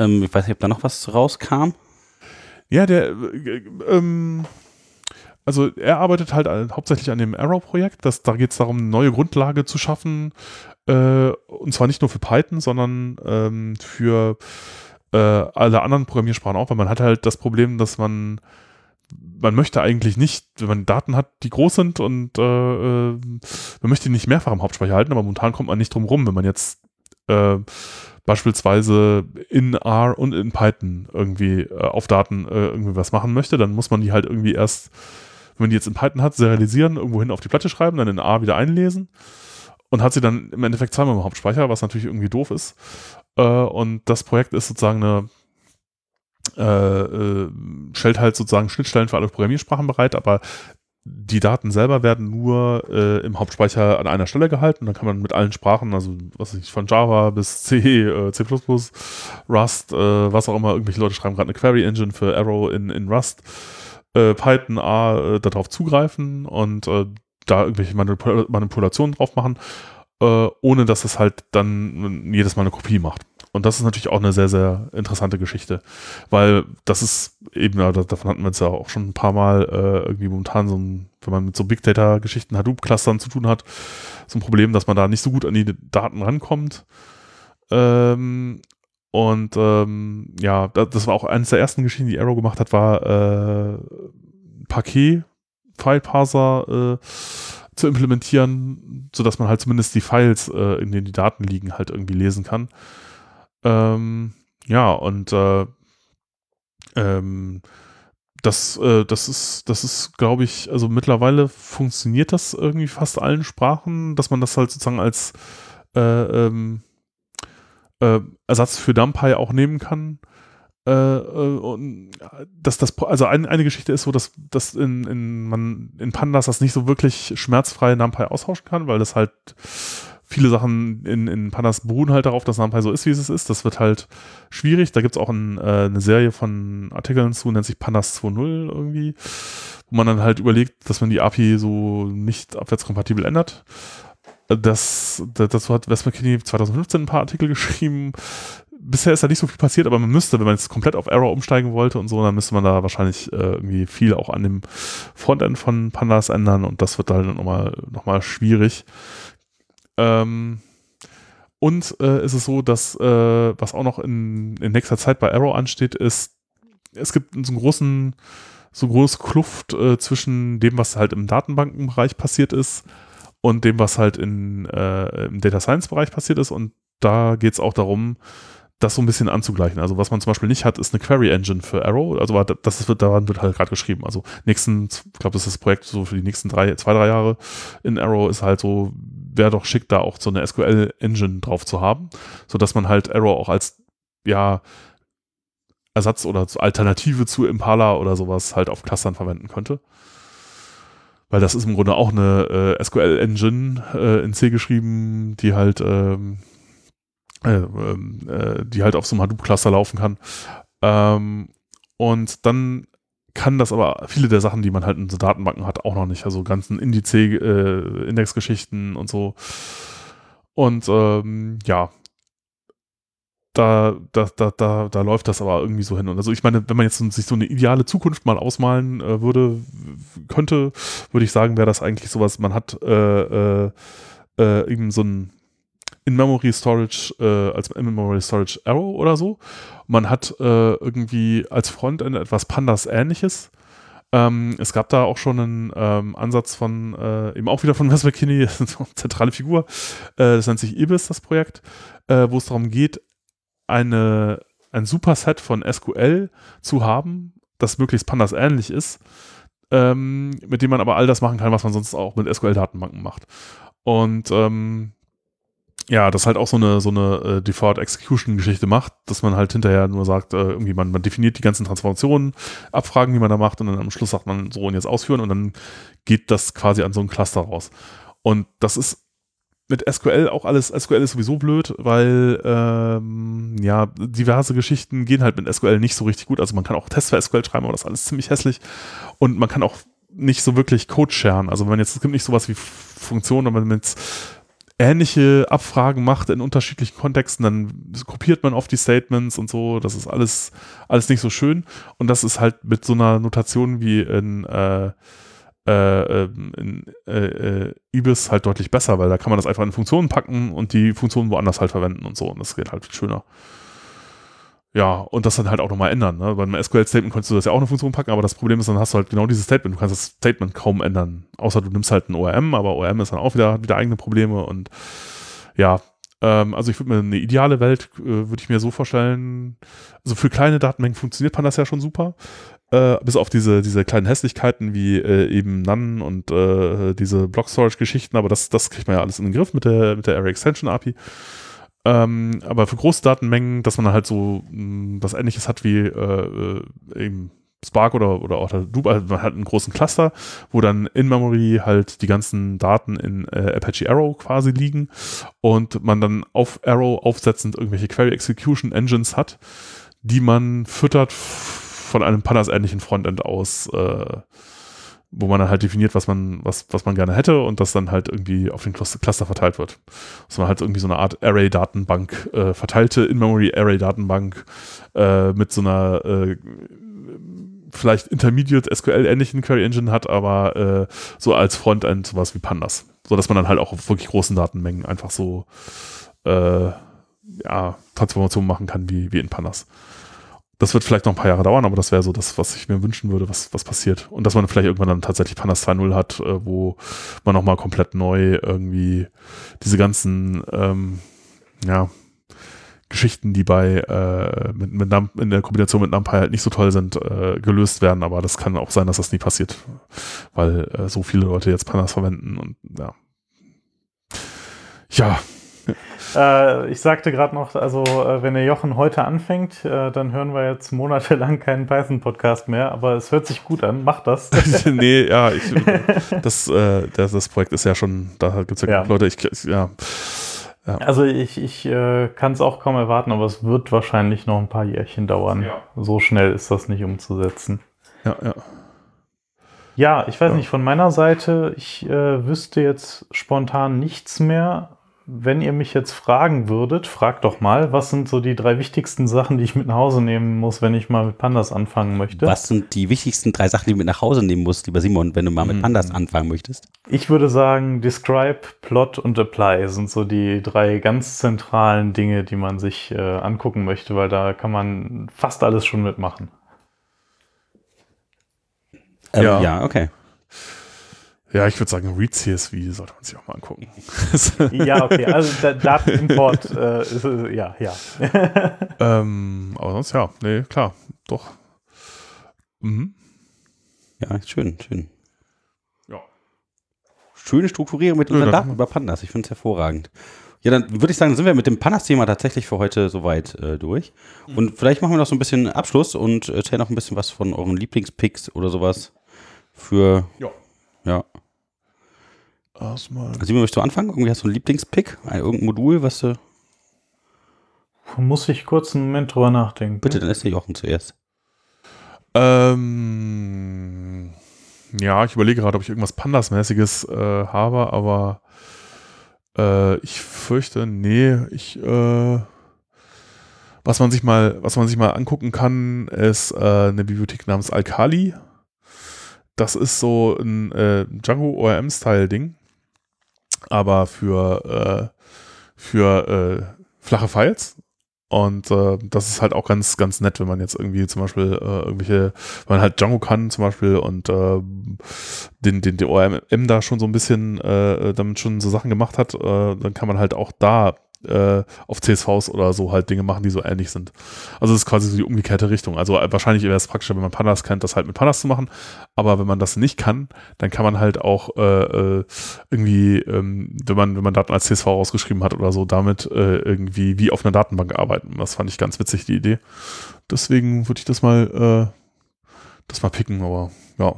Ähm, ich weiß nicht, ob da noch was rauskam. Ja, der, äh, ähm, also er arbeitet halt hauptsächlich an dem Arrow-Projekt. Da geht es darum, eine neue Grundlage zu schaffen. Äh, und zwar nicht nur für Python, sondern ähm, für äh, alle anderen Programmiersprachen auch, weil man hat halt das Problem, dass man man möchte eigentlich nicht, wenn man Daten hat, die groß sind und äh, äh man möchte die nicht mehrfach im Hauptspeicher halten, aber momentan kommt man nicht drum rum, wenn man jetzt äh, beispielsweise in R und in Python irgendwie äh, auf Daten äh, irgendwie was machen möchte, dann muss man die halt irgendwie erst, wenn man die jetzt in Python hat, serialisieren, irgendwohin auf die Platte schreiben, dann in R wieder einlesen und hat sie dann im Endeffekt zweimal im Hauptspeicher, was natürlich irgendwie doof ist. Äh, und das Projekt ist sozusagen eine äh, äh, stellt halt sozusagen Schnittstellen für alle Programmiersprachen bereit, aber die Daten selber werden nur äh, im Hauptspeicher an einer Stelle gehalten. Dann kann man mit allen Sprachen, also was weiß ich, von Java bis C, äh, C++, Rust, äh, was auch immer, irgendwelche Leute schreiben gerade eine Query Engine für Arrow in, in Rust, Python, A, darauf zugreifen und da irgendwelche Manipul Manipulationen drauf machen, ohne dass es halt dann jedes Mal eine Kopie macht. Und das ist natürlich auch eine sehr, sehr interessante Geschichte, weil das ist eben, davon hatten wir es ja auch schon ein paar Mal äh, irgendwie momentan so ein, wenn man mit so Big Data-Geschichten, Hadoop-Clustern zu tun hat, so ein Problem, dass man da nicht so gut an die Daten rankommt. Ähm, und ähm, ja, das war auch eines der ersten Geschichten, die Arrow gemacht hat, war äh, Paket, File-Parser äh, zu implementieren, sodass man halt zumindest die Files, äh, in denen die Daten liegen, halt irgendwie lesen kann. Ähm, ja, und äh, ähm, das, äh, das ist, das ist, glaube ich, also mittlerweile funktioniert das irgendwie fast allen Sprachen, dass man das halt sozusagen als äh, ähm, äh, Ersatz für NumPy auch nehmen kann. Äh, äh, und dass das, also ein, eine Geschichte ist so, dass, dass in, in, man in Pandas das nicht so wirklich schmerzfrei NumPy austauschen kann, weil das halt viele Sachen in, in Pandas beruhen halt darauf, dass NumPy so ist, wie es ist. Das wird halt schwierig. Da gibt es auch ein, äh, eine Serie von Artikeln zu, nennt sich Pandas 2.0 irgendwie, wo man dann halt überlegt, dass man die API so nicht abwärtskompatibel ändert. Das, dazu hat Wes McKinney 2015 ein paar Artikel geschrieben. Bisher ist da nicht so viel passiert, aber man müsste, wenn man jetzt komplett auf Error umsteigen wollte und so, dann müsste man da wahrscheinlich äh, irgendwie viel auch an dem Frontend von Pandas ändern und das wird dann nochmal noch mal schwierig. Ähm, und äh, ist es so, dass äh, was auch noch in, in nächster Zeit bei Arrow ansteht, ist, es gibt so einen großen, so große Kluft äh, zwischen dem, was halt im Datenbankenbereich passiert ist und dem, was halt in, äh, im Data Science Bereich passiert ist. Und da geht es auch darum, das so ein bisschen anzugleichen. Also was man zum Beispiel nicht hat, ist eine Query Engine für Arrow. Also das wird daran wird halt gerade geschrieben. Also nächsten, ich glaube, das ist das Projekt so für die nächsten drei, zwei, drei Jahre in Arrow ist halt so, wäre doch schick, da auch so eine SQL Engine drauf zu haben, so dass man halt Arrow auch als ja Ersatz oder Alternative zu Impala oder sowas halt auf Clustern verwenden könnte. Weil das ist im Grunde auch eine äh, SQL Engine äh, in C geschrieben, die halt ähm, äh, ähm, äh, die halt auf so einem Hadoop-Cluster laufen kann. Ähm, und dann kann das aber viele der Sachen, die man halt in so Datenbanken hat, auch noch nicht. Also ganzen Indice, äh, Indexgeschichten und so. Und ähm, ja, da, da, da, da, da läuft das aber irgendwie so hin. Und also ich meine, wenn man jetzt sich so eine ideale Zukunft mal ausmalen äh, würde, könnte, würde ich sagen, wäre das eigentlich sowas, man hat äh, äh, äh eben so ein In-Memory Storage äh, als In-Memory Storage Arrow oder so. Man hat äh, irgendwie als Frontend etwas Pandas ähnliches. Ähm, es gab da auch schon einen ähm, Ansatz von, äh, eben auch wieder von Wes McKinney, zentrale Figur, äh, das nennt sich Ibis, das Projekt, äh, wo es darum geht, eine, ein Superset von SQL zu haben, das möglichst Pandas ähnlich ist, ähm, mit dem man aber all das machen kann, was man sonst auch mit SQL-Datenbanken macht. Und ähm, ja, das halt auch so eine, so eine äh, Default Execution Geschichte macht, dass man halt hinterher nur sagt, äh, irgendwie man, man definiert die ganzen Transformationen, Abfragen, die man da macht und dann am Schluss sagt man so und jetzt ausführen und dann geht das quasi an so ein Cluster raus. Und das ist mit SQL auch alles, SQL ist sowieso blöd, weil ähm, ja, diverse Geschichten gehen halt mit SQL nicht so richtig gut. Also man kann auch Tests für SQL schreiben, aber das ist alles ziemlich hässlich. Und man kann auch nicht so wirklich Code sharen. Also wenn man jetzt, es gibt nicht sowas wie Funktionen, wenn man jetzt ähnliche Abfragen macht in unterschiedlichen Kontexten, dann kopiert man oft die Statements und so. Das ist alles, alles nicht so schön. Und das ist halt mit so einer Notation wie in, äh, äh, ähm, in äh, äh, Ibis halt deutlich besser, weil da kann man das einfach in Funktionen packen und die Funktionen woanders halt verwenden und so. Und das geht halt viel schöner. Ja, und das dann halt auch nochmal ändern. Ne? Beim SQL-Statement konntest du das ja auch eine Funktion packen, aber das Problem ist, dann hast du halt genau dieses Statement. Du kannst das Statement kaum ändern. Außer du nimmst halt ein ORM, aber ORM ist dann auch wieder, wieder eigene Probleme und ja, ähm, also ich würde mir eine ideale Welt, äh, würde ich mir so vorstellen, also für kleine Datenmengen funktioniert Pandas ja schon super. Äh, bis auf diese, diese kleinen Hässlichkeiten wie äh, eben None und äh, diese Block-Storage-Geschichten, aber das, das kriegt man ja alles in den Griff mit der, mit der Array Extension API. Ähm, aber für große Datenmengen, dass man halt so mh, hm, was ähnliches hat wie äh, äh, eben Spark oder, oder auch Hadoop, also man hat einen großen Cluster, wo dann in Memory halt die ganzen Daten in äh, Apache Arrow quasi liegen und man dann auf Arrow aufsetzend irgendwelche Query Execution Engines hat, die man füttert von einem Pandas-ähnlichen Frontend aus, äh, wo man dann halt definiert, was man, was, was man gerne hätte und das dann halt irgendwie auf den Cluster verteilt wird. Dass man halt irgendwie so eine Art Array-Datenbank, äh, verteilte In-Memory-Array-Datenbank äh, mit so einer äh, vielleicht Intermediate SQL-ähnlichen Query Engine hat, aber äh, so als Frontend sowas wie Pandas. So dass man dann halt auch auf wirklich großen Datenmengen einfach so äh, ja, Transformationen machen kann wie, wie in Pandas das wird vielleicht noch ein paar Jahre dauern, aber das wäre so das, was ich mir wünschen würde, was, was passiert. Und dass man vielleicht irgendwann dann tatsächlich Pandas 2.0 hat, äh, wo man nochmal komplett neu irgendwie diese ganzen, ähm, ja, Geschichten, die bei äh, mit, mit Nump, in der Kombination mit NumPy halt nicht so toll sind, äh, gelöst werden. Aber das kann auch sein, dass das nie passiert, weil äh, so viele Leute jetzt Pandas verwenden und ja. Ja, äh, ich sagte gerade noch, also äh, wenn der Jochen heute anfängt, äh, dann hören wir jetzt monatelang keinen Python-Podcast mehr, aber es hört sich gut an, mach das. nee, ja, ich, das, äh, das, das, Projekt ist ja schon, da gibt es ja, ja. Leute, ich, ja. Ja. Also ich, ich äh, kann es auch kaum erwarten, aber es wird wahrscheinlich noch ein paar Jährchen dauern. Ja. So schnell ist das nicht umzusetzen. Ja, ja. Ja, ich weiß ja. nicht, von meiner Seite, ich äh, wüsste jetzt spontan nichts mehr wenn ihr mich jetzt fragen würdet, fragt doch mal, was sind so die drei wichtigsten Sachen, die ich mit nach Hause nehmen muss, wenn ich mal mit Pandas anfangen möchte? Was sind die wichtigsten drei Sachen, die du mit nach Hause nehmen musst, lieber Simon, wenn du mal mit mhm. Pandas anfangen möchtest? Ich würde sagen, Describe, Plot und Apply sind so die drei ganz zentralen Dinge, die man sich äh, angucken möchte, weil da kann man fast alles schon mitmachen. Ähm, ja. ja, okay. Ja, ich würde sagen, Read CSV sollte man sich auch mal angucken. ja, okay, also Datenimport äh, ist, äh, ja, ja. ähm, aber sonst ja, nee, klar, doch. Mhm. Ja, schön, schön. Ja. Schöne Strukturierung mit unseren ja, Daten über Pandas. Ich finde es hervorragend. Ja, dann würde ich sagen, sind wir mit dem Pandas-Thema tatsächlich für heute soweit äh, durch. Mhm. Und vielleicht machen wir noch so ein bisschen Abschluss und erzählen noch ein bisschen was von euren Lieblingspicks oder sowas für ja. Ja. Erstmal. Simon, möchtest du anfangen? Irgendwie hast du einen Lieblingspick? Ein, irgendein Modul, was du. Muss ich kurz einen Moment drüber nachdenken. Bitte, dann ist der Jochen zuerst. Ähm, ja, ich überlege gerade, ob ich irgendwas Pandas-mäßiges äh, habe, aber äh, ich fürchte, nee, ich, äh, was man sich mal, was man sich mal angucken kann, ist äh, eine Bibliothek namens Alkali das ist so ein äh, Django ORM-Style-Ding. Aber für, äh, für äh, flache Files. Und äh, das ist halt auch ganz, ganz nett, wenn man jetzt irgendwie zum Beispiel äh, irgendwelche, wenn man halt Django kann zum Beispiel und äh, den, den, den ORM da schon so ein bisschen äh, damit schon so Sachen gemacht hat, dann kann man halt auch da äh, auf CSVs oder so halt Dinge machen, die so ähnlich sind. Also es ist quasi so die umgekehrte Richtung. Also äh, wahrscheinlich wäre es praktischer, wenn man Pandas kennt, das halt mit Pandas zu machen. Aber wenn man das nicht kann, dann kann man halt auch äh, äh, irgendwie, ähm, wenn man wenn man Daten als CSV rausgeschrieben hat oder so, damit äh, irgendwie wie auf einer Datenbank arbeiten. Das fand ich ganz witzig, die Idee. Deswegen würde ich das mal äh, das mal picken, aber ja,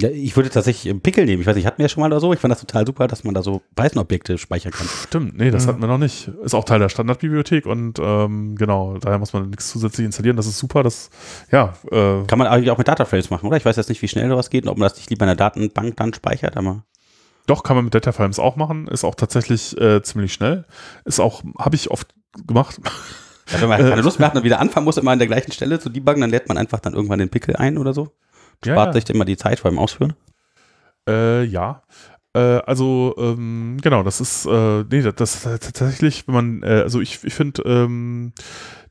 Ja, ich würde tatsächlich einen Pickel nehmen. Ich weiß nicht, hatten wir ja schon mal oder so. Ich fand das total super, dass man da so Python-Objekte speichern kann. Stimmt, nee, das Mhm. hatten wir noch nicht. Ist auch Teil der Standardbibliothek und ähm, genau, daher muss man nichts zusätzlich installieren. Das ist super. Das, ja, äh, Kann man eigentlich auch mit Dataframes machen, oder? Ich weiß jetzt nicht, wie schnell sowas geht und ob man das nicht lieber in der Datenbank dann speichert, aber. doch kann man mit Dataframes auch machen. Ist auch tatsächlich äh, ziemlich schnell. Ist auch, habe ich oft gemacht. Ja, wenn man keine Lust mehr hat und wieder anfangen muss, immer an der gleichen Stelle zu debuggen, dann lädt man einfach dann irgendwann den Pickel ein oder so. Ja, Spart ja. sich immer die Zeit beim Ausführen. Äh, ja. Äh, also, ähm, genau, das ist, äh, nee, das, das ist tatsächlich, wenn man, äh, also ich, ich finde, ähm,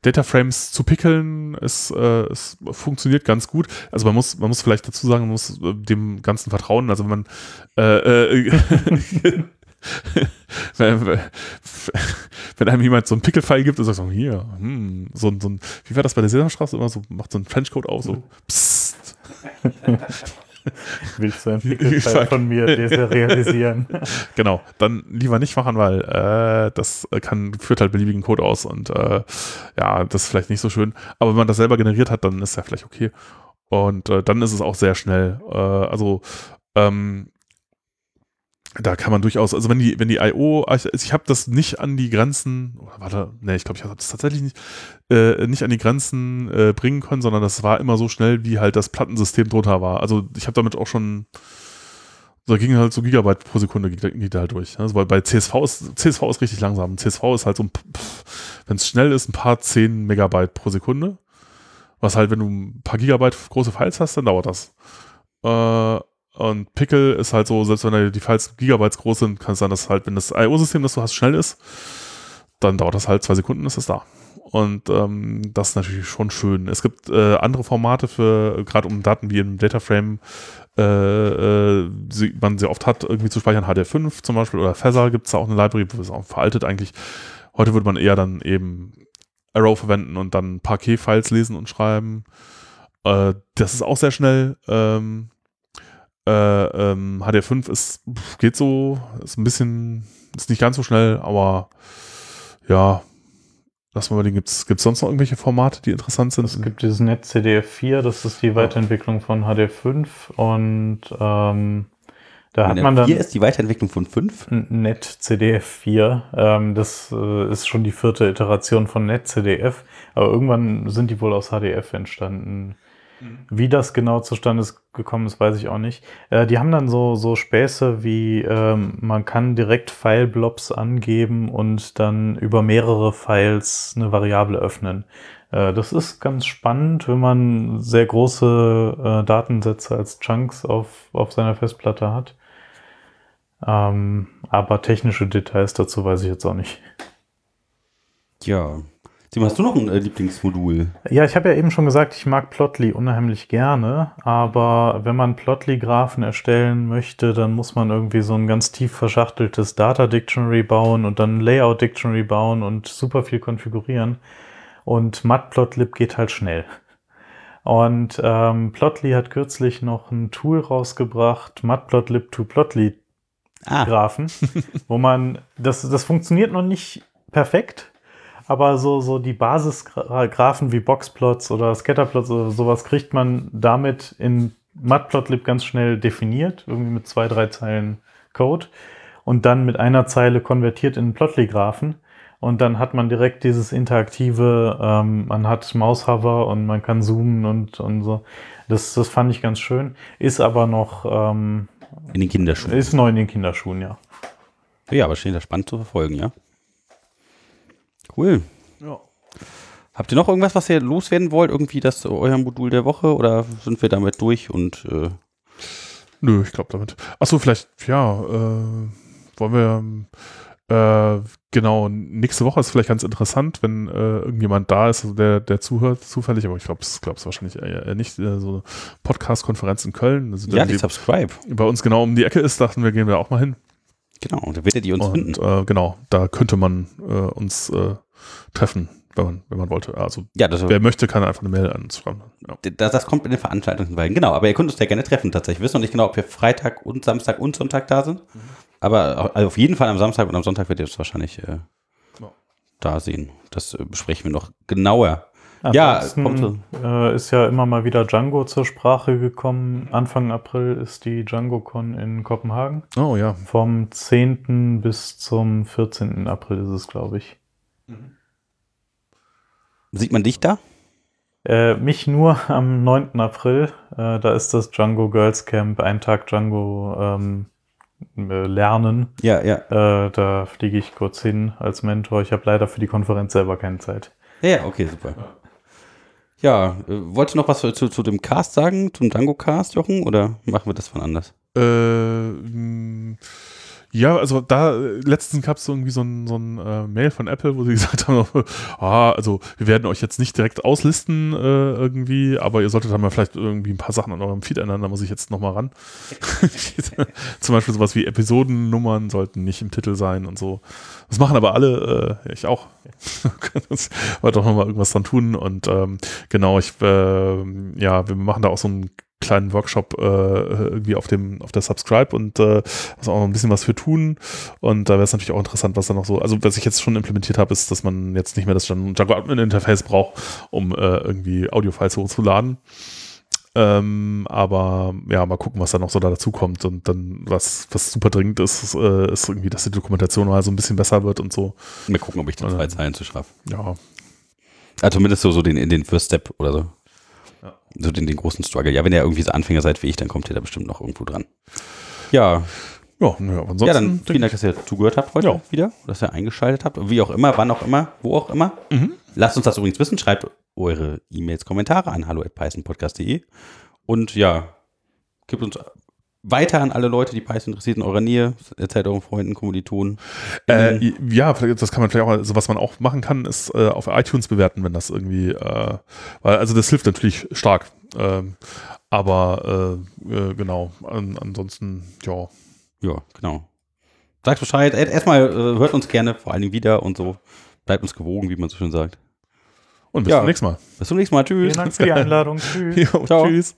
Dataframes zu pickeln, es, äh, es funktioniert ganz gut. Also man muss, man muss vielleicht dazu sagen, man muss äh, dem Ganzen vertrauen. Also wenn man äh, äh, wenn, einem jemand so einen Pickel-File gibt und sagt so, hier, hm, so, ein- so ein, wie war das bei der Sesamstraße immer so, macht so ein Trenchcoat auf, so, psst. Willst du ein Pickelfile von mir deserialisieren? Genau, dann lieber nicht machen, weil äh, das kann, führt halt beliebigen Code aus und äh, ja, das ist vielleicht nicht so schön. Aber wenn man das selber generiert hat, dann ist ja vielleicht okay. Und äh, dann ist es auch sehr schnell. Äh, also ähm, da kann man durchaus, also wenn die, wenn die IO, also ich habe das nicht an die Grenzen, oder warte, nee, ich glaube, ich habe das tatsächlich nicht, äh, nicht an die Grenzen äh, bringen können, sondern das war immer so schnell, wie halt das Plattensystem drunter war. Also ich habe damit auch schon, da ging halt so Gigabyte pro Sekunde geht, da halt durch. Also weil bei CSV ist, CSV ist richtig langsam. CSV ist halt so ein, wenn es schnell ist, ein paar 10 Megabyte pro Sekunde. Was halt, wenn du ein paar Gigabyte große Files hast, dann dauert das. Äh, und Pickle ist halt so, selbst wenn die Files Gigabytes groß sind, kann es sein, dass halt, wenn das IO-System, das du hast, schnell ist, dann dauert das halt zwei Sekunden, ist es da. Und ähm, das ist natürlich schon schön. Es gibt äh, andere Formate für, gerade um Daten wie im Dataframe, äh, äh, sie, man sehr oft hat, irgendwie zu speichern, HD5 zum Beispiel oder Feather gibt es da auch eine Library, wo es auch veraltet eigentlich. Heute würde man eher dann eben Arrow verwenden und dann Key-Files lesen und schreiben. Äh, das ist auch sehr schnell. Ähm, äh, ähm, HD5 ist, geht so, ist ein bisschen, ist nicht ganz so schnell, aber ja, lass mal überlegen, gibt es sonst noch irgendwelche Formate, die interessant sind? Es gibt dieses NetCDF4, das ist die Weiterentwicklung von HD5 und ähm, da hat man dann Hier ist die Weiterentwicklung von 5. NetCDF4. Ähm, das äh, ist schon die vierte Iteration von NetCDF, aber irgendwann sind die wohl aus HDF entstanden. Wie das genau zustande gekommen ist, weiß ich auch nicht. Äh, die haben dann so, so Späße wie, ähm, man kann direkt File-Blobs angeben und dann über mehrere Files eine Variable öffnen. Äh, das ist ganz spannend, wenn man sehr große äh, Datensätze als Chunks auf, auf seiner Festplatte hat. Ähm, aber technische Details dazu weiß ich jetzt auch nicht. Ja. Simon, hast du noch ein äh, Lieblingsmodul? Ja, ich habe ja eben schon gesagt, ich mag Plotly unheimlich gerne, aber wenn man Plotly-Graphen erstellen möchte, dann muss man irgendwie so ein ganz tief verschachteltes Data Dictionary bauen und dann ein Layout Dictionary bauen und super viel konfigurieren. Und Matplotlib geht halt schnell. Und ähm, Plotly hat kürzlich noch ein Tool rausgebracht, Matplotlib to Plotly Ah, Graphen, wo man, das, das funktioniert noch nicht perfekt, aber so, so die Basisgraphen wie Boxplots oder Scatterplots oder sowas kriegt man damit in Matplotlib ganz schnell definiert, irgendwie mit zwei, drei Zeilen Code und dann mit einer Zeile konvertiert in Plotly-Graphen. Und dann hat man direkt dieses interaktive, ähm, man hat Maushover und man kann zoomen und, und so. Das, das fand ich ganz schön. Ist aber noch, ähm, in den Kinderschuhen. ist neu in den Kinderschuhen, ja. Ja, aber steht da spannend zu verfolgen, ja. Cool. Ja. Habt ihr noch irgendwas, was ihr loswerden wollt? Irgendwie das euer Modul der Woche oder sind wir damit durch und äh, Nö, ich glaube damit. Achso, vielleicht, ja, äh, wollen wir, Äh, genau, nächste Woche ist vielleicht ganz interessant, wenn äh, irgendjemand da ist, der, der zuhört, zufällig, aber ich glaube es glaub, wahrscheinlich eher nicht, äh, so Podcast-Konferenz in Köln. Also ja, die Subscribe. Bei uns genau um die Ecke ist, dachten wir, gehen wir auch mal hin. Genau, da werdet ihr uns Und finden. äh, genau, da könnte man äh, uns äh, treffen, wenn man, wenn man wollte. Also Ja, das, wer möchte, kann einfach eine Mail an uns schreiben. Ja. das, das kommt in den Veranstaltungen rein. Genau, aber ihr könnt uns ja gerne treffen tatsächlich. Wir wissen noch nicht genau, ob wir Freitag und Samstag und Sonntag da sind. Aber au- also auf jeden Fall am Samstag und am Sonntag werdet ihr uns wahrscheinlich äh, Ja. da sehen. Das äh, besprechen wir noch genauer. Ja, Ansonsten, kommt äh, ist ja immer mal wieder Django zur Sprache gekommen. Anfang April ist die DjangoCon in Kopenhagen. Oh ja. Vom 10. bis zum 14. April ist es, glaube ich. Sieht man dich da? Äh, mich nur am 9. April. Äh, da ist das Django Girls Camp, ein Tag Django ähm, äh, lernen. Ja, ja. Äh, da fliege ich kurz hin als Mentor. Ich habe leider für die Konferenz selber keine Zeit. Ja, okay, super. Ja, äh, wolltest du noch was zu, zu dem Cast sagen, zum Django-Cast, Jochen, oder machen wir das von anders? Äh, mh, ja, also da äh, letztens gab es irgendwie so ein, so ein äh, Mail von Apple, wo sie gesagt haben, ah, also wir werden euch jetzt nicht direkt auslisten äh, irgendwie, aber ihr solltet dann mal vielleicht irgendwie ein paar Sachen an eurem Feed ändern, da muss ich jetzt nochmal ran. Zum Beispiel sowas wie Episodennummern sollten nicht im Titel sein und so. Das machen aber alle, äh, ich auch. das wollte doch nochmal irgendwas dran tun und ähm, genau, ich, äh, ja, wir machen da auch so einen kleinen Workshop äh, irgendwie auf dem auf der Subscribe und äh, also auch noch ein bisschen was für tun und da wäre es natürlich auch interessant, was da noch so, also was ich jetzt schon implementiert habe, ist, dass man jetzt nicht mehr das Django Admin Interface braucht, um äh, irgendwie Audiofiles hochzuladen. Ähm, aber ja, mal gucken, was da noch so da dazu kommt und dann was was super dringend ist, ist, äh, ist irgendwie, dass die Dokumentation mal so ein bisschen besser wird und so. Mal gucken, ob ich die zwei Zeilen zu schaffe. Ja, Also zumindest so, so den, in den First Step oder so. Ja. So den, den großen Struggle. Ja, wenn ihr irgendwie so Anfänger seid wie ich, dann kommt ihr da bestimmt noch irgendwo dran. Ja, ja, naja, ansonsten ja dann vielen Dank, dass ihr zugehört habt heute Ja. wieder, dass ihr eingeschaltet habt. Wie auch immer, wann auch immer, wo auch immer. Mhm. Lasst uns das übrigens wissen. Schreibt eure E-Mails, Kommentare an hallo@pythonpodcast.de und ja, gibt uns weiter an alle Leute, die Python interessiert in eurer Nähe. Erzählt euren Freunden, Kommilitonen. Äh, ja, vielleicht, das kann man vielleicht auch, also was man auch machen kann, ist äh, auf iTunes bewerten, wenn das irgendwie, äh, weil, also das hilft natürlich stark. Ähm, aber äh, äh, genau, an, ansonsten, ja. Ja, genau. Sagt Bescheid. Erstmal äh, hört uns gerne vor allen Dingen wieder und so. Bleibt uns gewogen, wie man so schön sagt. Und bis Ja. zum nächsten Mal. Bis zum nächsten Mal. Tschüss. Vielen Dank für die Einladung. Tschüss. Ja, Ciao. tschüss.